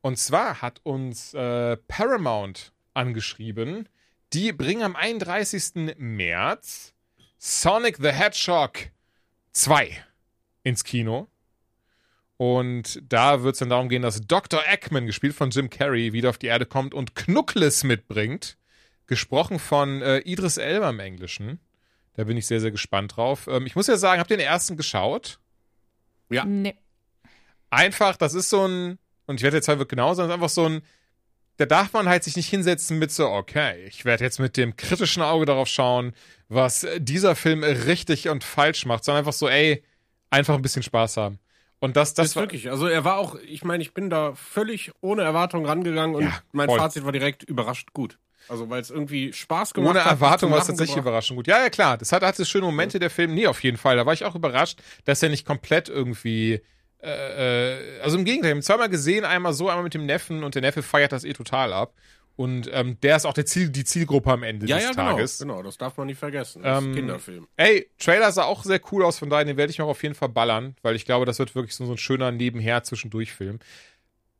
Und zwar hat uns äh, Paramount angeschrieben, die bringen am 31. März Sonic the Hedgehog 2 ins Kino. Und da wird es dann darum gehen, dass Dr. Eggman, gespielt von Jim Carrey, wieder auf die Erde kommt und Knuckles mitbringt. Gesprochen von äh, Idris Elba im Englischen. Da bin ich sehr, sehr gespannt drauf. Ähm, ich muss ja sagen, habt ihr den ersten geschaut? Ja. Nee. einfach, das ist so ein, und ich werde jetzt halt genauso, das ist einfach so ein, da darf man halt sich nicht hinsetzen mit so, okay, ich werde jetzt mit dem kritischen Auge darauf schauen, was dieser Film richtig und falsch macht, sondern einfach so, ey, einfach ein bisschen Spaß haben. Und das, das Das ist wirklich, also er war auch, ich meine, ich bin da völlig ohne Erwartung rangegangen und Ja, mein. Fazit war direkt überrascht gut. Also weil es irgendwie Spaß gemacht ohne hat. Erwartung zum war es tatsächlich gebracht. überraschend gut. Ja, ja, klar, das hat, hatte schöne Momente, der Film, nee, auf jeden Fall. Da war ich auch überrascht, dass er nicht komplett irgendwie äh, äh, also im Gegenteil, ich habe zweimal gesehen, einmal so, einmal mit dem Neffen und der Neffe feiert das eh total ab. Und ähm, der ist auch der Ziel, die Zielgruppe am Ende Ja, des ja, genau, Tages. genau, das darf man nicht vergessen. Das ist Ähm, ein Kinderfilm. Ey, Trailer sah auch sehr cool aus, von daher den werde ich noch auf jeden Fall ballern, weil ich glaube, das wird wirklich so, so ein schöner Nebenher zwischendurch Film.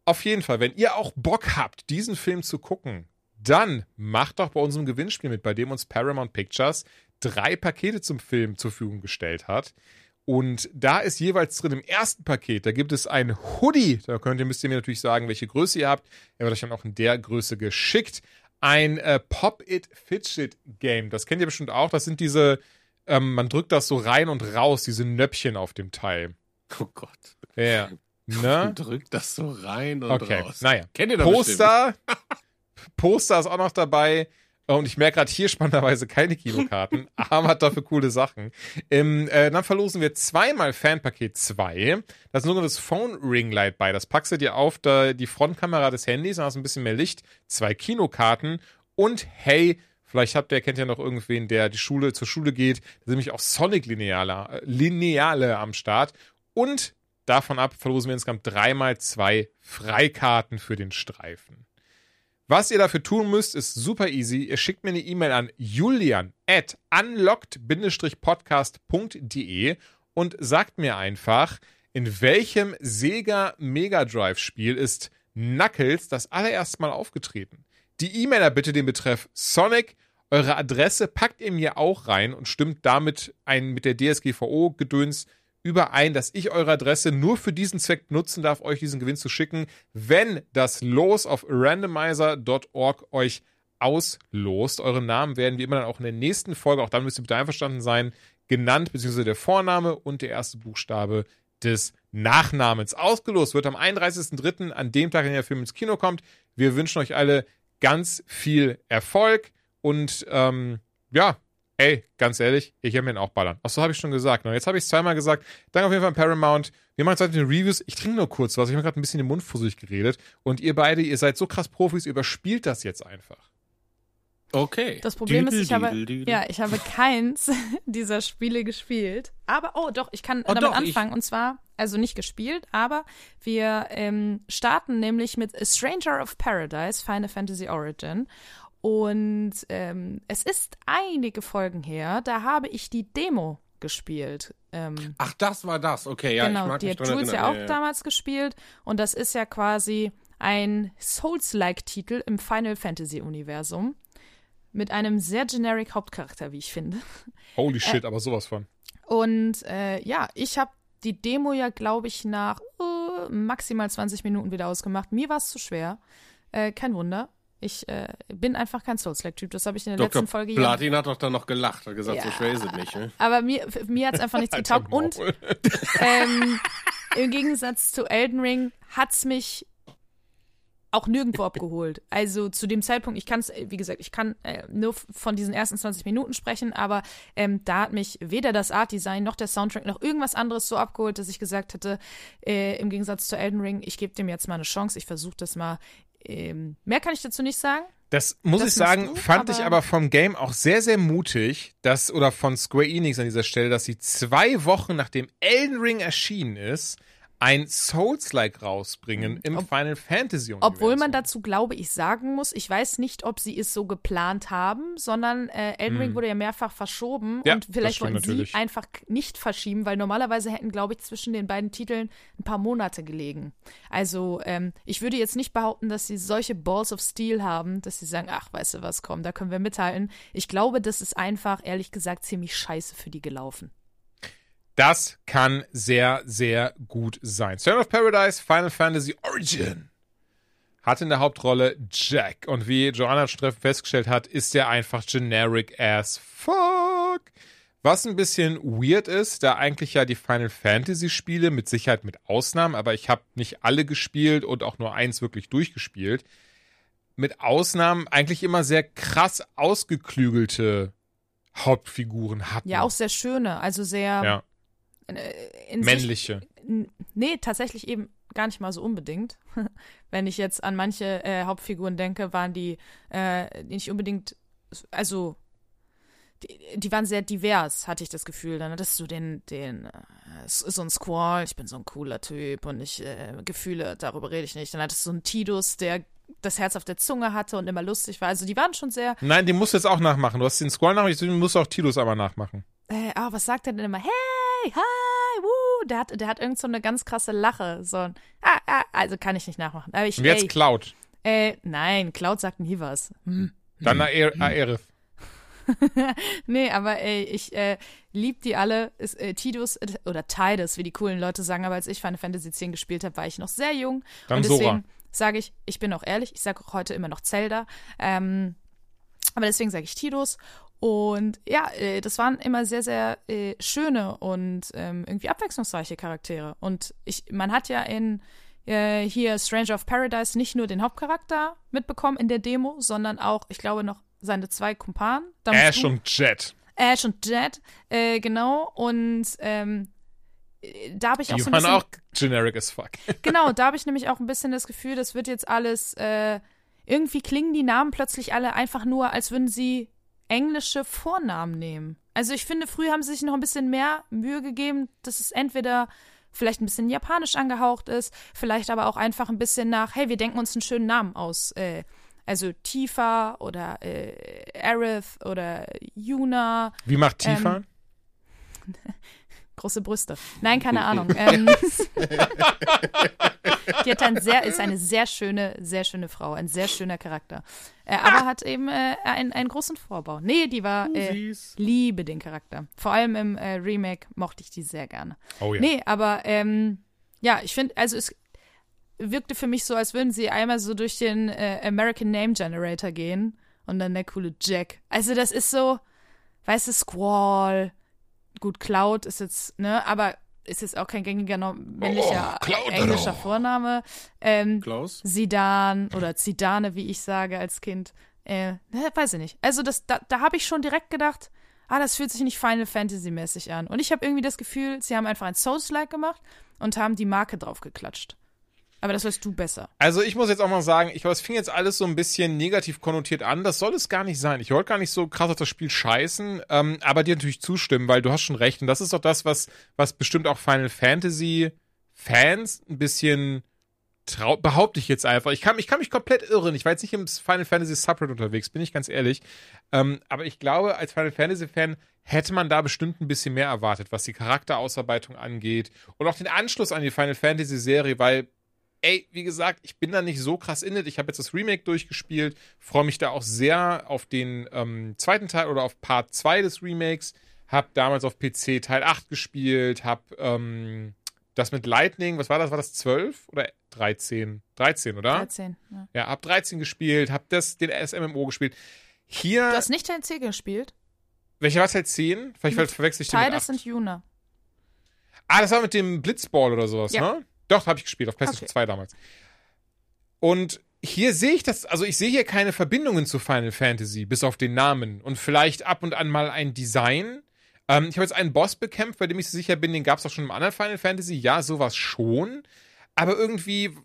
Auf jeden Fall, wenn ihr auch Bock habt, diesen Film zu gucken, dann macht doch bei unserem Gewinnspiel mit, bei dem uns Paramount Pictures drei Pakete zum Film zur Verfügung gestellt hat. Und da ist jeweils drin im ersten Paket, da gibt es ein Hoodie. Da könnt ihr, müsst ihr mir natürlich sagen, welche Größe ihr habt. Er wird euch dann auch in der Größe geschickt. Ein äh, Pop-It-Fidget-Game. Das kennt ihr bestimmt auch. Das sind diese, ähm, man drückt das so rein und raus, diese Nöppchen auf dem Teil. Oh Gott. Ja. Ne? Drückt das so rein und Okay, raus. naja. Kennt ihr das? Poster. Poster ist auch noch dabei. Und ich merke gerade hier spannenderweise keine Kinokarten, aber hat dafür coole Sachen. Ähm, äh, dann verlosen wir zweimal Fanpaket 2. Da ist ein sogenanntes Phone Ring Light bei. Das packst du dir auf da, die Frontkamera des Handys, dann hast du ein bisschen mehr Licht, zwei Kinokarten und hey, vielleicht habt ihr, kennt ihr noch irgendwen, der die Schule zur Schule geht. Da sind nämlich auch Sonic-Lineale äh, Lineale am Start. Und davon ab verlosen wir insgesamt dreimal zwei Freikarten für den Streifen. Was ihr dafür tun müsst, ist super easy. Ihr schickt mir eine E-Mail an julian at unlocked-podcast.de und sagt mir einfach, in welchem Sega Mega Drive Spiel ist Knuckles das allererste Mal aufgetreten. Die E-Mailer bitte den Betreff Sonic. Eure Adresse packt ihr mir auch rein und stimmt damit ein mit der DSGVO-Gedöns überein, dass ich eure Adresse nur für diesen Zweck nutzen darf, euch diesen Gewinn zu schicken, wenn das Los auf randomizer.org euch auslost. Eure Namen werden wie immer dann auch in der nächsten Folge, auch dann müsst ihr bitte einverstanden sein, genannt, beziehungsweise der Vorname und der erste Buchstabe des Nachnamens. Ausgelost wird am 31.03. an dem Tag, an dem der Film ins Kino kommt. Wir wünschen euch alle ganz viel Erfolg und ähm, ja, ey, ganz ehrlich, ich werde mir den auch ballern. Achso, habe ich schon gesagt. Na, jetzt habe ich es zweimal gesagt. Danke auf jeden Fall an Paramount. Wir machen jetzt heute eine Reviews. Ich trinke nur kurz was. Ich habe gerade ein bisschen den Mund fusselig geredet. Und ihr beide, ihr seid so krass Profis, ihr überspielt das jetzt einfach. Okay. Das Problem ist, ich habe, ja, ich habe keins dieser Spiele gespielt. Aber, oh doch, ich kann Oh, damit doch, ich- anfangen. Und zwar, also nicht gespielt, aber wir ähm, starten nämlich mit A Stranger of Paradise, Final Fantasy Origin. Und ähm, es ist einige Folgen her, da habe ich die Demo gespielt. Ähm, Ach, das war das. Okay, ja, ich genau, mag die hat Jules ja auch damals gespielt. Und das ist ja quasi ein Souls-like-Titel im Final Fantasy-Universum. Mit einem sehr generic Hauptcharakter, wie ich finde. Holy shit, aber sowas von. Und äh, ja, ich habe die Demo ja, glaube ich, nach äh, maximal 20 Minuten wieder ausgemacht. Mir war es zu schwer. Äh, kein Wunder. Ich äh, bin einfach kein Souls-like-Typ. Das habe ich in der Dr. letzten Folge. Platin hat doch dann noch gelacht, hat gesagt, so Ja. schwer ist es nicht. Ne? Aber mir, mir hat es einfach nichts Alter getaugt. Und ähm, im Gegensatz zu Elden Ring hat's mich auch nirgendwo abgeholt. Also zu dem Zeitpunkt, ich kann es, wie gesagt, ich kann äh, nur von diesen ersten 20 Minuten sprechen, aber ähm, da hat mich weder das Art-Design noch der Soundtrack noch irgendwas anderes so abgeholt, dass ich gesagt hätte, äh, im Gegensatz zu Elden Ring, ich gebe dem jetzt mal eine Chance, ich versuche das mal. Ähm, mehr kann ich dazu nicht sagen. Das muss Das ich sagen, du, fand ich aber- aber vom Game auch sehr, sehr mutig, dass, oder von Square Enix an dieser Stelle, dass sie zwei Wochen nachdem Elden Ring erschienen ist, ein Souls-like rausbringen im Final Fantasy Universum. Obwohl man dazu, glaube ich, sagen muss, ich weiß nicht, ob sie es so geplant haben, sondern äh, Elden Ring wurde ja mehrfach verschoben. Ja, und vielleicht wollten natürlich. sie einfach nicht verschieben, weil normalerweise hätten, glaube ich, zwischen den beiden Titeln ein paar Monate gelegen. Also ähm, ich würde jetzt nicht behaupten, dass sie solche Balls of Steel haben, dass sie sagen, ach, weißt du was, komm, da können wir mithalten. Ich glaube, das ist einfach, ehrlich gesagt, ziemlich scheiße für die gelaufen. Das kann sehr, sehr gut sein. Son of Paradise, Final Fantasy Origin hat in der Hauptrolle Jack. Und wie Joanna schon festgestellt hat, ist er einfach generic as fuck. Was ein bisschen weird ist, da eigentlich ja die Final Fantasy Spiele, mit Sicherheit mit Ausnahmen, aber ich habe nicht alle gespielt und auch nur eins wirklich durchgespielt, mit Ausnahmen eigentlich immer sehr krass ausgeklügelte Hauptfiguren hatten. Ja, auch sehr schöne, also sehr ja, in sich männliche. N- Nee, tatsächlich eben gar nicht mal so unbedingt. Wenn ich jetzt an manche äh, Hauptfiguren denke, waren die äh, nicht unbedingt, also die, die waren sehr divers, hatte ich das Gefühl. Dann hattest du den, den, äh, so ein Squall, ich bin so ein cooler Typ und ich, äh, Gefühle, darüber rede ich nicht. Dann hattest du einen Tidus, der das Herz auf der Zunge hatte und immer lustig war. Also die waren schon sehr, Nein, den musst du jetzt auch nachmachen. Du hast den Scroll nach, den musst du auch Tidus aber nachmachen. äh, ah, was sagt er denn immer? Hey, hi. Der hat, der hat irgend so eine ganz krasse Lache. So ein, ah, ah, also kann ich nicht nachmachen. Aber ich, Und jetzt ey, Cloud. Äh, nein, Cloud sagt nie was. Hm. Dann Aer Aerith. Nee, aber ey, ich äh, lieb die alle. Ist, äh, Tidus äh, oder Tidus, wie die coolen Leute sagen, aber als ich Final Fantasy X gespielt habe, war ich noch sehr jung. Dann und Sora. deswegen sage ich, ich bin auch ehrlich, ich sage auch heute immer noch Zelda. Ähm, aber deswegen sage ich Tidus. Und ja, äh, das waren immer sehr, sehr äh, schöne und ähm, irgendwie abwechslungsreiche Charaktere. Und ich, man hat ja in äh, hier Stranger of Paradise nicht nur den Hauptcharakter mitbekommen in der Demo, sondern auch, ich glaube, noch seine zwei Kumpanen. Ash du- und Jet. Ash und Jet, äh, genau. Und ähm, äh, da habe ich auch Die so ein bisschen, auch generic as fuck. genau, da habe ich nämlich auch ein bisschen das Gefühl, das wird jetzt alles, irgendwie klingen die Namen plötzlich alle einfach nur, als würden sie englische Vornamen nehmen. Also ich finde, früher haben sie sich noch ein bisschen mehr Mühe gegeben, dass es entweder vielleicht ein bisschen japanisch angehaucht ist, vielleicht aber auch einfach ein bisschen nach, hey, wir denken uns einen schönen Namen aus. Äh, also Tifa oder äh, Aerith oder Yuna. Wie macht Tifa? Ähm, Große Brüste. Nein, keine Ahnung. Ähm, die hat ein sehr, ist eine sehr schöne, sehr schöne Frau, ein sehr schöner Charakter. Äh, aber hat eben äh, einen, einen großen Vorbau. Nee, die war, äh, Süß. liebe den Charakter. Vor allem im äh, Remake mochte ich die sehr gerne. oh ja. Nee, aber ähm, ja, ich finde, also es wirkte für mich so, als würden sie einmal so durch den äh, American Name Generator gehen und dann der coole Jack. Also das ist so, weißt du, Squall, gut, Cloud ist jetzt, ne, aber ist jetzt auch kein gängiger männlicher Oh, Cloud, englischer oh. Vorname. Ähm, Klaus? Sidan oder Zidane, wie ich sage als Kind. Äh, ne, weiß ich nicht. Also das, da, da habe ich schon direkt gedacht, ah, das fühlt sich nicht Final Fantasy mäßig an. Und ich habe irgendwie das Gefühl, sie haben einfach ein Souls-like gemacht und haben die Marke drauf geklatscht. Aber das weißt du besser. Also ich muss jetzt auch mal sagen, ich glaube, es fing jetzt alles so ein bisschen negativ konnotiert an. Das soll es gar nicht sein. Ich wollte gar nicht so krass auf das Spiel scheißen, ähm, aber dir natürlich zustimmen, weil du hast schon recht. Und das ist doch das, was, was bestimmt auch Final Fantasy Fans ein bisschen trau behaupte ich jetzt einfach. Ich kann, ich kann mich komplett irren. Ich war jetzt nicht im Final Fantasy Subreddit unterwegs, bin ich ganz ehrlich. Ähm, aber ich glaube, als Final Fantasy Fan hätte man da bestimmt ein bisschen mehr erwartet, was die Charakterausarbeitung angeht und auch den Anschluss an die Final Fantasy Serie, weil ey, wie gesagt, ich bin da nicht so krass in it. Ich habe jetzt das Remake durchgespielt, freue mich da auch sehr auf den ähm, zweiten Teil oder auf Part 2 des Remakes. Hab damals auf PC Teil 8 gespielt, hab ähm, das mit Lightning, was war das? War das 12 oder 13? 13, oder? 13, ja. Ja, hab 13 gespielt, hab das, den SMMO gespielt. Hier. Du hast nicht Teil 10 gespielt? welcher war Teil 10? Vielleicht Mit verwechsel ich den mit Teile 8. sind Juna. Ah, das war mit dem Blitzball oder sowas, Ja. ne? Doch, habe ich gespielt, auf PlayStation Okay. 2 damals. Und hier sehe ich das, also ich sehe hier keine Verbindungen zu Final Fantasy, bis auf den Namen. Und vielleicht ab und an mal ein Design. Ähm, ich habe jetzt einen Boss bekämpft, bei dem ich sicher bin, den gab es auch schon im anderen Final Fantasy. Ja, sowas schon. Aber irgendwie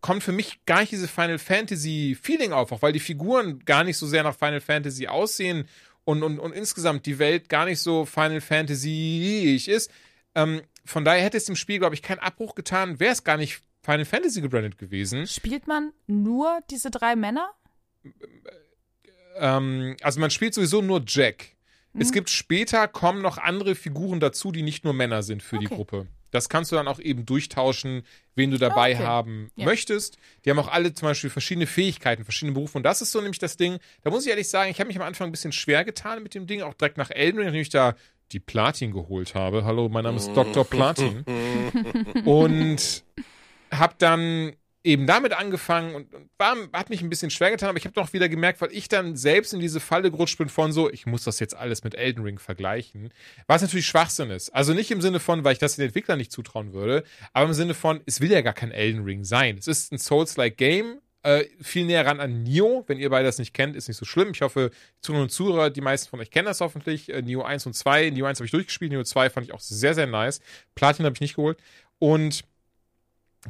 kommt für mich gar nicht diese Final Fantasy Feeling auf, auch weil die Figuren gar nicht so sehr nach Final Fantasy aussehen und, und, und insgesamt die Welt gar nicht so Final Fantasy-ig ist. Ähm, von daher hätte es dem Spiel, glaube ich, keinen Abbruch getan, wäre es gar nicht Final Fantasy gebrandet gewesen. Spielt man nur diese drei Männer? Ähm, also man spielt sowieso nur Jack. Mhm. Es gibt später kommen noch andere Figuren dazu, die nicht nur Männer sind für die Okay. Gruppe. Das kannst du dann auch eben durchtauschen, wen du dabei Okay. haben Ja. möchtest. Die haben auch alle zum Beispiel verschiedene Fähigkeiten, verschiedene Berufe. Und das ist so nämlich das Ding. Da muss ich ehrlich sagen, ich habe mich am Anfang ein bisschen schwer getan mit dem Ding, auch direkt nach Elden Ring, nachdem ich da die Platin geholt habe. Hallo, mein Name ist Dr. Platin. und habe dann eben damit angefangen und, und war, hat mich ein bisschen schwer getan, aber ich habe doch wieder gemerkt, weil ich dann selbst in diese Falle gerutscht bin von so, ich muss das jetzt alles mit Elden Ring vergleichen, was natürlich Schwachsinn ist. Also nicht im Sinne von, weil ich das den Entwicklern nicht zutrauen würde, aber im Sinne von, es will ja gar kein Elden Ring sein. Es ist ein Souls-like Game, äh, viel näher ran an Nioh. Wenn ihr beide das nicht kennt, ist nicht so schlimm. Ich hoffe, Zuhörer und Zuhörer, die meisten von euch kennen das hoffentlich. Äh, Nioh 1 und 2. Nioh 1 habe ich durchgespielt, Nioh 2 fand ich auch sehr, sehr nice. Platin habe ich nicht geholt. Und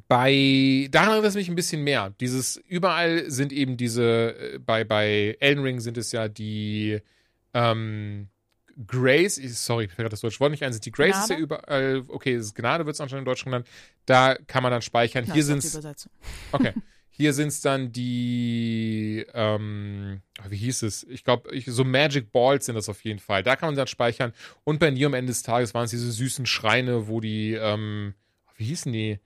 bei, daran erinnert es mich ein bisschen mehr. Dieses, überall sind eben diese, äh, bei, bei Elden Ring sind es ja die, ähm, Grace, ich- sorry, ich gerade das deutsche Wort nicht ein, sind die Grace ist ja überall, okay, es ist Gnade, wird es anscheinend in Deutsch genannt. Da kann man dann speichern. Ja, Hier sind es, okay. Hier sind es dann die, ähm, wie hieß es? Ich glaube, so Magic Balls sind das auf jeden Fall. Da kann man dann speichern. Und bei Nier am Ende des Tages waren es diese süßen Schreine, wo die, ähm, wie hießen die?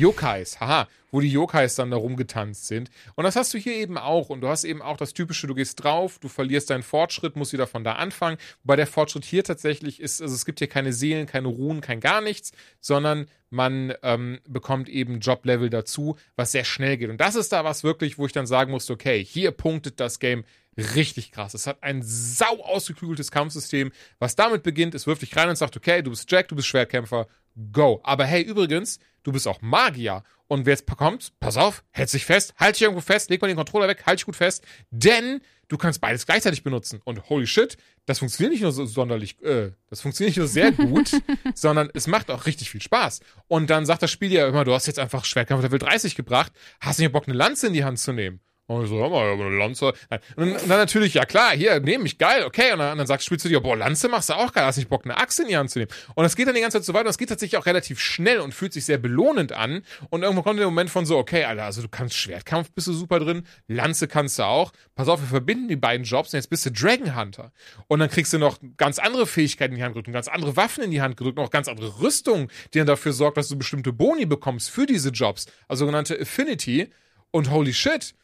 Yokais, haha, wo die Yokais dann da rumgetanzt sind. Und das hast du hier eben auch. Und du hast eben auch das Typische, du gehst drauf, du verlierst deinen Fortschritt, musst wieder von da anfangen. Wobei der Fortschritt hier tatsächlich ist, also es gibt hier keine Seelen, keine Ruhen, kein gar nichts, sondern man ähm, bekommt eben Joblevel dazu, was sehr schnell geht. Und das ist da was wirklich, wo ich dann sagen musste, okay, hier punktet das Game richtig krass. Es hat ein sau ausgeklügeltes Kampfsystem, was damit beginnt, es wirft dich rein und sagt, okay, du bist Jack, du bist Schwertkämpfer, go. Aber hey, übrigens, du bist auch Magier. Und wer jetzt kommt, pass auf, hält sich fest, halt dich irgendwo fest, leg mal den Controller weg, halt dich gut fest, denn du kannst beides gleichzeitig benutzen. Und holy shit, das funktioniert nicht nur so sonderlich, äh, das funktioniert nicht nur sehr gut, sondern es macht auch richtig viel Spaß. Und dann sagt das Spiel ja immer, du hast jetzt einfach Schwertkampf Level 30 gebracht, hast nicht Bock, eine Lanze in die Hand zu nehmen. Und ich so, hör mal, aber eine Lanze. Nein. Und dann natürlich, ja klar, hier, nehme ich, geil, okay. Und dann, dann sagst, spielst du dir, boah, Lanze machst du auch geil, hast nicht Bock, eine Axt in die Hand zu nehmen. Und das geht dann die ganze Zeit so weiter. Und das geht tatsächlich auch relativ schnell und fühlt sich sehr belohnend an. Und irgendwo kommt der Moment von so, okay, Alter, also du kannst Schwertkampf, bist du super drin, Lanze kannst du auch. Pass auf, wir verbinden die beiden Jobs und jetzt bist du Dragon Hunter. Und dann kriegst du noch ganz andere Fähigkeiten in die Hand gedrückt und ganz andere Waffen in die Hand gedrückt und auch ganz andere Rüstung, die dann dafür sorgt, dass du bestimmte Boni bekommst für diese Jobs. Also sogenannte Affinity. Und holy shit,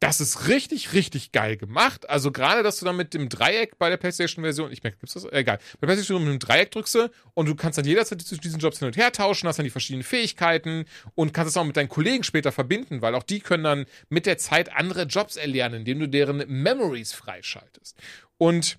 das ist richtig, richtig geil gemacht. Also gerade, dass du dann mit dem Dreieck bei der PlayStation-Version, ich merke, gibt's das? Egal. Bei der PlayStation mit dem Dreieck drückst du und du kannst dann jederzeit zwischen diesen Jobs hin und her tauschen, hast dann die verschiedenen Fähigkeiten und kannst es auch mit deinen Kollegen später verbinden, weil auch die können dann mit der Zeit andere Jobs erlernen, indem du deren Memories freischaltest. Und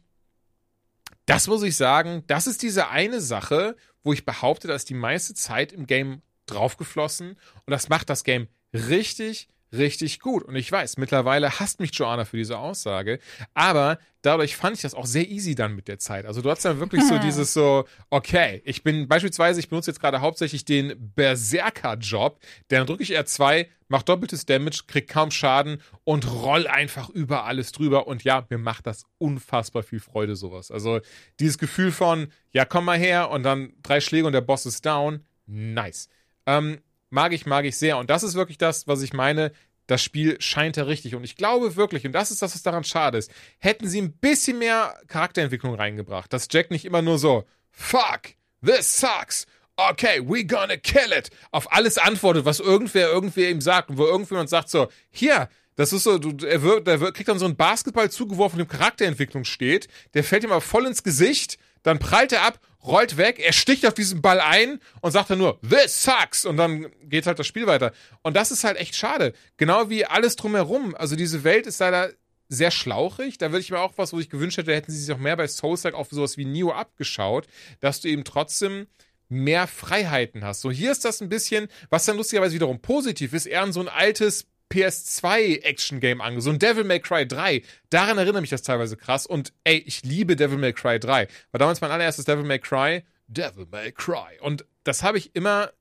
das muss ich sagen, das ist diese eine Sache, wo ich behaupte, da ist die meiste Zeit im Game draufgeflossen und das macht das Game richtig, richtig gut. Und ich weiß, mittlerweile hasst mich Joanna für diese Aussage, aber dadurch fand ich das auch sehr easy dann mit der Zeit. Also du hast dann wirklich so dieses so, okay, ich bin beispielsweise, ich benutze jetzt gerade hauptsächlich den Berserker-Job, dann drücke ich R2, mach doppeltes Damage, krieg kaum Schaden und roll einfach über alles drüber. Und ja, mir macht das unfassbar viel Freude, sowas. Also dieses Gefühl von, ja, komm mal her und dann drei Schläge und der Boss ist down, nice. Ähm, mag ich, mag ich sehr. Und das ist wirklich das, was ich meine. Das Spiel scheint ja richtig. Und ich glaube wirklich, und das ist das, was daran schade ist, hätten sie ein bisschen mehr Charakterentwicklung reingebracht. Dass Jack nicht immer nur so, fuck, this sucks. Okay, we gonna kill it. Auf alles antwortet, was irgendwer irgendwer ihm sagt. Und wo irgendjemand sagt so, hier, das ist so, er, wird, er wird, kriegt dann so einen Basketball zugeworfen, dem Charakterentwicklung steht. Der fällt ihm aber voll ins Gesicht. Dann prallt er ab rollt weg, er sticht auf diesen Ball ein und sagt dann nur, this sucks, und dann geht halt das Spiel weiter. Und das ist halt echt schade. Genau wie alles drumherum. Also diese Welt ist leider sehr schlauchig. Da würde ich mir auch was, wo ich gewünscht hätte, hätten sie sich auch mehr bei Souls-like auf sowas wie Neo abgeschaut, dass du eben trotzdem mehr Freiheiten hast. So, hier ist das ein bisschen, was dann lustigerweise wiederum positiv ist, eher so ein altes PS2 Action Game ange, so ein Devil May Cry 3. Daran erinnere mich das teilweise krass und ey, ich liebe Devil May Cry 3. War damals mein allererstes Devil May Cry, Devil May Cry und das habe ich immer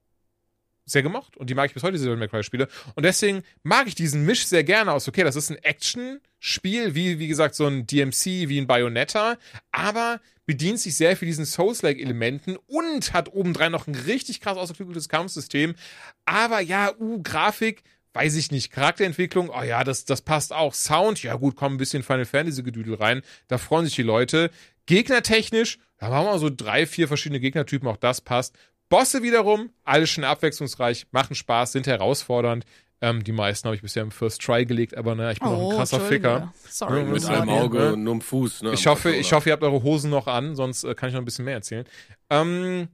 sehr gemocht und die mag ich bis heute, diese Devil May Cry Spiele und deswegen mag ich diesen Misch sehr gerne aus. Okay, das ist ein Action Spiel, wie wie gesagt so ein DMC, wie ein Bayonetta, aber bedient sich sehr viel diesen Souls-like Elementen und hat obendrein noch ein richtig krass ausgeklügeltes Kampfsystem. Aber ja, uh, Grafik weiß ich nicht, Charakterentwicklung, oh ja, das, das passt auch. Sound, ja gut, kommen ein bisschen Final Fantasy Gedüdel rein, da freuen sich die Leute. Gegnertechnisch, da haben wir so drei, vier verschiedene Gegnertypen, auch das passt. Bosse wiederum, alles schon abwechslungsreich, machen Spaß, sind herausfordernd. Ähm, die meisten habe ich bisher im First Try gelegt, aber ne, ich bin oh, auch ein krasser Ficker. Sorry. Mit einem Auge und einem Fuß. Ne, ich, hoffe, ich hoffe, ihr habt eure Hosen noch an, sonst äh, kann ich noch ein bisschen mehr erzählen. Ähm,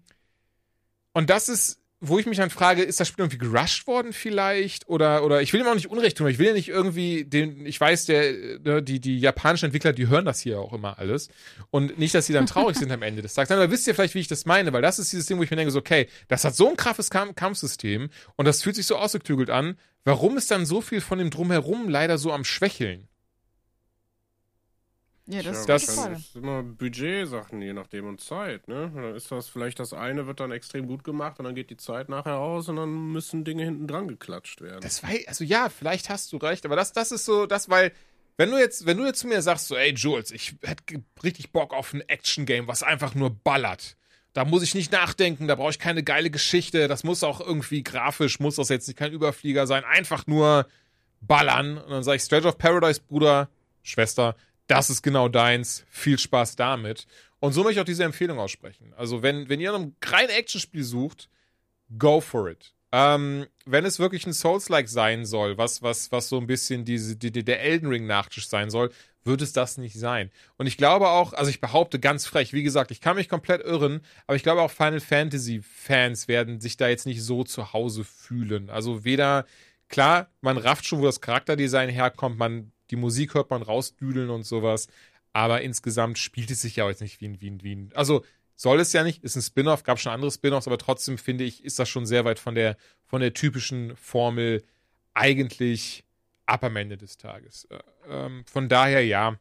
und das ist wo ich mich dann frage, ist das Spiel irgendwie gerusht worden vielleicht? Oder, oder ich will ihm auch nicht Unrecht tun, ich will ja nicht irgendwie den, ich weiß, der, der, die, die japanischen Entwickler, die hören das hier auch immer alles. Und nicht, dass sie dann traurig sind am Ende des Tages. Aber wisst ihr vielleicht, wie ich das meine? Weil das ist dieses Ding, wo ich mir denke, so, okay, das hat so ein kraffes Kampfsystem und das fühlt sich so ausgeklügelt an. Warum ist dann so viel von dem Drumherum leider so am Schwächeln? Ja, das, ja, das ist immer Budgetsachen, je nachdem und Zeit, ne? Dann ist das vielleicht das eine wird dann extrem gut gemacht und dann geht die Zeit nachher aus und dann müssen Dinge hinten dran geklatscht werden. Das war, also ja, vielleicht hast du recht, aber das, das ist so, das, weil, wenn du jetzt, wenn du jetzt zu mir sagst, so, ey Jules, ich hätte richtig Bock auf ein Action-Game, was einfach nur ballert. Da muss ich nicht nachdenken, da brauche ich keine geile Geschichte, das muss auch irgendwie grafisch, muss das jetzt nicht kein Überflieger sein, einfach nur ballern. Und dann sage ich, Straight of Paradise, Bruder, Schwester, das ist genau deins, viel Spaß damit. Und so möchte ich auch diese Empfehlung aussprechen. Also, wenn, wenn ihr ein rein Actionspiel sucht, go for it. Ähm, wenn es wirklich ein Souls-like sein soll, was, was, was so ein bisschen diese, die, der Elden Ring-Nachtisch sein soll, wird es das nicht sein. Und ich glaube auch, also ich behaupte ganz frech, wie gesagt, ich kann mich komplett irren, aber ich glaube auch Final Fantasy-Fans werden sich da jetzt nicht so zu Hause fühlen. Also weder, klar, man rafft schon, wo das Charakterdesign herkommt, man die Musik hört man rausdüdeln und sowas. Aber insgesamt spielt es sich ja jetzt nicht wie ein, wie ein. Also soll es ja nicht, ist ein Spin-off, gab schon andere Spin-offs, aber trotzdem finde ich, ist das schon sehr weit von der, von der typischen Formel eigentlich ab am Ende des Tages. Äh, ähm, von daher ja.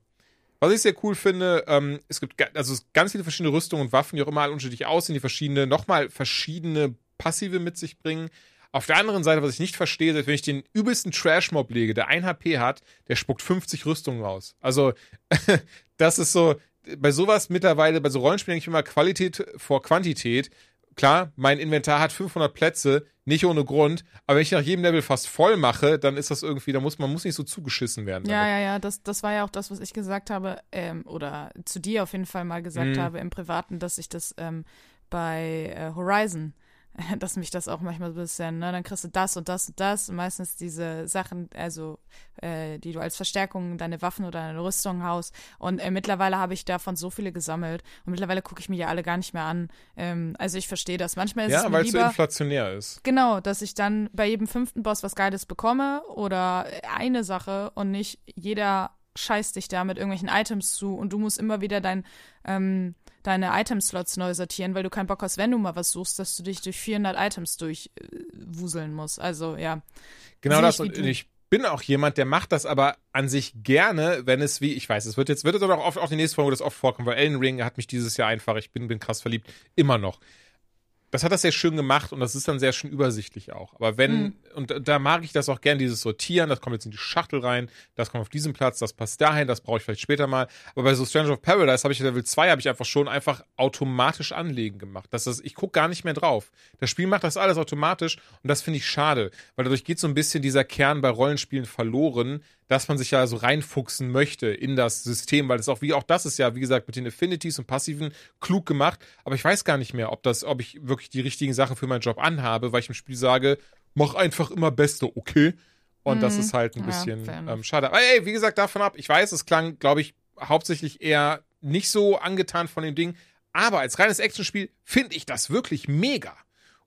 Was ich sehr cool finde, ähm, es gibt also ganz viele verschiedene Rüstungen und Waffen, die auch immer unterschiedlich aussehen, die verschiedene, nochmal verschiedene Passive mit sich bringen. Auf der anderen Seite, was ich nicht verstehe, ist, wenn ich den übelsten Trash-Mob lege, der 1 HP hat, der spuckt 50 Rüstungen raus. Also, das ist so, bei sowas mittlerweile, bei so Rollenspielen denke ich immer Qualität vor Quantität. Klar, mein Inventar hat 500 Plätze, nicht ohne Grund, aber wenn ich nach jedem Level fast voll mache, dann ist das irgendwie, da muss man muss nicht so zugeschissen werden. Ja, damit. ja, ja, das, das war ja auch das, was ich gesagt habe, ähm, oder zu dir auf jeden Fall mal gesagt mhm. habe im Privaten, dass ich das ähm, bei äh, Horizon dass mich das auch manchmal so ein bisschen, ne, dann kriegst du das und das und das und meistens diese Sachen, also äh, die du als Verstärkung deine Waffen oder deine Rüstung haust und äh, mittlerweile habe ich davon so viele gesammelt und mittlerweile gucke ich mir ja alle gar nicht mehr an. Ähm, also ich verstehe das. Manchmal ist ja, es mir weil es so inflationär ist. Genau, dass ich dann bei jedem fünften Boss was Geiles bekomme oder eine Sache und nicht jeder scheißt dich da mit irgendwelchen Items zu und du musst immer wieder dein ähm, deine Item-Slots neu sortieren, weil du keinen Bock hast, wenn du mal was suchst, dass du dich durch 400 Items durchwuseln musst. Also, ja. Genau das. Und ich bin auch jemand, der macht das aber an sich gerne, wenn es wie, ich weiß, es wird jetzt, wird jetzt auch oft, auch die nächste Folge, wo das oft vorkommt, weil Elden Ring hat mich dieses Jahr einfach, ich bin, bin krass verliebt, immer noch das hat das sehr schön gemacht und das ist dann sehr schön übersichtlich auch. Aber wenn, mhm. und da mag ich das auch gern, dieses Sortieren, das kommt jetzt in die Schachtel rein, das kommt auf diesen Platz, das passt dahin, das brauche ich vielleicht später mal. Aber bei so Stranger of Paradise habe ich Level 2 habe ich einfach schon einfach automatisch anlegen gemacht. Das ist, ich gucke gar nicht mehr drauf. Das Spiel macht das alles automatisch und das finde ich schade, weil dadurch geht so ein bisschen dieser Kern bei Rollenspielen verloren, dass man sich ja so reinfuchsen möchte in das System, weil das auch, wie auch das ist ja, wie gesagt, mit den Affinities und Passiven klug gemacht. Aber ich weiß gar nicht mehr, ob das, ob ich wirklich die richtigen Sachen für meinen Job anhabe, weil ich im Spiel sage, mach einfach immer Beste, okay? Und mhm. das ist halt ein bisschen ja, ähm, schade. Aber ey, wie gesagt, davon ab, ich weiß, es klang, glaube ich, hauptsächlich eher nicht so angetan von dem Ding. Aber als reines Actionspiel finde ich das wirklich mega.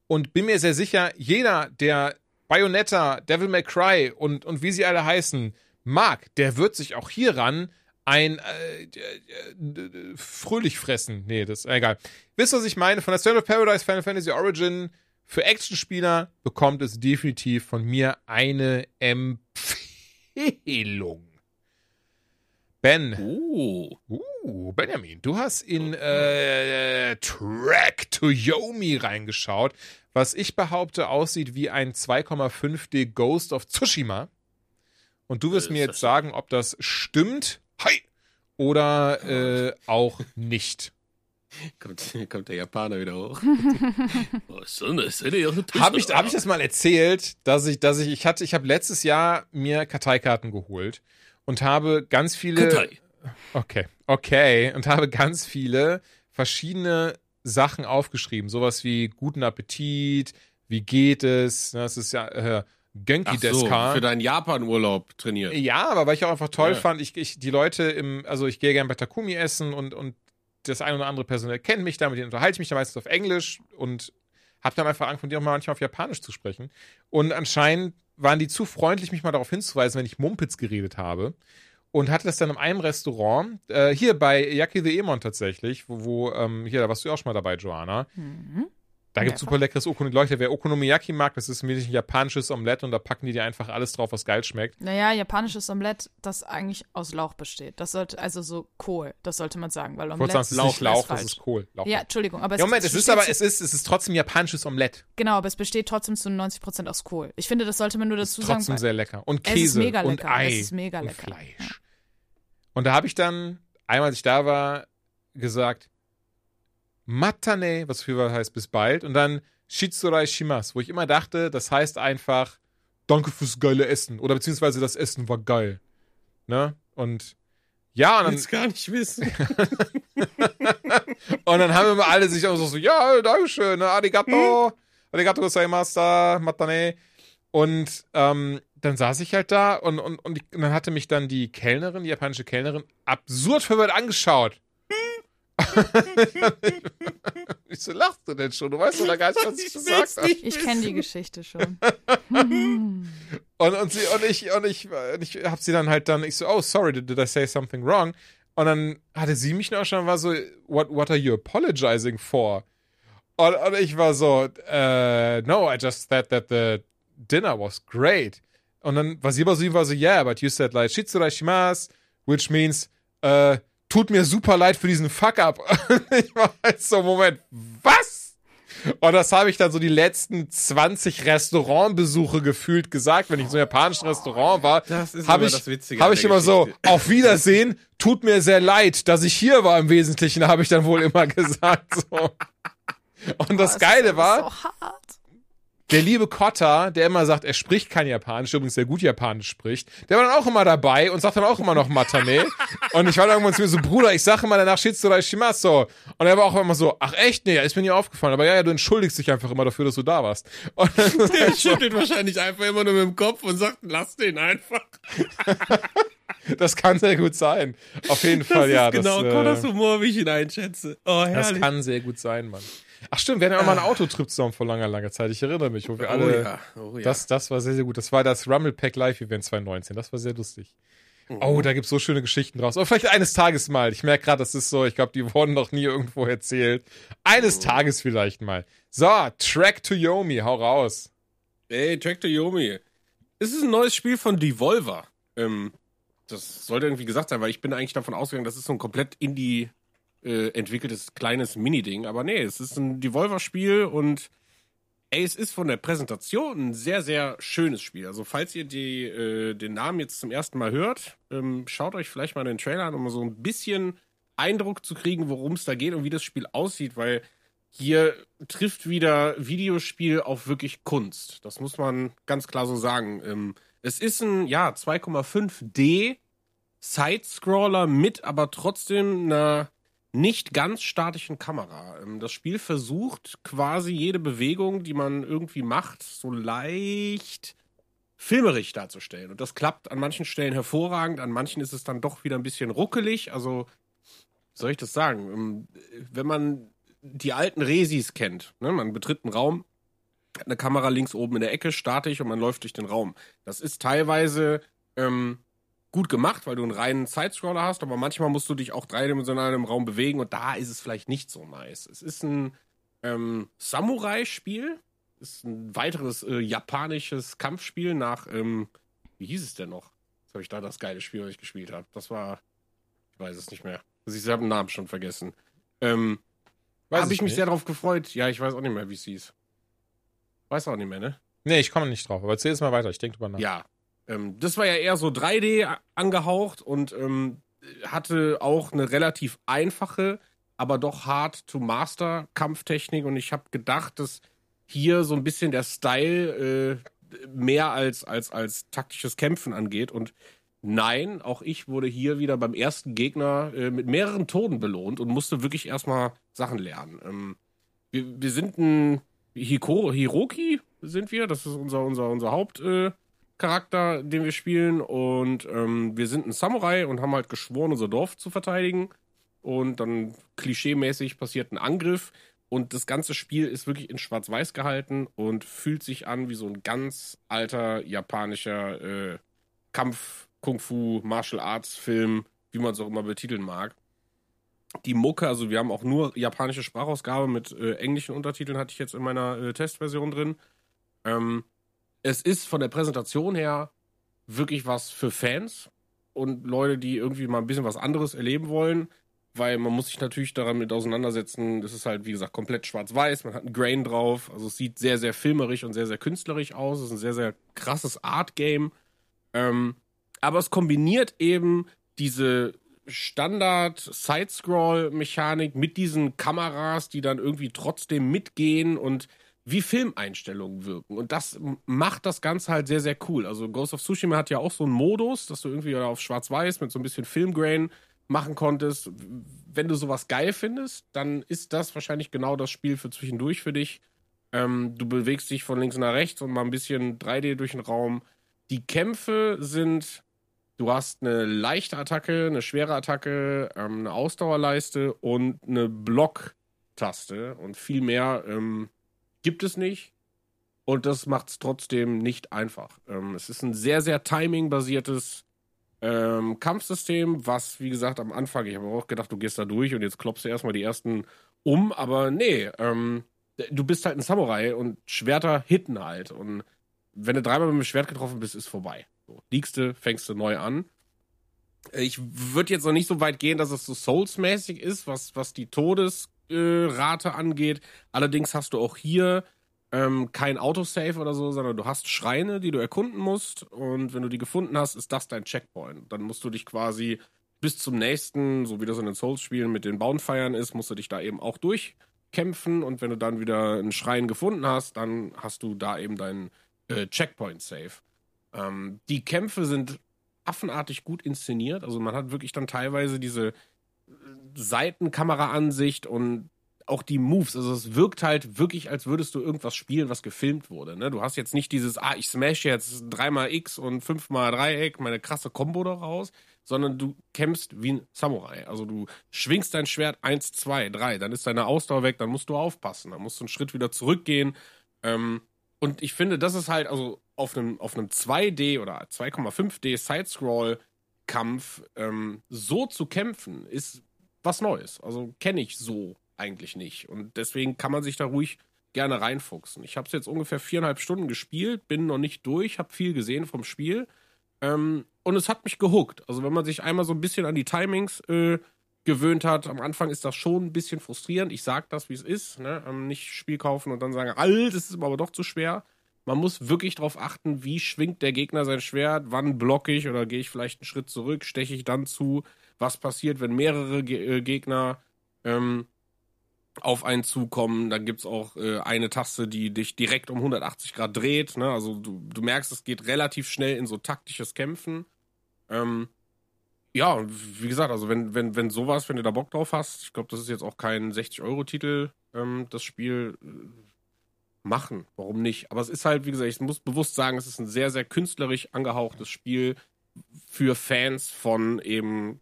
Und bin mir sehr sicher, jeder, der Bayonetta, Devil May Cry und, und wie sie alle heißen, mag, der wird sich auch hieran ein äh, äh, fröhlich fressen. Nee, das ist egal. Wisst ihr, was ich meine? Von der Stone of Paradise Final Fantasy Origin für Actionspieler bekommt es definitiv von mir eine Empfehlung. Ben. Uh. Uh, Benjamin, du hast in äh, Track to Yomi reingeschaut, was ich behaupte aussieht wie ein 2,5D Ghost of Tsushima. Und du wirst äh, mir jetzt sagen, ob das stimmt Hi! oder äh, auch nicht. Kommt, kommt, der Japaner wieder hoch. habe ich, hab ich das mal erzählt, dass ich, dass ich, ich hatte, ich habe letztes Jahr mir Karteikarten geholt und habe ganz viele. Kartei. Okay, okay. Und habe ganz viele verschiedene Sachen aufgeschrieben. Sowas wie guten Appetit, wie geht es? Das ist ja äh, Genki Deska. So, für deinen Japan-Urlaub trainiert. Ja, aber weil ich auch einfach toll ja. fand, ich, ich, die Leute im, also ich gehe gerne bei Takumi essen und, und das eine oder andere Personal kennt mich da, mit denen unterhalte ich mich da meistens auf Englisch und habe dann einfach angefangen, die auch mal manchmal auf Japanisch zu sprechen. Und anscheinend waren die zu freundlich, mich mal darauf hinzuweisen, wenn ich Mumpitz geredet habe. Und hatte das dann in einem Restaurant, äh, hier bei Yaki the Emon tatsächlich, wo, wo ähm, hier, da warst du auch schon mal dabei, Joanna. Mhm. Da gibt es super leckeres Okonomiyaki. Wer Okonomiyaki mag, das ist ein ein japanisches Omelett und da packen die dir einfach alles drauf, was geil schmeckt. Naja, japanisches Omelett, das eigentlich aus Lauch besteht. Das sollte, also so Kohl, das sollte man sagen, weil Omelett ist Lauch, Lauch, das ist Kohl. Lauch. Ja, Entschuldigung, aber es, ja, Moment, es, es ist aber, es ist, es ist trotzdem japanisches Omelett. Genau, aber es besteht trotzdem zu 90% aus Kohl. Ich finde, das sollte man nur dazu ist sagen. Trotzdem sehr lecker. Und Käse. Es ist mega lecker. Und Ei. Es ist mega lecker. Und Fleisch. Ja. Und da habe ich dann, einmal als ich da war, gesagt, Matane, was früher heißt bis bald. Und dann Shitsurai Shimas, wo ich immer dachte, das heißt einfach Danke fürs geile Essen oder beziehungsweise das Essen war geil. Ne? Und ja, und dann. Will's gar nicht wissen. und dann haben immer alle sich auch so, ja, Dankeschön, ne? Arigato, hm. Arigato gozaimashita, matane. Und ähm, dann saß ich halt da und, und, und, ich, und dann hatte mich dann die Kellnerin, die japanische Kellnerin, absurd verwirrt angeschaut. Wieso so, lachst du denn schon? Du weißt doch gar nicht, was ich, gesagt habe. Ich kenne die Geschichte schon. und, und, sie, und ich, und ich, und ich hab sie dann halt dann, ich so, oh, sorry, did, did I say something wrong? Und dann hatte sie mich noch schon war so, what, what are you apologizing for? Und, und ich war so, uh, no, I just thought that the dinner was great. Und dann war sie aber so, war so, yeah, but you said like, shitsurai shimasu, which means, uh, tut mir super leid für diesen Fuck-up. ich war halt so, Moment, was? Und das habe ich dann so die letzten 20 Restaurantbesuche gefühlt gesagt, wenn ich so ein japanisches Restaurant war. habe ich, hab ich immer so, auf Wiedersehen, tut mir sehr leid, dass ich hier war im Wesentlichen, habe ich dann wohl immer gesagt. So. Und das, das Geile war, so der liebe Kotta, der immer sagt, er spricht kein Japanisch, übrigens sehr gut Japanisch spricht, der war dann auch immer dabei und sagt dann auch immer noch Matane. und ich war dann irgendwann zu mir so, Bruder, ich sage immer danach Shitsurai Shimaso. Und er war auch immer so, ach echt? Nee, ist mir nie aufgefallen. Aber ja, ja, du entschuldigst dich einfach immer dafür, dass du da warst. Und der schüttelt so. wahrscheinlich einfach immer nur mit dem Kopf und sagt, lass den einfach. das kann sehr gut sein. Auf jeden Fall, das ja. Ist genau, das, Kottas Humor, wie ich ihn einschätze. Oh, herrlich. Das kann sehr gut sein, Mann. Ach stimmt, wir hatten ja auch mal einen ah. Autotrip zusammen vor langer, langer Zeit. Ich erinnere mich, wo wir oh alle. Ja. Oh ja. Das, das war sehr, sehr gut. Das war das Rumble Pack Live Event 2019. Das war sehr lustig. Mhm. Oh, da gibt's so schöne Geschichten draus. Oder vielleicht eines Tages mal. Ich merke gerade, das ist so, ich glaube, die wurden noch nie irgendwo erzählt. Eines mhm. Tages vielleicht mal. So, Track to Yomi, hau raus. Ey, Track to Yomi. es ist ein neues Spiel von Devolver. Ähm, das sollte irgendwie gesagt sein, weil ich bin eigentlich davon ausgegangen, das ist so ein komplett Indie äh, entwickeltes kleines Mini-Ding. Aber nee, es ist ein Devolver-Spiel und ey, es ist von der Präsentation ein sehr, sehr schönes Spiel. Also falls ihr die, äh, den Namen jetzt zum ersten Mal hört, ähm, schaut euch vielleicht mal den Trailer an, um so ein bisschen Eindruck zu kriegen, worum es da geht und wie das Spiel aussieht, weil hier trifft wieder Videospiel auf wirklich Kunst. Das muss man ganz klar so sagen. Ähm, es ist ein, ja, 2,5D Sidescroller mit aber trotzdem einer nicht ganz statischen Kamera. Ähm, das Spiel versucht quasi jede Bewegung, die man irgendwie macht, so leicht filmerisch darzustellen. Und das klappt an manchen Stellen hervorragend, an manchen ist es dann doch wieder ein bisschen ruckelig. Also, wie soll ich das sagen? Ähm, wenn man die alten Resis kennt, ne? man betritt einen Raum, hat eine Kamera links oben in der Ecke, statisch und man läuft durch den Raum. Das ist teilweise ähm, gut gemacht, weil du einen reinen Sidescroller hast, aber manchmal musst du dich auch dreidimensional im Raum bewegen und da ist es vielleicht nicht so nice. Es ist ein ähm, Samurai-Spiel, ist ein weiteres äh, japanisches Kampfspiel nach, ähm, wie hieß es denn noch? Jetzt habe ich da das geile Spiel, was ich gespielt habe. Das war, ich weiß es nicht mehr. Also ich habe den Namen schon vergessen. Ähm, habe ich mich nicht. sehr darauf gefreut. Ja, ich weiß auch nicht mehr, wie es hieß. Weiß auch nicht mehr, ne? Nee, ich komme nicht drauf, aber erzähl es mal weiter, ich denke drüber nach. Ja, ähm, das war ja eher so 3D angehaucht und ähm, hatte auch eine relativ einfache, aber doch hard to master Kampftechnik und ich habe gedacht, dass hier so ein bisschen der Style äh, mehr als, als, als taktisches Kämpfen angeht und Nein, auch ich wurde hier wieder beim ersten Gegner äh, mit mehreren Toten belohnt und musste wirklich erstmal Sachen lernen. Ähm, wir, wir sind ein Hiko, Hiroki, sind wir. Das ist unser, unser, unser Haupt, äh, Charakter, den wir spielen. Und ähm, wir sind ein Samurai und haben halt geschworen, unser Dorf zu verteidigen. Und dann klischeemäßig passiert ein Angriff. Und das ganze Spiel ist wirklich in Schwarz-Weiß gehalten und fühlt sich an wie so ein ganz alter japanischer äh, Kampf, Kung-Fu, Martial Arts-Film, wie man es auch immer betiteln mag. Die Mucke, also wir haben auch nur japanische Sprachausgabe mit äh, englischen Untertiteln, hatte ich jetzt in meiner äh, Testversion drin. Ähm, es ist von der Präsentation her wirklich was für Fans und Leute, die irgendwie mal ein bisschen was anderes erleben wollen, weil man muss sich natürlich damit auseinandersetzen. Das ist halt, wie gesagt, komplett schwarz-weiß. Man hat einen Grain drauf. Also es sieht sehr, sehr filmerisch und sehr, sehr künstlerisch aus. Es ist ein sehr, sehr krasses Art-Game. Ähm, aber es kombiniert eben diese Standard-Side-Scroll-Mechanik mit diesen Kameras, die dann irgendwie trotzdem mitgehen und wie Filmeinstellungen wirken. Und das macht das Ganze halt sehr, sehr cool. Also Ghost of Tsushima hat ja auch so einen Modus, dass du irgendwie auf Schwarz-Weiß mit so ein bisschen Filmgrain machen konntest. Wenn du sowas geil findest, dann ist das wahrscheinlich genau das Spiel für zwischendurch für dich. Ähm, du bewegst dich von links nach rechts und mal ein bisschen 3D durch den Raum. Die Kämpfe sind, du hast eine leichte Attacke, eine schwere Attacke, ähm, eine Ausdauerleiste und eine Block-Taste und viel mehr ähm, gibt es nicht. Und das macht es trotzdem nicht einfach. Ähm, es ist ein sehr, sehr timing-basiertes ähm, Kampfsystem, was, wie gesagt, am Anfang, ich habe auch gedacht, du gehst da durch und jetzt klopfst du erstmal die ersten um, aber nee, ähm, du bist halt ein Samurai und Schwerter hitten halt. Und wenn du dreimal mit dem Schwert getroffen bist, ist vorbei. So, liegst du, fängst du neu an. Ich würde jetzt noch nicht so weit gehen, dass es so Souls-mäßig ist, was, was die Todes- Rate angeht. Allerdings hast du auch hier ähm, kein Autosave oder so, sondern du hast Schreine, die du erkunden musst. Und wenn du die gefunden hast, ist das dein Checkpoint. Dann musst du dich quasi bis zum nächsten, so wie das in den Souls-Spielen mit den Bonfiren ist, musst du dich da eben auch durchkämpfen. Und wenn du dann wieder einen Schrein gefunden hast, dann hast du da eben deinen äh, Checkpoint-Save. Ähm, die Kämpfe sind affenartig gut inszeniert. Also man hat wirklich dann teilweise diese Seitenkameraansicht und auch die Moves. Also es wirkt halt wirklich, als würdest du irgendwas spielen, was gefilmt wurde. Ne? Du hast jetzt nicht dieses, ah, ich smash jetzt dreimal X und fünfmal Dreieck, meine krasse Combo daraus, sondern du kämpfst wie ein Samurai. Also du schwingst dein Schwert eins, zwei, drei, dann ist deine Ausdauer weg, dann musst du aufpassen, dann musst du einen Schritt wieder zurückgehen. Ähm, und ich finde, das ist halt, also auf einem, auf einem 2D oder 2,5D Sidescroll Kampf ähm, so zu kämpfen, ist was Neues. Also kenne ich so eigentlich nicht. Und deswegen kann man sich da ruhig gerne reinfuchsen. Ich habe es jetzt ungefähr viereinhalb Stunden gespielt, bin noch nicht durch, habe viel gesehen vom Spiel. Ähm, und es hat mich gehuckt. Also wenn man sich einmal so ein bisschen an die Timings äh, gewöhnt hat, am Anfang ist das schon ein bisschen frustrierend. Ich sage das, wie es ist. Ne? Ähm, nicht Spiel kaufen und dann sagen, alt, das ist aber doch zu schwer. Man muss wirklich darauf achten, wie schwingt der Gegner sein Schwert, wann blocke ich oder gehe ich vielleicht einen Schritt zurück, steche ich dann zu, was passiert, wenn mehrere Ge äh, Gegner ähm, auf einen zukommen. Dann gibt es auch äh, eine Taste, die dich direkt um 180 Grad dreht. Ne? Also du, du merkst, es geht relativ schnell in so taktisches Kämpfen. Ähm, ja, wie gesagt, also wenn, wenn, wenn sowas, wenn du da Bock drauf hast, ich glaube, das ist jetzt auch kein 60-Euro-Titel, ähm, das Spiel äh, machen. Warum nicht? Aber es ist halt, wie gesagt, ich muss bewusst sagen, es ist ein sehr, sehr künstlerisch angehauchtes Spiel für Fans von eben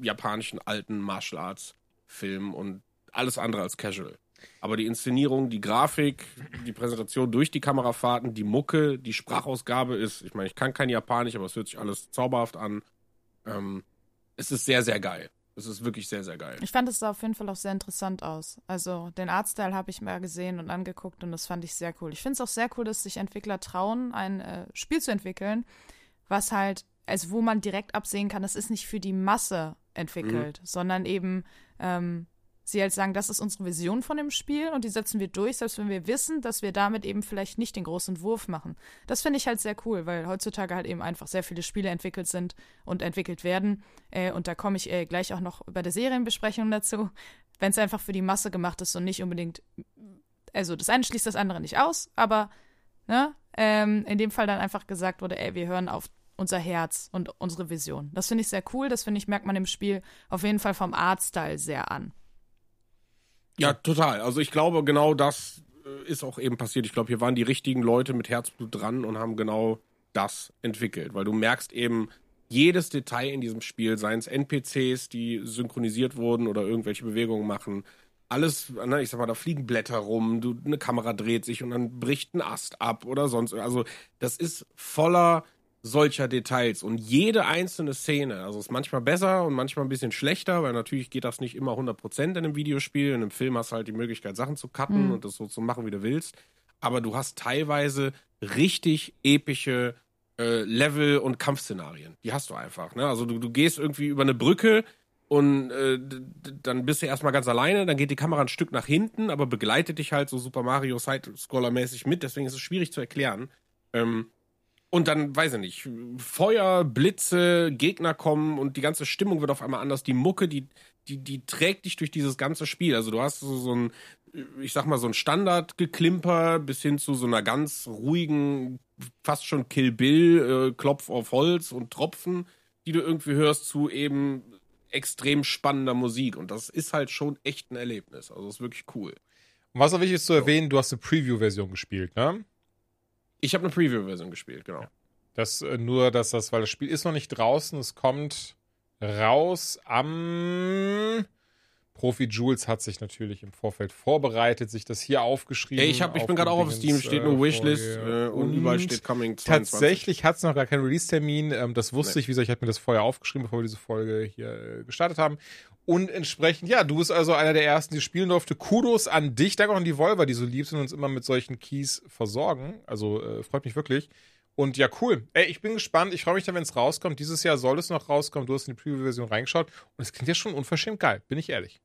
japanischen alten Martial Arts Filmen und alles andere als casual. Aber die Inszenierung, die Grafik, die Präsentation durch die Kamerafahrten, die Mucke, die Sprachausgabe ist, ich meine, ich kann kein Japanisch, aber es hört sich alles zauberhaft an. Ähm, es ist sehr, sehr geil. Es ist wirklich sehr, sehr geil. Ich fand es auf jeden Fall auch sehr interessant aus. Also den Artstyle habe ich mal gesehen und angeguckt und das fand ich sehr cool. Ich finde es auch sehr cool, dass sich Entwickler trauen, ein äh, Spiel zu entwickeln, was halt, also wo man direkt absehen kann, das ist nicht für die Masse entwickelt, mhm. sondern eben ähm, sie halt sagen, das ist unsere Vision von dem Spiel und die setzen wir durch, selbst wenn wir wissen, dass wir damit eben vielleicht nicht den großen Wurf machen. Das finde ich halt sehr cool, weil heutzutage halt eben einfach sehr viele Spiele entwickelt sind und entwickelt werden. Äh, und da komme ich äh, gleich auch noch bei der Serienbesprechung dazu. Wenn es einfach für die Masse gemacht ist und nicht unbedingt, also das eine schließt das andere nicht aus, aber ne, ähm, in dem Fall dann einfach gesagt wurde, ey, wir hören auf unser Herz und unsere Vision. Das finde ich sehr cool. Das finde ich, merkt man im Spiel auf jeden Fall vom Artstyle sehr an. Ja, total. Also ich glaube, genau das äh, ist auch eben passiert. Ich glaube, hier waren die richtigen Leute mit Herzblut dran und haben genau das entwickelt, weil du merkst eben jedes Detail in diesem Spiel, seien es NPCs, die synchronisiert wurden oder irgendwelche Bewegungen machen, alles, ne, ich sag mal, da fliegen Blätter rum, du, eine Kamera dreht sich und dann bricht ein Ast ab oder sonst. Also das ist voller solcher Details. Und jede einzelne Szene, also ist manchmal besser und manchmal ein bisschen schlechter, weil natürlich geht das nicht immer 100% in einem Videospiel. In einem Film hast du halt die Möglichkeit, Sachen zu cutten mhm. und das so zu machen, wie du willst. Aber du hast teilweise richtig epische äh, Level- und Kampfszenarien. Die hast du einfach. Ne? Also du, du gehst irgendwie über eine Brücke und äh, dann bist du erstmal ganz alleine, dann geht die Kamera ein Stück nach hinten, aber begleitet dich halt so Super Mario Side-Scroller-mäßig mit, deswegen ist es schwierig zu erklären. Ähm, und dann, weiß ich nicht, Feuer, Blitze, Gegner kommen und die ganze Stimmung wird auf einmal anders. Die Mucke, die, die, die trägt dich durch dieses ganze Spiel. Also du hast so, so ein, ich sag mal, so ein Standardgeklimper bis hin zu so einer ganz ruhigen, fast schon Kill Bill, äh, Klopf auf Holz und Tropfen, die du irgendwie hörst, zu eben extrem spannender Musik. Und das ist halt schon echt ein Erlebnis. Also das ist wirklich cool. Und was auch wichtig ist zu erwähnen, du hast eine Preview-Version gespielt, ne? Ich habe eine Preview-Version gespielt, genau. Das äh, nur, dass das, weil das Spiel ist noch nicht draußen, es kommt raus am Profi Jules hat sich natürlich im Vorfeld vorbereitet, sich das hier aufgeschrieben. Hey, ich, hab, ich bin gerade auch auf Steam, steht nur Wishlist äh, und, und, überall steht Coming 22. Tatsächlich hat es noch gar keinen Release-Termin. Ähm, das wusste nee. ich, wie gesagt, ich hatte mir das vorher aufgeschrieben, bevor wir diese Folge hier äh, gestartet haben. Und entsprechend, ja, du bist also einer der ersten, die spielen durfte. Kudos an dich. Danke auch an die Volver, die so lieb sind und uns immer mit solchen Keys versorgen. Also äh, freut mich wirklich. Und ja, cool. Ey, ich bin gespannt. Ich freue mich dann, wenn es rauskommt. Dieses Jahr soll es noch rauskommen. Du hast in die Preview-Version reingeschaut. Und es klingt ja schon unverschämt geil. Bin ich ehrlich.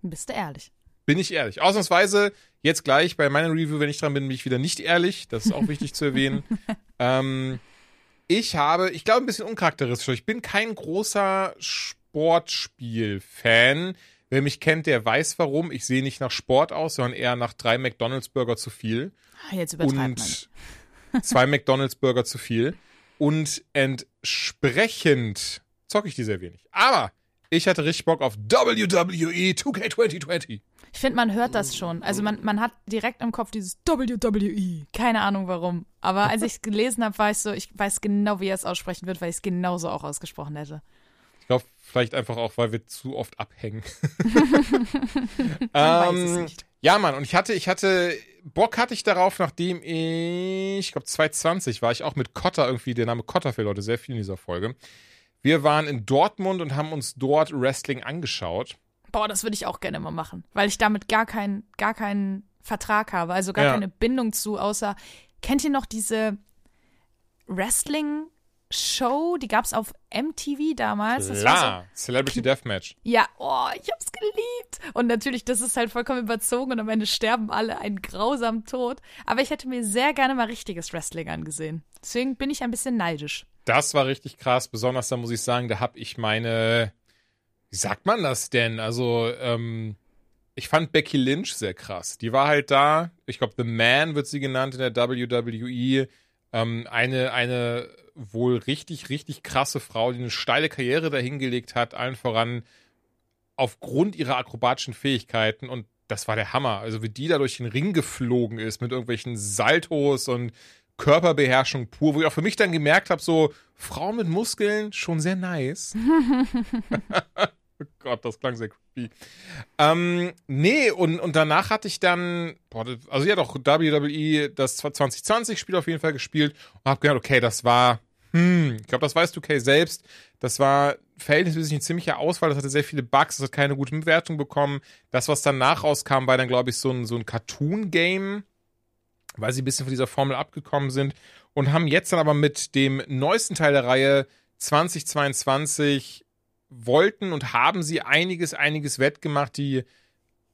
Bist du ehrlich? Bin ich ehrlich. Ausnahmsweise, jetzt gleich bei meiner Review, wenn ich dran bin, bin ich wieder nicht ehrlich. Das ist auch wichtig zu erwähnen. Ähm, ich habe, ich glaube, ein bisschen uncharakteristisch. Ich bin kein großer Sportspiel-Fan. Wer mich kennt, der weiß warum. Ich sehe nicht nach Sport aus, sondern eher nach drei McDonalds-Burger zu viel. Ah, jetzt übertreibt und zwei McDonalds-Burger zu viel. Und entsprechend zocke ich die sehr wenig. Aber ich hatte richtig Bock auf WWE 2K 2020. Ich finde, man hört das schon. Also man, man hat direkt im Kopf dieses WWE. Keine Ahnung warum. Aber als ich es gelesen habe, war ich so, ich weiß genau, wie er es aussprechen wird, weil ich es genauso auch ausgesprochen hätte. Vielleicht einfach auch, weil wir zu oft abhängen. ähm, ja, Mann, und ich hatte, ich hatte, Bock hatte ich darauf, nachdem ich, ich glaube 2020 war ich auch mit Cotter irgendwie, der Name Cotter für Leute sehr viel in dieser Folge. Wir waren in Dortmund und haben uns dort Wrestling angeschaut. Boah, das würde ich auch gerne mal machen, weil ich damit gar keinen, gar keinen Vertrag habe, also gar Ja. keine Bindung zu, außer, kennt ihr noch diese Wrestling-Show, die gab es auf MTV damals? Das war so, Klar, Celebrity Deathmatch. ja, oh, ich hab's geliebt. Und natürlich, das ist halt vollkommen überzogen und am Ende sterben alle einen grausamen Tod. Aber ich hätte mir sehr gerne mal richtiges Wrestling angesehen. Deswegen bin ich ein bisschen neidisch. Das war richtig krass. Besonders da muss ich sagen, da habe ich meine, wie sagt man das denn? Also, ähm, ich fand Becky Lynch sehr krass. Die war halt da. Ich glaube, The Man wird sie genannt in der WWE. Ähm, eine, eine wohl richtig, richtig krasse Frau, die eine steile Karriere dahingelegt hat, allen voran aufgrund ihrer akrobatischen Fähigkeiten. Und das war der Hammer. Also, wie die da durch den Ring geflogen ist mit irgendwelchen Saltos und Körperbeherrschung pur, wo ich auch für mich dann gemerkt habe, so Frau mit Muskeln, schon sehr nice. oh Gott, das klang sehr creepy. Ähm, nee, und, und danach hatte ich dann, boah, also hat auch WWE das 2020-Spiel auf jeden Fall gespielt und habe gedacht, okay, das war, hm, ich glaube, das weißt du, Kay, selbst. Das war verhältnismäßig eine ziemliche Auswahl, das hatte sehr viele Bugs, das hat keine gute Bewertung bekommen. Das, was danach rauskam, war dann, glaube ich, so ein, so ein Cartoon-Game weil sie ein bisschen von dieser Formel abgekommen sind und haben jetzt dann aber mit dem neuesten Teil der Reihe 2022 wollten und haben sie einiges, einiges wettgemacht. Die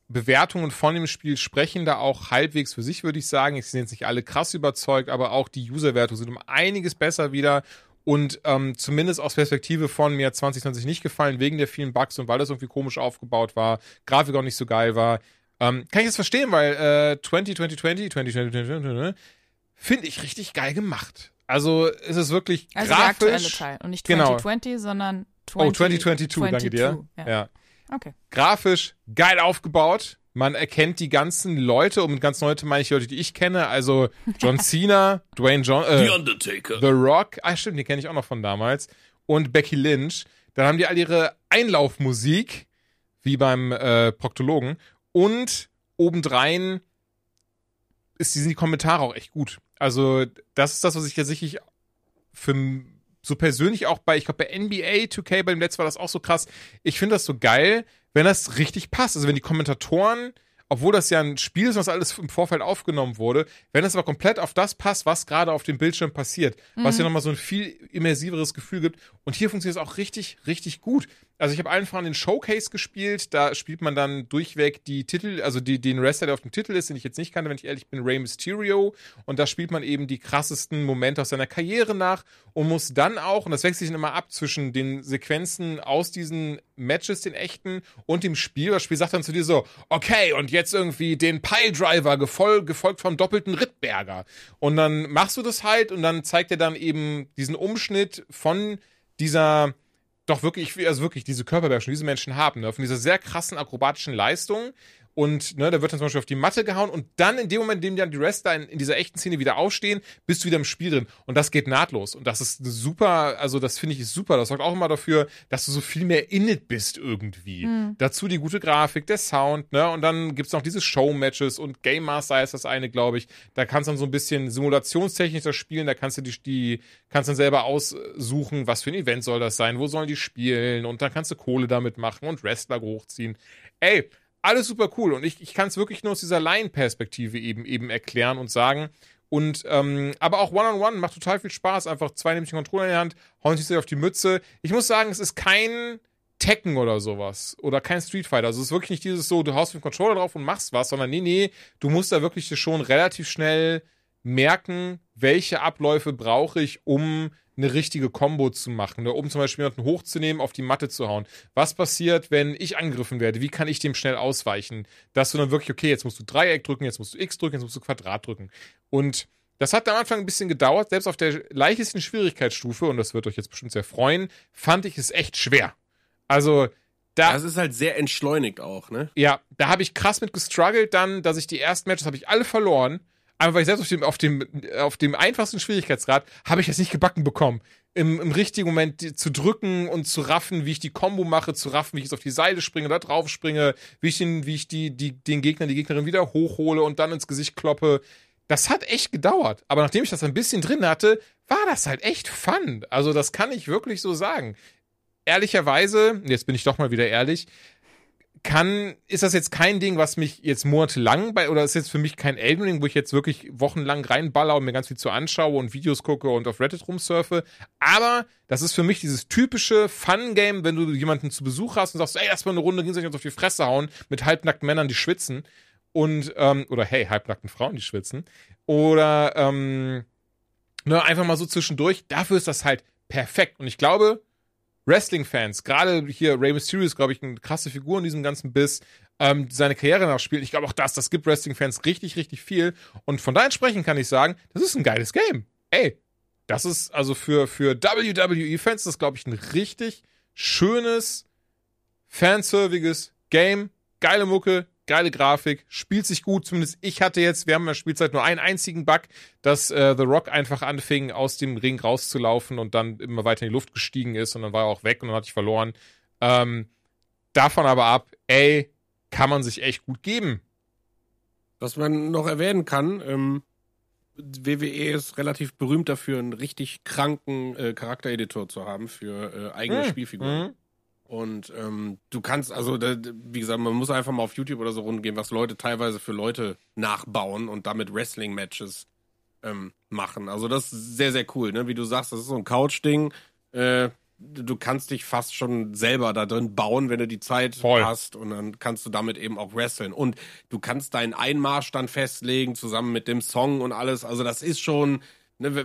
Bewertungen von dem Spiel sprechen da auch halbwegs für sich, würde ich sagen. Ich sind jetzt nicht alle krass überzeugt, aber auch die User-Wertungen sind um einiges besser wieder. Und ähm, zumindest aus Perspektive von mir hat 2020 nicht gefallen, wegen der vielen Bugs und weil das irgendwie komisch aufgebaut war, Grafik auch nicht so geil war. Ähm, kann ich das verstehen, weil äh, 20, 2020, 20, 20, 20, finde ich richtig geil gemacht. Also es ist wirklich Also der aktuelle grafisch. Teil. Und nicht Genau. 2020, sondern 20, oh, 2022, danke dir. Ja. ja. Okay. Grafisch geil aufgebaut. Man erkennt die ganzen Leute, und mit ganz Leute meine ich die Leute, die ich kenne, also John Cena, Dwayne John, äh, Undertaker. The Rock, ah stimmt, die kenne ich auch noch von damals, und Becky Lynch. Dann haben die all ihre Einlaufmusik, wie beim äh, Proktologen, und obendrein ist, die- sind die Kommentare auch echt gut. Also, das ist das, was ich ja sicherlich für so persönlich auch bei, ich glaube, bei NBA 2K, bei dem letzten war das auch so krass. Ich finde das so geil, wenn das richtig passt. Also, wenn die Kommentatoren, obwohl das ja ein Spiel ist, was alles im Vorfeld aufgenommen wurde, wenn das aber komplett auf das passt, was gerade auf dem Bildschirm passiert, was ja nochmal so ein viel immersiveres Gefühl gibt. Und hier funktioniert es auch richtig, richtig gut. Also ich habe allen voran den Showcase gespielt, da spielt man dann durchweg die Titel, also die, den Wrestler, der auf dem Titel ist, den ich jetzt nicht kannte, wenn ich ehrlich bin, Rey Mysterio. Und da spielt man eben die krassesten Momente aus seiner Karriere nach und muss dann auch, und das wechselt sich immer ab zwischen den Sequenzen aus diesen Matches, den echten, und dem Spiel. Das Spiel sagt dann zu dir so, okay, und jetzt irgendwie den Piledriver gefol gefolgt vom doppelten Rittberger. Und dann machst du das halt und dann zeigt er dann eben diesen Umschnitt von dieser doch wirklich, also wirklich diese Körperbeherrschung, die diese Menschen haben, ne, von dieser sehr krassen akrobatischen Leistung. Und ne, da wird dann zum Beispiel auf die Matte gehauen und dann in dem Moment, in dem dann die Wrestler in, in dieser echten Szene wieder aufstehen, bist du wieder im Spiel drin. Und das geht nahtlos. Und das ist super, also das finde ich ist super. Das sorgt auch immer dafür, dass du so viel mehr in it bist irgendwie. Dazu die gute Grafik, der Sound, ne? Und dann gibt's noch diese Show-Matches und Game Master ist das eine, glaube ich. Da kannst du dann so ein bisschen simulationstechnisch das spielen, da kannst du die, die kannst dann selber aussuchen, was für ein Event soll das sein, wo sollen die spielen und dann kannst du Kohle damit machen und Wrestler hochziehen. Ey, alles super cool und ich, ich kann es wirklich nur aus dieser Laienperspektive eben eben erklären und sagen. Und ähm, aber auch One-on-One macht total viel Spaß. Einfach zwei nehmen sich den Controller in die Hand, hauen sich auf die Mütze. Ich muss sagen, es ist kein Tekken oder sowas oder kein Street Fighter. Also es ist wirklich nicht dieses so, du haust mit dem Controller drauf und machst was, sondern nee, nee, du musst da wirklich schon relativ schnell merken, welche Abläufe brauche ich, um eine richtige Combo zu machen, ne? um zum Beispiel jemanden hochzunehmen, auf die Matte zu hauen. Was passiert, wenn ich angegriffen werde? Wie kann ich dem schnell ausweichen? Dass du dann wirklich, okay, jetzt musst du Dreieck drücken, jetzt musst du X drücken, jetzt musst du Quadrat drücken. Und das hat am Anfang ein bisschen gedauert, selbst auf der leichtesten Schwierigkeitsstufe, und das wird euch jetzt bestimmt sehr freuen, fand ich es echt schwer. Also, da, Das ist halt sehr entschleunigt auch, ne? ja, da habe ich krass mit gestruggelt dann, dass ich die ersten Matches habe ich alle verloren. Aber weil ich selbst auf dem, auf dem, auf dem einfachsten Schwierigkeitsgrad habe ich es nicht gebacken bekommen. Im, Im richtigen Moment zu drücken und zu raffen, wie ich die Combo mache, zu raffen, wie ich jetzt auf die Seile springe, da drauf springe, wie ich den, wie ich die, die, den Gegner, die Gegnerin wieder hochhole und dann ins Gesicht kloppe. Das hat echt gedauert. Aber nachdem ich das ein bisschen drin hatte, war das halt echt fun. Also, das kann ich wirklich so sagen. Ehrlicherweise, jetzt bin ich doch mal wieder ehrlich, kann, ist das jetzt kein Ding, was mich jetzt monatelang bei, oder ist jetzt für mich kein Elden Ring, wo ich jetzt wirklich wochenlang reinballer und mir ganz viel zu anschaue und Videos gucke und auf Reddit rumsurfe. Aber das ist für mich dieses typische Fun-Game, wenn du jemanden zu Besuch hast und sagst, ey, lass mal eine Runde gegenseitig uns auf die Fresse hauen mit halbnackten Männern, die schwitzen. Und, ähm, oder hey, halbnackten Frauen, die schwitzen. Oder, ähm, ne, einfach mal so zwischendurch. Dafür ist das halt perfekt. Und ich glaube, Wrestling-Fans, gerade hier Rey Mysterio ist, glaube ich, eine krasse Figur in diesem ganzen Biss, ähm, seine Karriere nachspielt. Ich glaube auch das, das gibt Wrestling-Fans richtig, richtig viel. Und von da entsprechend kann ich sagen, das ist ein geiles Game. Ey, das ist also für, für WWE-Fans, das glaube ich, ein richtig schönes, fanserviges Game. Geile Mucke, geile Grafik, spielt sich gut. Zumindest ich hatte jetzt, wir haben in der Spielzeit nur einen einzigen Bug, dass äh, The Rock einfach anfing, aus dem Ring rauszulaufen und dann immer weiter in die Luft gestiegen ist und dann war er auch weg und dann hatte ich verloren. Ähm, davon aber ab, ey, kann man sich echt gut geben. Was man noch erwähnen kann, ähm, WWE ist relativ berühmt dafür, einen richtig kranken äh, Charaktereditor zu haben für äh, eigene Hm, Spielfiguren. hm. Und ähm, du kannst, also da, wie gesagt, man muss einfach mal auf YouTube oder so rumgehen, was Leute teilweise für Leute nachbauen und damit Wrestling-Matches ähm, machen. Also das ist sehr, sehr cool, ne? Wie du sagst, das ist so ein Couch-Ding. Äh, du kannst dich fast schon selber da drin bauen, wenn du die Zeit Voll. hast und dann kannst du damit eben auch wresteln. Und du kannst deinen Einmarsch dann festlegen, zusammen mit dem Song und alles. Also das ist schon ne,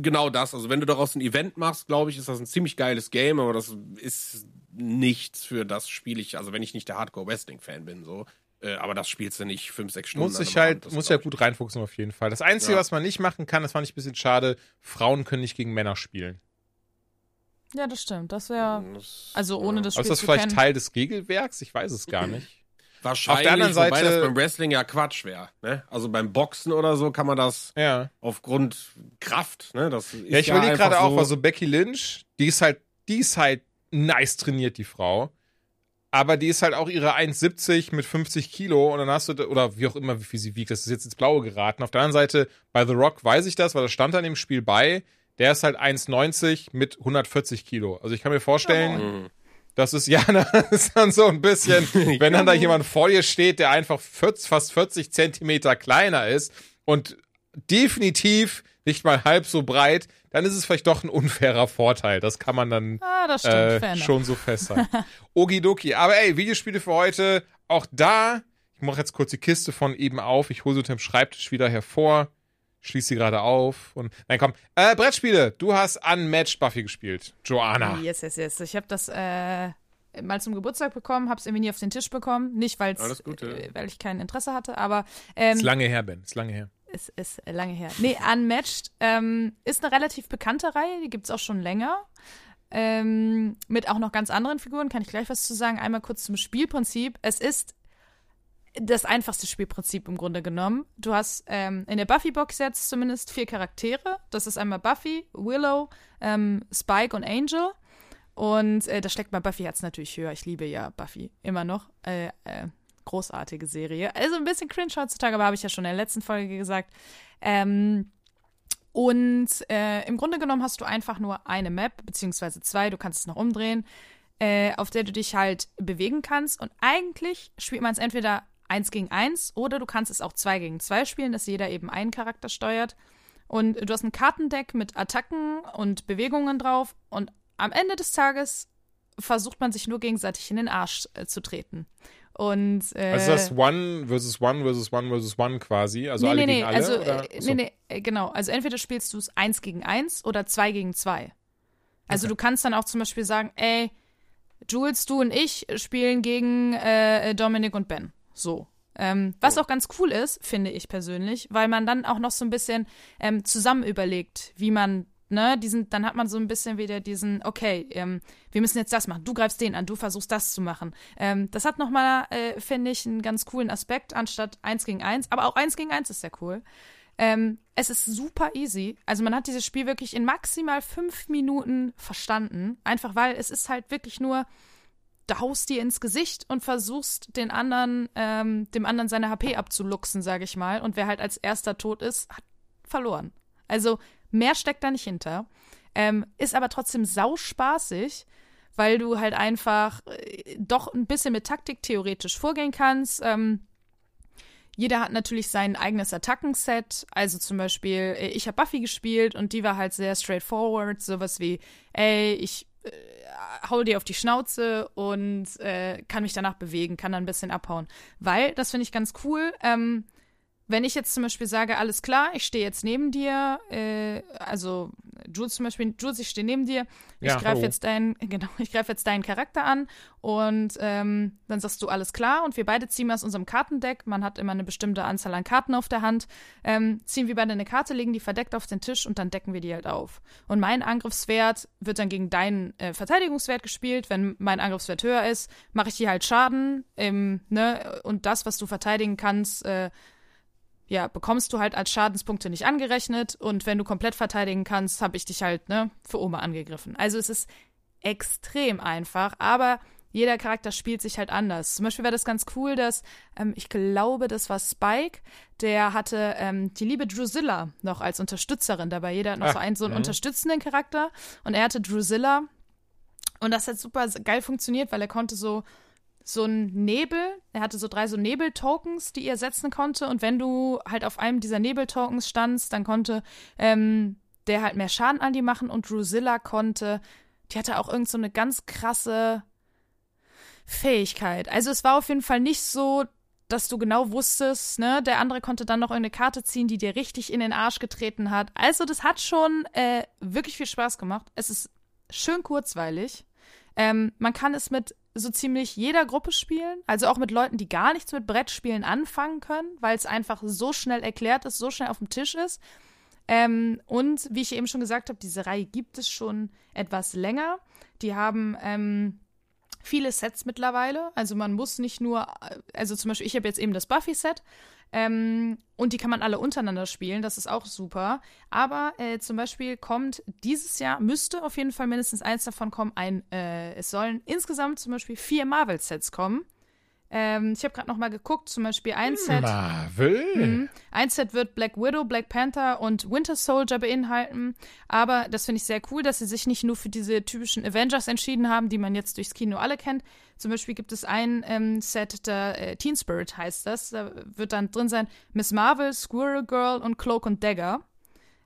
genau das. Also wenn du daraus ein Event machst, glaube ich, ist das ein ziemlich geiles Game, aber das ist nichts für das Spiel ich, also wenn ich nicht der Hardcore-Wrestling-Fan bin, so. Äh, aber das spielst du nicht fünf, sechs Stunden. Muss ich halt, Abend, das muss glaub ja gut reinfuchsen auf jeden Fall. Das Einzige, Ja. was man nicht machen kann, das fand ich ein bisschen schade, Frauen können nicht gegen Männer spielen. Ja, das stimmt. Das wäre, also ohne das Aber Spiel ist das zu vielleicht kennen. Teil des Regelwerks? Ich weiß es gar nicht. Wahrscheinlich, Auf der anderen wobei Seite- das beim Wrestling ja Quatsch wäre. Ne? Also beim Boxen oder so kann man das Ja. aufgrund Kraft, ne? Das ist Ja, ich überlege einfach gerade auch, so, also Becky Lynch, die ist halt, die ist halt nice trainiert, die Frau. Aber die ist halt auch ihre 1,70 mit 50 Kilo und dann hast du, oder wie auch immer, wie viel sie wiegt, das ist jetzt ins Blaue geraten. Auf der anderen Seite, bei The Rock weiß ich das, weil das stand an dem Spiel bei, der ist halt 1,90 mit 140 Kilo. Also ich kann mir vorstellen. Das ist ja, das ist dann so ein bisschen, wenn dann da jemand vor dir steht, der einfach 40, fast 40 Zentimeter kleiner ist und definitiv nicht mal halb so breit, dann ist es vielleicht doch ein unfairer Vorteil. Das kann man dann Ah, das stimmt. äh, schon so festhalten. Okidoki. Aber ey, Videospiele für heute, auch da, ich mache jetzt kurz die Kiste von eben auf, ich hole sie unter dem Schreibtisch wieder hervor, schließe sie gerade auf und, nein komm, äh, Brettspiele, du hast Unmatched Buffy gespielt, Joanna. Yes, yes, yes. Ich habe das äh, mal zum Geburtstag bekommen, habe es irgendwie nie auf den Tisch bekommen. Nicht, weil's, äh, weil ich kein Interesse hatte, aber ähm, Ist lange her, Ben, ist lange her. es ist lange her. Nee, Unmatched ähm, ist eine relativ bekannte Reihe, die gibt's auch schon länger. Ähm, mit auch noch ganz anderen Figuren, kann ich gleich was zu sagen. Einmal kurz zum Spielprinzip. Es ist das einfachste Spielprinzip im Grunde genommen. Du hast ähm, in der Buffy-Box jetzt zumindest vier Charaktere. Das ist einmal Buffy, Willow, ähm, Spike und Angel. Und äh, da steckt bei Buffy Herz natürlich höher. Ich liebe ja Buffy immer noch. Äh, äh, großartige Serie. Also ein bisschen cringe heutzutage, aber habe ich ja schon in der letzten Folge gesagt. Ähm, und äh, im Grunde genommen hast du einfach nur eine Map, beziehungsweise zwei, du kannst es noch umdrehen, äh, auf der du dich halt bewegen kannst. Und eigentlich spielt man es entweder eins gegen eins oder du kannst es auch zwei gegen zwei spielen, dass jeder eben einen Charakter steuert. Und du hast ein Kartendeck mit Attacken und Bewegungen drauf. Und am Ende des Tages versucht man sich nur gegenseitig in den Arsch äh, zu treten. Und äh, Also ist das One versus One versus One versus One quasi, also alle gegen alle? also, oder? äh, nee, nee, äh, genau. Also entweder spielst du es eins gegen eins oder zwei gegen zwei. Also du kannst dann auch zum Beispiel sagen, ey, Jules, du und ich spielen gegen äh, Dominik und Ben. So. Ähm, was auch ganz cool ist, finde ich persönlich, weil man dann auch noch so ein bisschen ähm, zusammen überlegt, wie man, ne, diesen, dann hat man so ein bisschen wieder diesen, okay, ähm, wir müssen jetzt das machen, du greifst den an, du versuchst das zu machen. Ähm, das hat nochmal, äh, finde ich, einen ganz coolen Aspekt, anstatt eins gegen eins, aber auch eins gegen eins ist sehr cool. Ähm, es ist super easy. Also man hat dieses Spiel wirklich in maximal fünf Minuten verstanden. Einfach weil es ist halt wirklich nur, du haust dir ins Gesicht und versuchst den anderen, ähm, dem anderen seine HP abzuluxen, sage ich mal. Und wer halt als erster tot ist, hat verloren. Also mehr steckt da nicht hinter. Ähm, ist aber trotzdem sauspaßig, weil du halt einfach äh, doch ein bisschen mit Taktik theoretisch vorgehen kannst. Ähm, jeder hat natürlich sein eigenes Attackenset. Also zum Beispiel, äh, ich habe Buffy gespielt und die war halt sehr straightforward. Sowas wie, ey, ich äh, hau dir auf die Schnauze und äh, kann mich danach bewegen, kann dann ein bisschen abhauen. Weil, das finde ich ganz cool, ähm, wenn ich jetzt zum Beispiel sage, alles klar, ich stehe jetzt neben dir, äh, also Jules zum Beispiel, Jules, ich stehe neben dir, ich Ja, greife jetzt deinen, genau, ich greife jetzt deinen Charakter an und ähm, dann sagst du alles klar und wir beide ziehen aus unserem Kartendeck, man hat immer eine bestimmte Anzahl an Karten auf der Hand, ähm, ziehen wir beide eine Karte, legen die verdeckt auf den Tisch und dann decken wir die halt auf. Und mein Angriffswert wird dann gegen deinen äh, Verteidigungswert gespielt. Wenn mein Angriffswert höher ist, mache ich dir halt Schaden, ähm, ne, und das, was du verteidigen kannst, äh, ja, bekommst du halt als Schadenspunkte nicht angerechnet und wenn du komplett verteidigen kannst, habe ich dich halt, ne, für Oma angegriffen. Also es ist extrem einfach, aber jeder Charakter spielt sich halt anders. Zum Beispiel wäre das ganz cool, dass, ähm, ich glaube, das war Spike, der hatte ähm, die liebe Drusilla noch als Unterstützerin dabei. Jeder hat noch Ah, so einen, so einen mhm. unterstützenden Charakter und er hatte Drusilla und das hat super geil funktioniert, weil er konnte so so ein Nebel, er hatte so drei so Nebel-Tokens, die er setzen konnte. Und wenn du halt auf einem dieser Nebel-Tokens standst, dann konnte ähm, der halt mehr Schaden an die machen. Und Drusilla konnte, die hatte auch irgend so eine ganz krasse Fähigkeit. Also es war auf jeden Fall nicht so, dass du genau wusstest, ne, der andere konnte dann noch irgendeine Karte ziehen, die dir richtig in den Arsch getreten hat. Also das hat schon äh, wirklich viel Spaß gemacht. Es ist schön kurzweilig. Ähm, man kann es mit so ziemlich jeder Gruppe spielen, also auch mit Leuten, die gar nichts mit Brettspielen anfangen können, weil es einfach so schnell erklärt ist, so schnell auf dem Tisch ist. Ähm, und wie ich eben schon gesagt habe, diese Reihe gibt es schon etwas länger. Die haben ähm, viele Sets mittlerweile. Also man muss nicht nur, also zum Beispiel, ich habe jetzt eben das Buffy-Set. Ähm, und die kann man alle untereinander spielen, das ist auch super. Aber äh, zum Beispiel kommt dieses Jahr, müsste auf jeden Fall mindestens eins davon kommen, ein, äh, es sollen insgesamt zum Beispiel vier Marvel-Sets kommen. Ähm, ich habe gerade noch mal geguckt, zum Beispiel ein Set. Marvel? Mhm. Ein Set wird Black Widow, Black Panther und Winter Soldier beinhalten. Aber das finde ich sehr cool, dass sie sich nicht nur für diese typischen Avengers entschieden haben, die man jetzt durchs Kino alle kennt. Zum Beispiel gibt es ein ähm, Set, der äh, Teen Spirit heißt das. Da wird dann drin sein Miss Marvel, Squirrel Girl und Cloak und Dagger.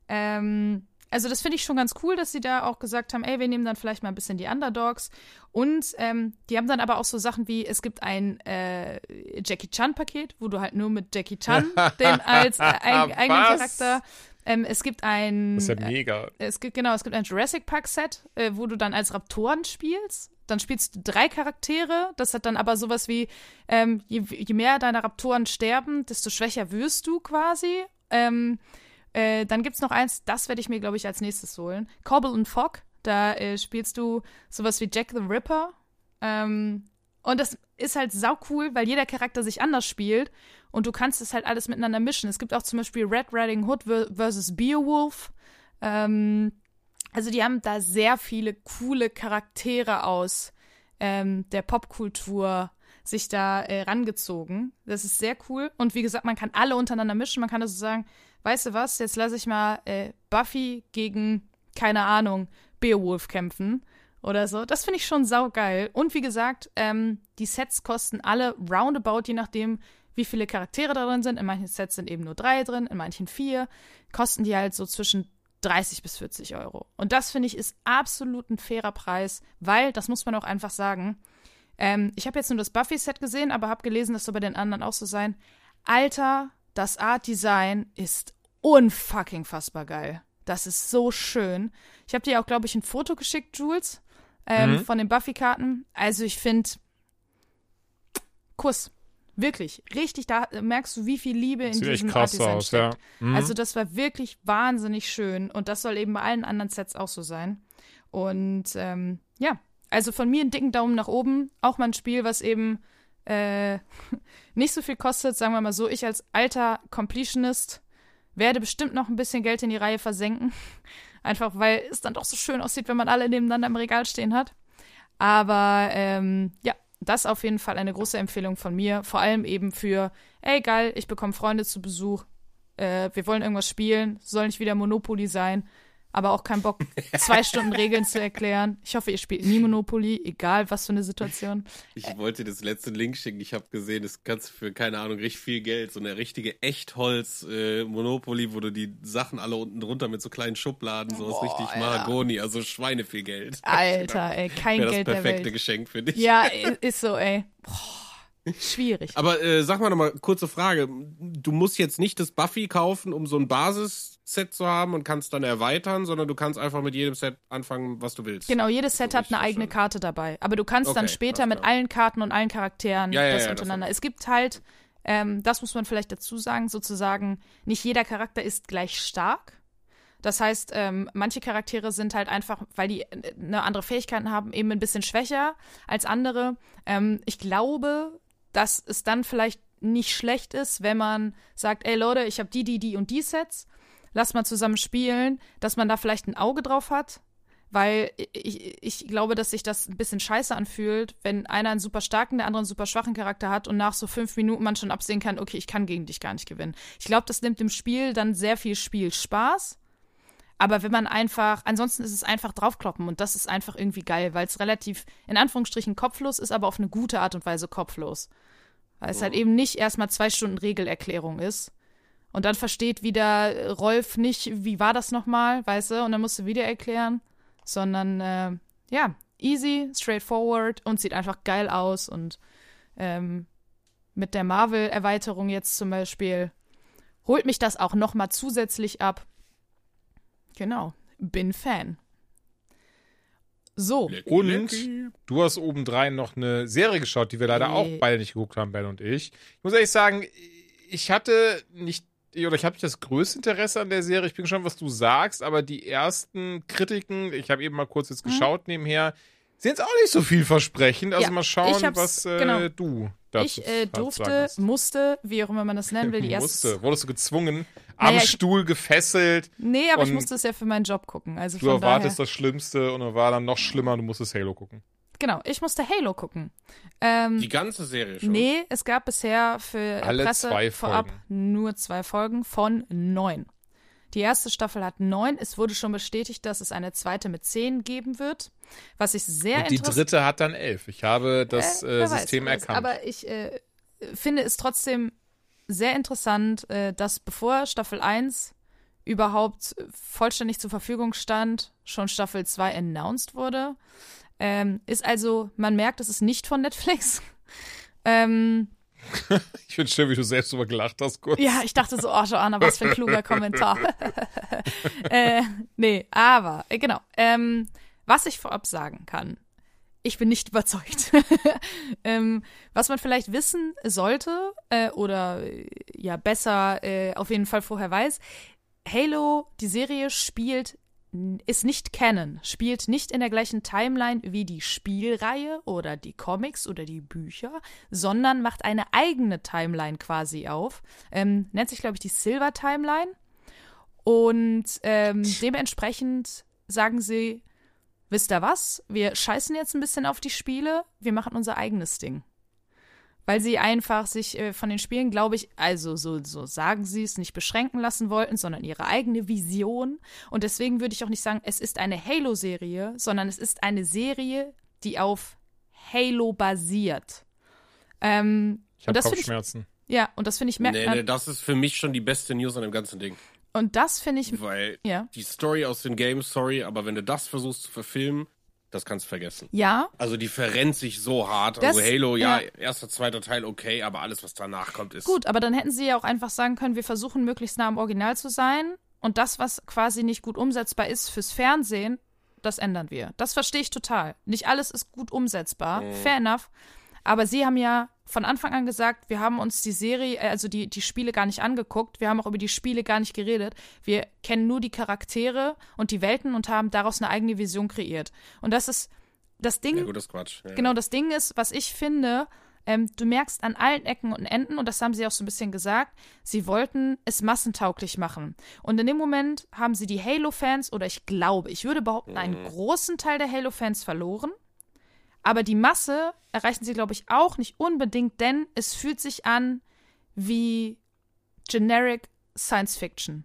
Ähm, also das finde ich schon ganz cool, dass sie da auch gesagt haben, ey, wir nehmen dann vielleicht mal ein bisschen die Underdogs. Und ähm, die haben dann aber auch so Sachen wie, es gibt ein äh, Jackie Chan-Paket, wo du halt nur mit Jackie Chan den als äh, ein, eigenen? Charakter. Ähm, es gibt ein. Das ist ja äh, mega. es gibt genau, es gibt ein Jurassic Park Set, äh, wo du dann als Raptoren spielst. Dann spielst du drei Charaktere. Das hat dann aber sowas wie, ähm, je, je mehr deine Raptoren sterben, desto schwächer wirst du quasi. Ähm, äh, dann gibt's noch eins, das werde ich mir, glaube ich, als nächstes holen. Cobble und Fogg. Da äh, spielst du sowas wie Jack the Ripper. Ähm, und das ist halt sau cool, weil jeder Charakter sich anders spielt und du kannst es halt alles miteinander mischen. Es gibt auch zum Beispiel Red Riding Hood ver- versus Beowulf. Ähm, also die haben da sehr viele coole Charaktere aus ähm, der Popkultur sich da äh, rangezogen. Das ist sehr cool. Und wie gesagt, man kann alle untereinander mischen. Man kann also sagen, weißt du was, jetzt lasse ich mal äh, Buffy gegen, keine Ahnung, Beowulf kämpfen oder so. Das finde ich schon saugeil. Und wie gesagt, ähm, die Sets kosten alle roundabout, je nachdem, wie viele Charaktere da drin sind. In manchen Sets sind eben nur drei drin, in manchen vier. Kosten die halt so zwischen 30 bis 40 Euro. Und das finde ich ist absolut ein fairer Preis, weil, das muss man auch einfach sagen, ähm, ich habe jetzt nur das Buffy-Set gesehen, aber habe gelesen, das soll bei den anderen auch so sein. Alter, das Art-Design ist unfucking fassbar geil. Das ist so schön. Ich habe dir auch, glaube ich, ein Foto geschickt, Jules, ähm, Mhm. von den Buffy-Karten. Also ich finde, Kuss. Wirklich, richtig, da merkst du, wie viel Liebe in diesem krass Art-Design aus, ja. steckt. Mhm. Also das war wirklich wahnsinnig schön und das soll eben bei allen anderen Sets auch so sein. Und ähm, ja, also von mir einen dicken Daumen nach oben. Auch mal ein Spiel, was eben äh, nicht so viel kostet, sagen wir mal so. Ich als alter Completionist werde bestimmt noch ein bisschen Geld in die Reihe versenken. Einfach weil es dann doch so schön aussieht, wenn man alle nebeneinander im Regal stehen hat. Aber ähm, ja, das auf jeden Fall eine große Empfehlung von mir. Vor allem eben für, ey geil, ich bekomme Freunde zu Besuch. Äh, wir wollen irgendwas spielen, soll nicht wieder Monopoly sein. Aber auch keinen Bock, zwei Stunden Regeln zu erklären. Ich hoffe, ihr spielt nie Monopoly, egal was für eine Situation. Ich wollte das letzte Link schicken. Ich habe gesehen, das kannst du für, keine Ahnung, richtig viel Geld, so eine richtige Echtholz-Monopoly, wo du die Sachen alle unten drunter mit so kleinen Schubladen, so aus Boah, richtig. Mahagoni, also Schweine viel Geld. Alter, ey, kein das Geld der perfekte Welt. Geschenk für dich. Ja, ist so, ey. Boah, schwierig. Aber äh, sag mal nochmal, kurze Frage. Du musst jetzt nicht das Buffy kaufen, um so ein Basisset zu haben und kannst dann erweitern, sondern du kannst einfach mit jedem Set anfangen, was du willst. Genau, jedes Set So hat eine eigene. Karte dabei. Aber du kannst dann Okay, später alles mit allen Karten und allen Charakteren Ja, das ja, das untereinander. ich. es gibt halt, ähm, das muss man vielleicht dazu sagen, sozusagen, nicht jeder Charakter ist gleich stark. Das heißt, ähm, manche Charaktere sind halt einfach, weil die äh, eine andere Fähigkeiten haben, eben ein bisschen schwächer als andere. Ähm, ich glaube, dass es dann vielleicht nicht schlecht ist, wenn man sagt, ey Leute, ich habe die, die, die und die Sets, lass mal zusammen spielen, dass man da vielleicht ein Auge drauf hat, weil ich, ich glaube, dass sich das ein bisschen scheiße anfühlt, wenn einer einen super starken, der andere einen super schwachen Charakter hat und nach so fünf Minuten man schon absehen kann, okay, ich kann gegen dich gar nicht gewinnen. Ich glaube, das nimmt dem Spiel dann sehr viel Spielspaß. Aber wenn man einfach, ansonsten ist es einfach draufkloppen und das ist einfach irgendwie geil, weil es relativ, in Anführungsstrichen, kopflos ist, aber auf eine gute Art und Weise kopflos. Weil es halt eben nicht erstmal zwei Stunden Regelerklärung ist. Und dann versteht wieder Rolf nicht, wie war das nochmal, weißt du, und dann musst du wieder erklären. Sondern, äh, ja, easy, straightforward und sieht einfach geil aus. Und ähm, mit der Marvel-Erweiterung jetzt zum Beispiel holt mich das auch nochmal zusätzlich ab. Genau, bin Fan. So, Lecky, Und lecky. du hast obendrein noch eine Serie geschaut, die wir leider auch Nee. beide nicht geguckt haben, Ben und ich. Ich muss ehrlich sagen, ich hatte nicht, oder ich habe nicht das größte Interesse an der Serie. Ich bin gespannt, was du sagst, aber die ersten Kritiken, ich habe eben mal kurz jetzt geschaut nebenher, sind jetzt auch nicht so vielversprechend. Also Ja, mal schauen, was äh, genau. du ich äh, durfte, musste, wie auch immer man das nennen will, die erste. Musste. Wurdest du gezwungen, am Naja, ich- Stuhl gefesselt, Nee, aber ich Und musste es ja für meinen Job gucken. Also du von daher. erwartest das Schlimmste und dann war dann noch schlimmer, du musstest Halo gucken. Genau, ich musste Halo gucken. Ähm, Die ganze Serie schon. nee, es gab bisher für Alle Presse zwei vorab Folgen. nur zwei Folgen von neun. Die erste Staffel hat neun. Es wurde schon bestätigt, dass es eine zweite mit zehn geben wird. Was ich sehr Und die dritte hat dann elf. Ich habe das Äh, äh, System weiß. erkannt. Aber ich äh, finde es trotzdem sehr interessant, äh, dass bevor Staffel 1 überhaupt vollständig zur Verfügung stand, schon Staffel 2 announced wurde. Ähm, ist also, man merkt, es ist nicht von Netflix. ähm, Ich finde schön, wie du selbst drüber gelacht hast, kurz. ja, ich dachte so, oh, Joanna, was für ein kluger Kommentar. äh, nee, aber, äh, genau. Ähm, was ich vorab sagen kann, ich bin nicht überzeugt. ähm, was man vielleicht wissen sollte, äh, oder äh, ja, besser äh, auf jeden Fall vorher weiß, Halo, die Serie spielt ist nicht Canon, spielt nicht in der gleichen Timeline wie die Spielreihe oder die Comics oder die Bücher, sondern macht eine eigene Timeline quasi auf. Ähm, nennt sich, glaube ich, die Silver Timeline. Und ähm, dementsprechend sagen sie, wisst ihr was? Wir scheißen jetzt ein bisschen auf die Spiele, wir machen unser eigenes Ding. Weil sie einfach sich äh, von den Spielen, glaube ich, also so, so sagen sie es, nicht beschränken lassen wollten, sondern ihre eigene Vision. Und deswegen würde ich auch nicht sagen, es ist eine Halo-Serie, sondern es ist eine Serie, die auf Halo basiert. Ähm, Ich und habe das finde ich, Kopfschmerzen. ja, und das finde ich, merkt Nee, nee, das ist für mich schon die beste News an dem ganzen Ding. und das finde ich, Weil ja. die Story aus den Games, sorry, aber wenn du das versuchst zu verfilmen, das kannst du vergessen. Ja, Also die verrennt sich so hart. Das- also Halo, ja, ja. erster, zweiter Teil okay, aber alles, was danach kommt, ist. Gut, aber dann hätten sie ja auch einfach sagen können, wir versuchen möglichst nah am Original zu sein und das, was quasi nicht gut umsetzbar ist fürs Fernsehen, das ändern wir. Das verstehe ich total. Nicht alles ist gut umsetzbar, fair enough. Aber sie haben ja von Anfang an gesagt, wir haben uns die Serie, äh, also die, die Spiele gar nicht angeguckt, wir haben auch über die Spiele gar nicht geredet. Wir kennen nur die Charaktere und die Welten und haben daraus eine eigene Vision kreiert. Und das ist das Ding. Ja, gut, das ist Quatsch. Ja. Genau, das Ding ist, was ich finde, ähm, du merkst an allen Ecken und Enden, und das haben sie auch so ein bisschen gesagt, sie wollten es massentauglich machen. Und in dem Moment haben sie die Halo-Fans, oder ich glaube, ich würde behaupten, einen großen Teil der Halo-Fans verloren. Aber die Masse erreichen sie, glaube ich, auch nicht unbedingt, denn es fühlt sich an wie generic Science Fiction.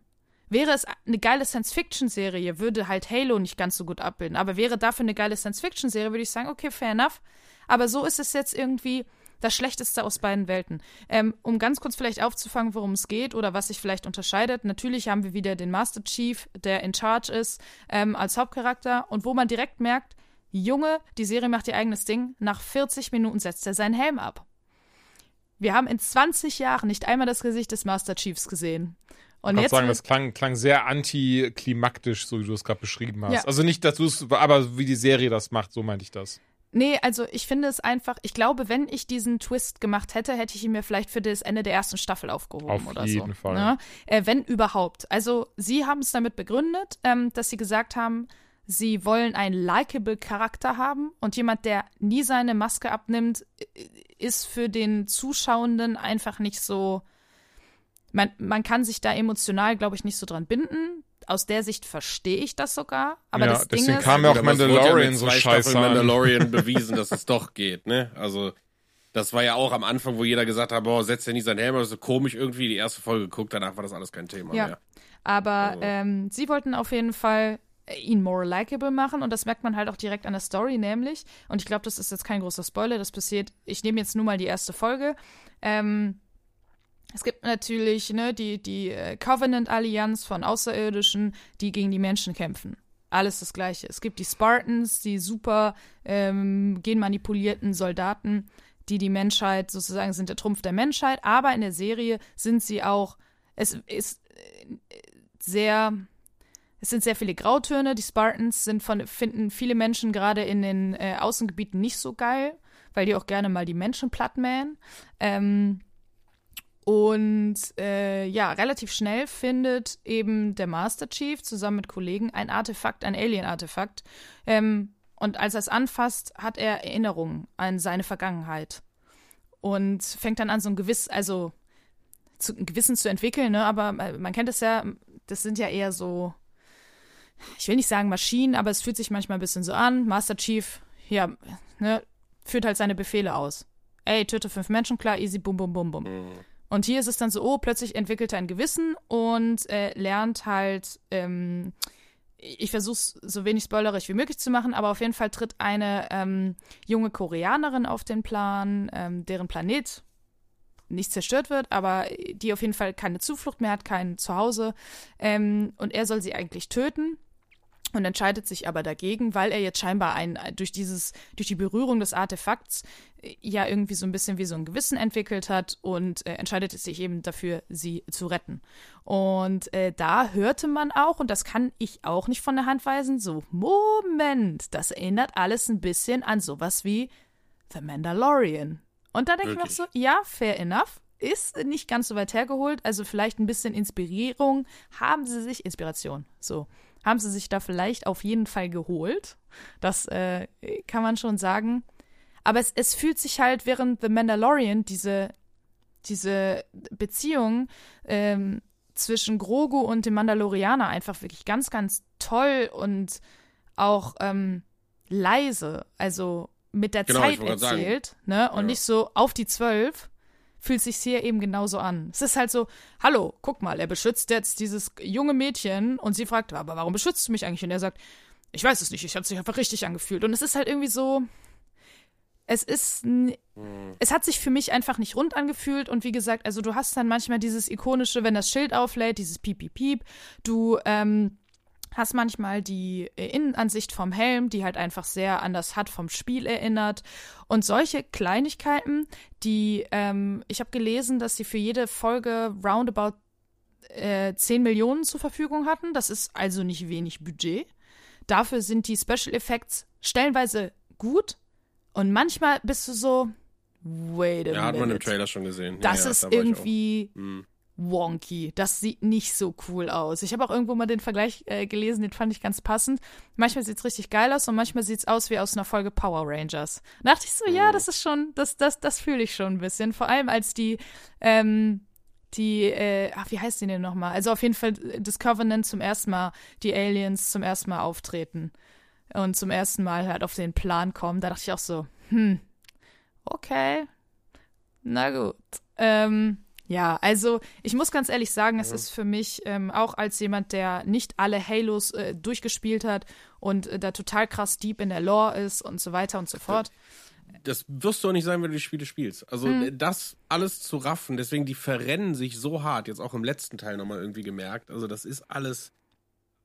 Wäre es eine geile Science-Fiction-Serie, würde halt Halo nicht ganz so gut abbilden. Aber wäre dafür eine geile Science-Fiction-Serie, würde ich sagen, okay, fair enough. Aber so ist es jetzt irgendwie das Schlechteste aus beiden Welten. Ähm, um ganz kurz vielleicht aufzufangen, worum es geht oder was sich vielleicht unterscheidet. Natürlich haben wir wieder den Master Chief, der in Charge ist, ähm, als Hauptcharakter und wo man direkt merkt, Junge, die Serie macht ihr eigenes Ding. Nach 40 Minuten setzt er seinen Helm ab. Wir haben in 20 Jahren nicht einmal das Gesicht des Master Chiefs gesehen. Und ich jetzt sagen, das klang, klang sehr antiklimaktisch, so wie du es gerade beschrieben hast. Ja. Also nicht, dass du es, aber wie die Serie das macht, so meinte ich das. Nee, also ich finde es einfach, ich glaube, wenn ich diesen Twist gemacht hätte, hätte ich ihn mir vielleicht für das Ende der ersten Staffel aufgehoben Auf oder jeden so. Fall. Ne? Äh, wenn überhaupt. Also sie haben es damit begründet, ähm, dass sie gesagt haben, sie wollen einen likable Charakter haben und jemand, der nie seine Maske abnimmt, ist für den Zuschauenden einfach nicht so. Man, man kann sich da emotional, glaube ich, nicht so dran binden. Aus der Sicht verstehe ich das sogar. Aber Ja, das Ding deswegen ist, kam ja auch ja Mandalorian mit so scheiße an. Mandalorian bewiesen, dass es doch geht, ne? Also, das war ja auch am Anfang, wo jeder gesagt hat, boah, setzt ja nie seinen Helm, das ist so komisch irgendwie, die erste Folge geguckt, danach war das alles kein Thema Ja. mehr. Aber Also- ähm, sie wollten auf jeden Fall ihn more likable machen und das merkt man halt auch direkt an der Story, nämlich, und ich glaube, das ist jetzt kein großer Spoiler, das passiert, ich nehme jetzt nur mal die erste Folge. Ähm, es gibt natürlich ne, die, die äh, Covenant-Allianz von Außerirdischen, die gegen die Menschen kämpfen. Alles das Gleiche. Es gibt die Spartans, die super ähm, genmanipulierten Soldaten, die die Menschheit sozusagen sind der Trumpf der Menschheit. Aber in der Serie sind sie auch, es ist äh, sehr, es sind sehr viele Grautöne. Die Spartans sind von, finden viele Menschen gerade in den äh, Außengebieten nicht so geil, weil die auch gerne mal die Menschen plattmähen. Ähm, und äh, ja, relativ schnell findet eben der Master Chief zusammen mit Kollegen ein Artefakt, ein Alien-Artefakt. Ähm, und als er es anfasst, hat er Erinnerungen an seine Vergangenheit. Und fängt dann an, so ein gewiss, also zu, ein Gewissen zu entwickeln, ne? Aber äh, man kennt es ja, das sind ja eher so, ich will nicht sagen Maschinen, aber es fühlt sich manchmal ein bisschen so an. Master Chief, ja, ne, führt halt seine Befehle aus. Ey, töte fünf Menschen, klar, easy, bum, bum, bum, bum. Und hier ist es dann so, oh, plötzlich entwickelt er ein Gewissen und äh, lernt halt, ähm, ich versuche es so wenig spoilerisch wie möglich zu machen, aber auf jeden Fall tritt eine ähm, junge Koreanerin auf den Plan, ähm, deren Planet nicht zerstört wird, aber die auf jeden Fall keine Zuflucht mehr hat, kein Zuhause. Ähm, und er soll sie eigentlich töten und entscheidet sich aber dagegen, weil er jetzt scheinbar ein, durch dieses, durch die Berührung des Artefakts äh, ja irgendwie so ein bisschen wie so ein Gewissen entwickelt hat und äh, entscheidet sich eben dafür, sie zu retten. Und äh, da hörte man auch, und das kann ich auch nicht von der Hand weisen, so, Moment, das erinnert alles ein bisschen an sowas wie The Mandalorian. Und da denke ich Wirklich? so, ja, fair enough. Ist nicht ganz so weit hergeholt, also vielleicht ein bisschen Inspirierung haben sie sich, Inspiration, so, haben sie sich da vielleicht auf jeden Fall geholt. Das äh, kann man schon sagen. Aber es, es fühlt sich halt während The Mandalorian diese, diese Beziehung ähm, zwischen Grogu und dem Mandalorianer einfach wirklich ganz, ganz toll und auch ähm, leise, also mit der Genau, Zeit erzählt, ne? Und Ja. nicht so auf die zwölf, fühlt sich hier eben genauso an. Es ist halt so, hallo, guck mal, er beschützt jetzt dieses junge Mädchen und sie fragt, aber warum beschützt du mich eigentlich? Und er sagt, ich weiß es nicht, ich habe sich einfach richtig angefühlt. Und es ist halt irgendwie so, es ist, n- es hat sich für mich einfach nicht rund angefühlt und wie gesagt, also du hast dann manchmal dieses ikonische, wenn das Schild auflädt, dieses Piep, Piep, Piep, du, ähm, hast manchmal die äh, Innenansicht vom Helm, die halt einfach sehr an das HUD vom Spiel erinnert. Und solche Kleinigkeiten, die, ähm, ich habe gelesen, dass sie für jede Folge roundabout äh, 10 Millionen zur Verfügung hatten. Das ist also nicht wenig Budget. Dafür sind die Special Effects stellenweise gut. Und manchmal bist du so, wait a Ja, hat man im minute. Trailer schon gesehen. Das ja, ist da irgendwie Hm. Wonky. Das sieht nicht so cool aus. Ich habe auch irgendwo mal den Vergleich äh, gelesen, den fand ich ganz passend. Manchmal sieht's richtig geil aus und manchmal sieht's aus wie aus einer Folge Power Rangers. Da dachte ich so, ja, das ist schon, das, das, das fühle ich schon ein bisschen. Vor allem als die, ähm, die, äh, ach, wie heißt die denn nochmal? Also auf jeden Fall das Covenant zum ersten Mal, die Aliens zum ersten Mal auftreten und zum ersten Mal halt auf den Plan kommen. Da dachte ich auch so, hm, okay, na gut. Ähm, Ja, also ich muss ganz ehrlich sagen, es ist für mich ähm, auch als jemand, der nicht alle Halos äh, durchgespielt hat und äh, da total krass deep in der Lore ist und so weiter und so fort. Das wirst du auch nicht sein, wenn du die Spiele spielst. Also das alles zu raffen, deswegen die verrennen sich so hart, jetzt auch im letzten Teil nochmal irgendwie gemerkt. Also das ist alles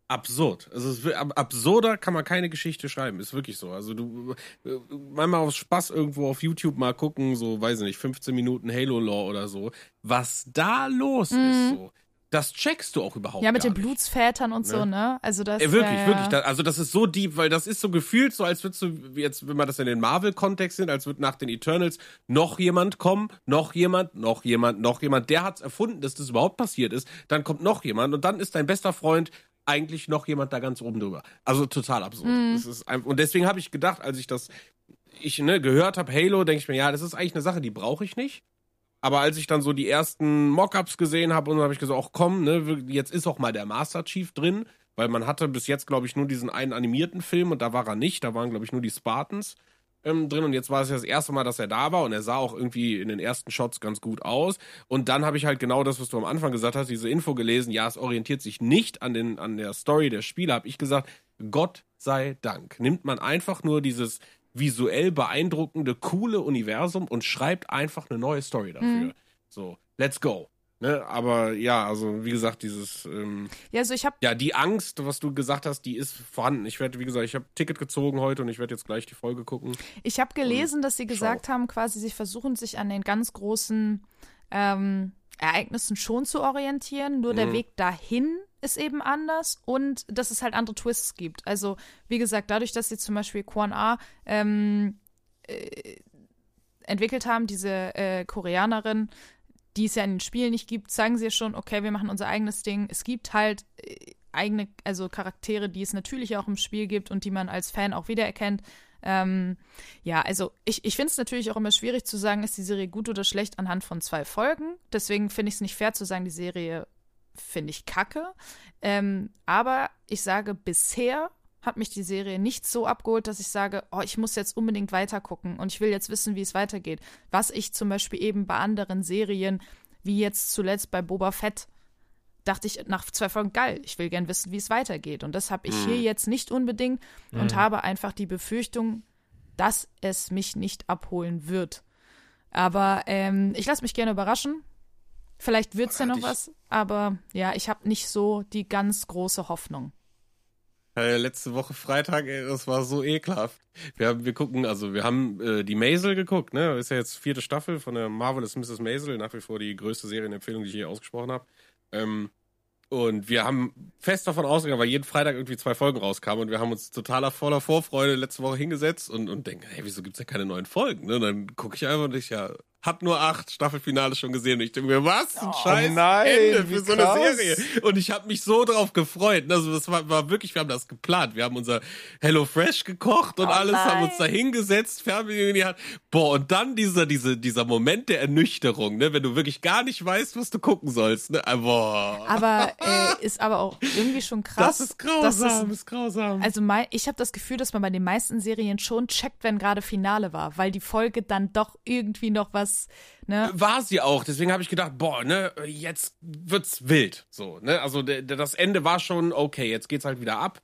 absurd. Also es wird, ab- absurder kann man keine Geschichte schreiben, ist wirklich so. Also du äh, manchmal aus Spaß irgendwo auf YouTube mal gucken, so weiß ich nicht, 15 Minuten Halo Lore oder so, was da los ist so. Das checkst du auch überhaupt Mhm. Ja, mit den. Blutsvätern und so, ne? Also das Ey, wirklich, ja, ja. wirklich. Also das ist so deep, weil das ist so gefühlt so, als würdest du jetzt, wenn man das in den Marvel-Kontext nimmt, als würde nach den Eternals noch jemand kommen, noch jemand, noch jemand, noch jemand. Der hat's erfunden, dass das überhaupt passiert ist. Dann kommt noch jemand und dann ist dein bester Freund eigentlich noch jemand da ganz oben drüber. Also total absurd. Mhm. Das ist ein, und deswegen habe ich gedacht, als ich das ich ne, gehört habe, Halo, denke ich mir, ja, das ist eigentlich eine Sache, die brauche ich nicht. Aber als ich dann so die ersten Mockups gesehen habe, und habe ich gesagt, ach komm, ne, jetzt ist auch mal der Master Chief drin, weil man hatte bis jetzt, glaube ich, nur diesen einen animierten Film und da war er nicht, da waren, glaube ich, nur die Spartans ähm, drin und jetzt war es ja das erste Mal, dass er da war und er sah auch irgendwie in den ersten Shots ganz gut aus. Und dann habe ich halt genau das, was du am Anfang gesagt hast, diese Info gelesen, ja, es orientiert sich nicht an, den, an der Story der Spiele, habe ich gesagt, Gott sei Dank. Nimmt man einfach nur dieses visuell beeindruckende, coole Universum und schreibt einfach eine neue Story dafür. So, let's go. Ne? Aber ja, also wie gesagt, dieses, ähm, Ja, also ich habe ja, die Angst, was du gesagt hast, die ist vorhanden. Ich werde, wie gesagt, ich habe Ticket gezogen heute und ich werde jetzt gleich die Folge gucken. Ich habe gelesen, dass sie gesagt haben, quasi, sie versuchen sich an den ganz großen ähm, Ereignissen schon zu orientieren, nur der Weg dahin ist eben anders und dass es halt andere Twists gibt. Also, wie gesagt, dadurch, dass sie zum Beispiel Quan A ähm, äh, entwickelt haben, diese äh, Koreanerin, die es ja in den Spielen nicht gibt, sagen sie ja schon, okay, wir machen unser eigenes Ding. Es gibt halt äh, eigene, also Charaktere, die es natürlich auch im Spiel gibt und die man als Fan auch wiedererkennt. Ähm, ja, also ich, ich finde es natürlich auch immer schwierig zu sagen, ist die Serie gut oder schlecht anhand von zwei Folgen. Deswegen finde ich es nicht fair zu sagen, die Serie finde ich kacke. Ähm, aber ich sage, bisher hat mich die Serie nicht so abgeholt, dass ich sage, oh, ich muss jetzt unbedingt weitergucken und ich will jetzt wissen, wie es weitergeht. Was ich zum Beispiel eben bei anderen Serien, wie jetzt zuletzt bei Boba Fett, dachte ich nach zwei Folgen, geil, ich will gern wissen, wie es weitergeht. Und das habe ich hier jetzt nicht unbedingt und habe einfach die Befürchtung, dass es mich nicht abholen wird. Aber ähm, ich lasse mich gerne überraschen. Vielleicht wird's ja noch was, aber ja, ich habe nicht so die ganz große Hoffnung. Äh, letzte Woche Freitag, ey, das war so ekelhaft. Wir, haben, wir gucken, also wir haben äh, die Maisel geguckt, ne? Ist ja jetzt vierte Staffel von der Marvelous Mrs. Maisel, nach wie vor die größte Serienempfehlung, die ich je ausgesprochen habe. Ähm, und wir haben fest davon ausgegangen, weil jeden Freitag irgendwie zwei Folgen rauskamen und wir haben uns totaler voller Vorfreude letzte Woche hingesetzt und, und denken, hey, wieso gibt's ja keine neuen Folgen? Ne? Und dann gucke ich einfach und ich, ja, hab nur acht Staffelfinale schon gesehen und ich denke mir, was? Ein scheiß nein, Ende wie für so eine krass. Serie. Und ich habe mich so drauf gefreut. Also das war, war wirklich, wir haben das geplant. Wir haben unser Hello Fresh gekocht und alles, haben uns da hingesetzt, Fernbedienung in die Hand. Boah, und dann dieser, diese, dieser Moment der Ernüchterung, ne, wenn du wirklich gar nicht weißt, was du gucken sollst. Ne? Ah, Boah. Aber äh, ist aber auch irgendwie schon krass. das ist grausam, es- ist grausam. also mei- ich habe das Gefühl, dass man bei den meisten Serien schon checkt, wenn gerade Finale war, weil die Folge dann doch irgendwie noch was, ne? war sie auch. Deswegen habe ich gedacht, boah, ne, jetzt wird's wild. So, ne, also das Ende war schon okay. Jetzt geht's halt wieder ab.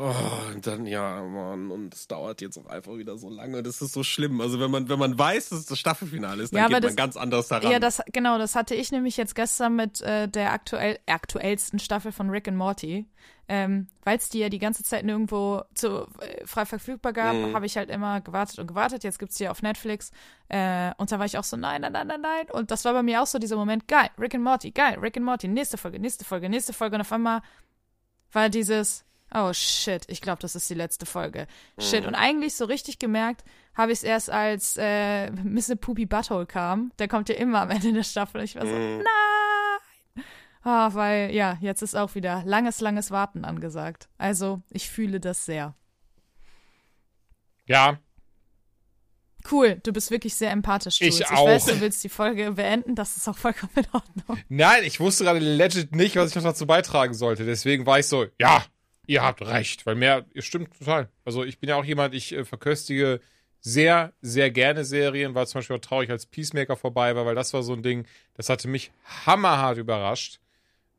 Oh, und dann ja, Mann, und es dauert jetzt auch einfach wieder so lange. Das ist so schlimm. Also wenn man wenn man weiß, dass es das Staffelfinale ist, dann Ja, geht man das- ganz anders daran. Ja, das genau, das hatte ich nämlich jetzt gestern mit äh, der aktuell aktuellsten Staffel von Rick and Morty, ähm, weil es die ja die ganze Zeit nirgendwo zu äh, frei verfügbar gab, Mhm. habe ich halt immer gewartet und gewartet. Jetzt gibt's die ja auf Netflix äh, und da war ich auch so nein, nein, nein, nein, nein. Und das war bei mir auch so dieser Moment, geil, Rick and Morty, geil, Rick and Morty, nächste Folge, nächste Folge, nächste Folge und auf einmal war dieses Oh shit, ich glaube, das ist die letzte Folge. Shit. Und eigentlich so richtig gemerkt habe ich es erst, als äh, Mr. Poopy Butthole kam. Der kommt ja immer am Ende der Staffel. Ich war so, nein! Ah, weil, ja, jetzt ist auch wieder langes, langes Warten angesagt. Also, ich fühle das sehr. Ja, Cool, du bist wirklich sehr empathisch, Ich Jules. auch. Ich weiß, du willst die Folge beenden, das ist auch vollkommen in Ordnung. nein, ich wusste gerade legit nicht, was ich noch dazu beitragen sollte. Deswegen war ich so, ja, ihr habt recht, weil mehr, ihr stimmt total. Also ich bin ja auch jemand, ich äh, verköstige sehr, sehr gerne Serien. War zum Beispiel auch traurig, als Peacemaker vorbei war, weil das war so ein Ding, das hatte mich hammerhart überrascht.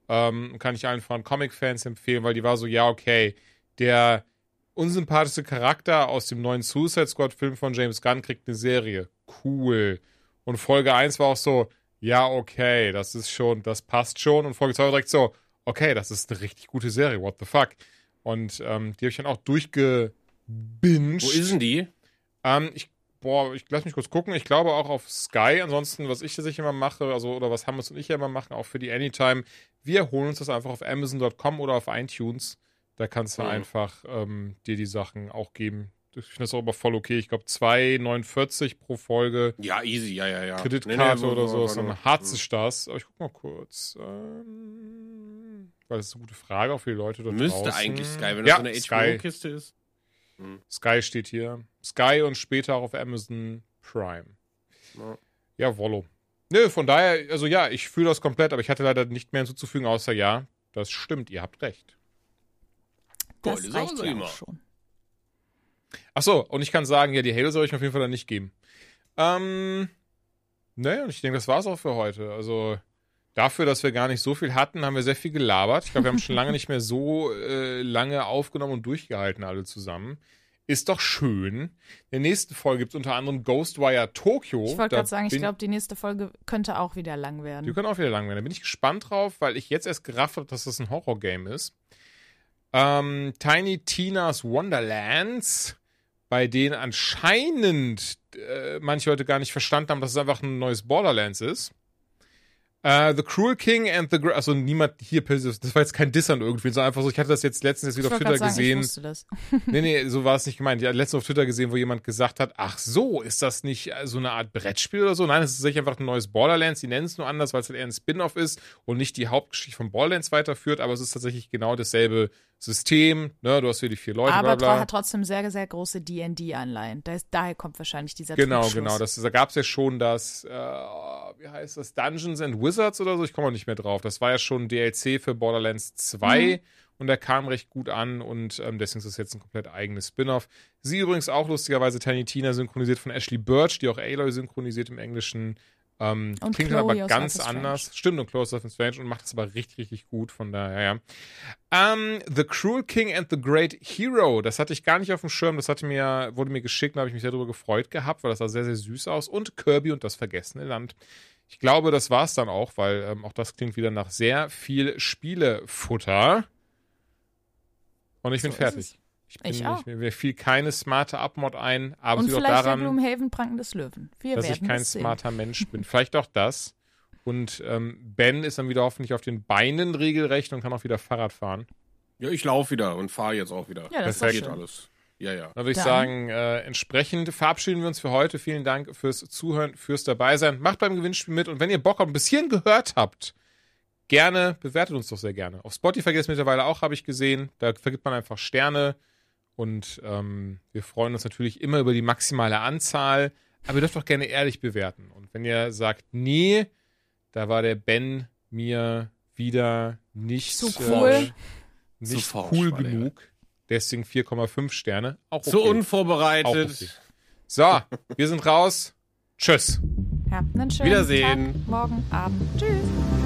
Ähm, kann ich allen voran Comic-Fans empfehlen, weil die war so, ja, okay, der unsympathischste Charakter aus dem neuen Suicide Squad-Film von James Gunn kriegt eine Serie. Cool. Und Folge 1 war auch so, ja, okay, das ist schon, das passt schon. Und Folge 2 war direkt so, okay, das ist eine richtig gute Serie, what the fuck. Und ähm, die habe ich dann auch durchgebinged. Wo ist denn die? Ähm, ich, boah, ich lass mich kurz gucken. Ich glaube auch auf Sky. Ansonsten, was ich tatsächlich immer mache, also oder was Hammes und ich ja immer machen, auch für die Anytime, wir holen uns das einfach auf Amazon.com oder auf iTunes. Da kannst du Mhm. einfach ähm, dir die Sachen auch geben. Ich finde das auch aber voll okay. Ich glaube 2,49 pro Folge. Ja, easy, ja, ja, ja. Kreditkarte Nee, nee, oder so, warte dann mal. hat sich das. Aber ich guck mal kurz. Ähm, weil das ist eine gute Frage auch für die Leute dort Müsste draußen. eigentlich Sky, wenn das ja, so eine HBO-Kiste ist. Sky steht hier. Sky und später auch auf Amazon Prime. Ja. Ja, Wollo. Nö, von daher, also ja, ich fühle das komplett, aber ich hatte leider nicht mehr hinzuzufügen, außer ja, das stimmt, ihr habt recht. Das Geile reicht ja immer. auch schon. Ach so, und ich kann sagen, ja, die Halo soll ich mir auf jeden Fall dann nicht geben. Ähm, naja, und ich denke, das war's auch für heute. Also, dafür, dass wir gar nicht so viel hatten, haben wir sehr viel gelabert. Ich glaube, wir haben schon lange nicht mehr so äh, lange aufgenommen und durchgehalten, alle zusammen. Ist doch schön. In der nächsten Folge gibt es unter anderem Ghostwire Tokyo. Ich wollte gerade sagen, ich glaube, die nächste Folge könnte auch wieder lang Die werden. können auch wieder lang werden. Da bin ich gespannt drauf, weil ich jetzt erst gerafft habe, dass das ein Horror-Game ist. Ähm, Tiny Tina's Wonderlands, bei denen anscheinend äh, manche Leute gar nicht verstanden haben, dass es einfach ein neues Borderlands ist. Äh, the Cruel King and the Gra also niemand hier, das war jetzt kein Diss an irgendwen, sondern einfach so, ich hatte das jetzt letztens jetzt Ich wieder auf Twitter sagen, ich gesehen. wusste das. Nee, nee, so war es nicht gemeint. Ich hatte letztens auf Twitter gesehen, wo jemand gesagt hat, ach so, ist das nicht äh, so eine Art Brettspiel oder so? Nein, es ist tatsächlich einfach ein neues Borderlands. Die nennen es nur anders, weil es halt eher ein Spin-off ist und nicht die Hauptgeschichte von Borderlands weiterführt, aber es ist tatsächlich genau dasselbe System. Ne? Du hast hier die vier Leute, Aber bla bla. hat trotzdem sehr, sehr große D&D-Anleihen. Daher kommt wahrscheinlich dieser Genau, genau. Das, da gab es ja schon das, äh, wie heißt das, Dungeons and Wizards oder so, ich komme auch nicht mehr drauf. Das war ja schon DLC für Borderlands 2 Mhm. und der kam recht gut an und ähm, deswegen ist es jetzt ein komplett eigenes Spin-off. Sie übrigens auch lustigerweise Tiny Tina synchronisiert von Ashley Birch, die auch Aloy synchronisiert im Englischen. Ähm, Und klingt dann aber Chloe ganz anders. Stimmt, und Close Life is Strange und macht es aber richtig, richtig gut. Von daher, ja. Ähm, the Cruel King and the Great Hero. Das hatte ich gar nicht auf dem Schirm. Das hatte mir, wurde mir geschickt, da habe ich mich sehr darüber gefreut gehabt, weil das sah sehr, sehr süß aus. Und Kirby und das vergessene Land. Ich glaube, das war's dann auch, weil ähm, auch das klingt wieder nach sehr viel Spielefutter. Und ich bin So ist fertig. Ich, bin, Ich auch. mir, mir fiel keine smarte Abmod ein, aber Und es liegt auch vielleicht der daran, Gloomhaven Pranken des Löwen. Wir dass ich kein smarter Mensch bin. Vielleicht auch das. Und ähm, Ben ist dann wieder hoffentlich auf den Beinen regelrecht und kann auch wieder Fahrrad fahren. Ja, ich laufe wieder und fahre jetzt auch wieder. Ja, das doch geht schön. alles. Ja, ja. Da würde ich Dann- sagen, äh, entsprechend verabschieden wir uns für heute. Vielen Dank fürs Zuhören, fürs Dabeisein. Macht beim Gewinnspiel mit und wenn ihr Bock habt, ein bisschen gehört habt, gerne bewertet uns doch sehr gerne. Auf Spotify geht es mittlerweile auch, habe ich gesehen. Da vergibt man einfach Sterne und ähm, wir freuen uns natürlich immer über die maximale Anzahl. Aber ihr dürft doch gerne ehrlich bewerten. Und wenn ihr sagt, nee, da war der Ben mir wieder nicht äh, cool. nicht Zu forsch cool genug. Deswegen 4,5 Sterne. Auch okay. So Auch unvorbereitet. okay. So, wir sind raus. Tschüss. Habt einen schönen Wiedersehen. Tag, morgen, Abend. Tschüss.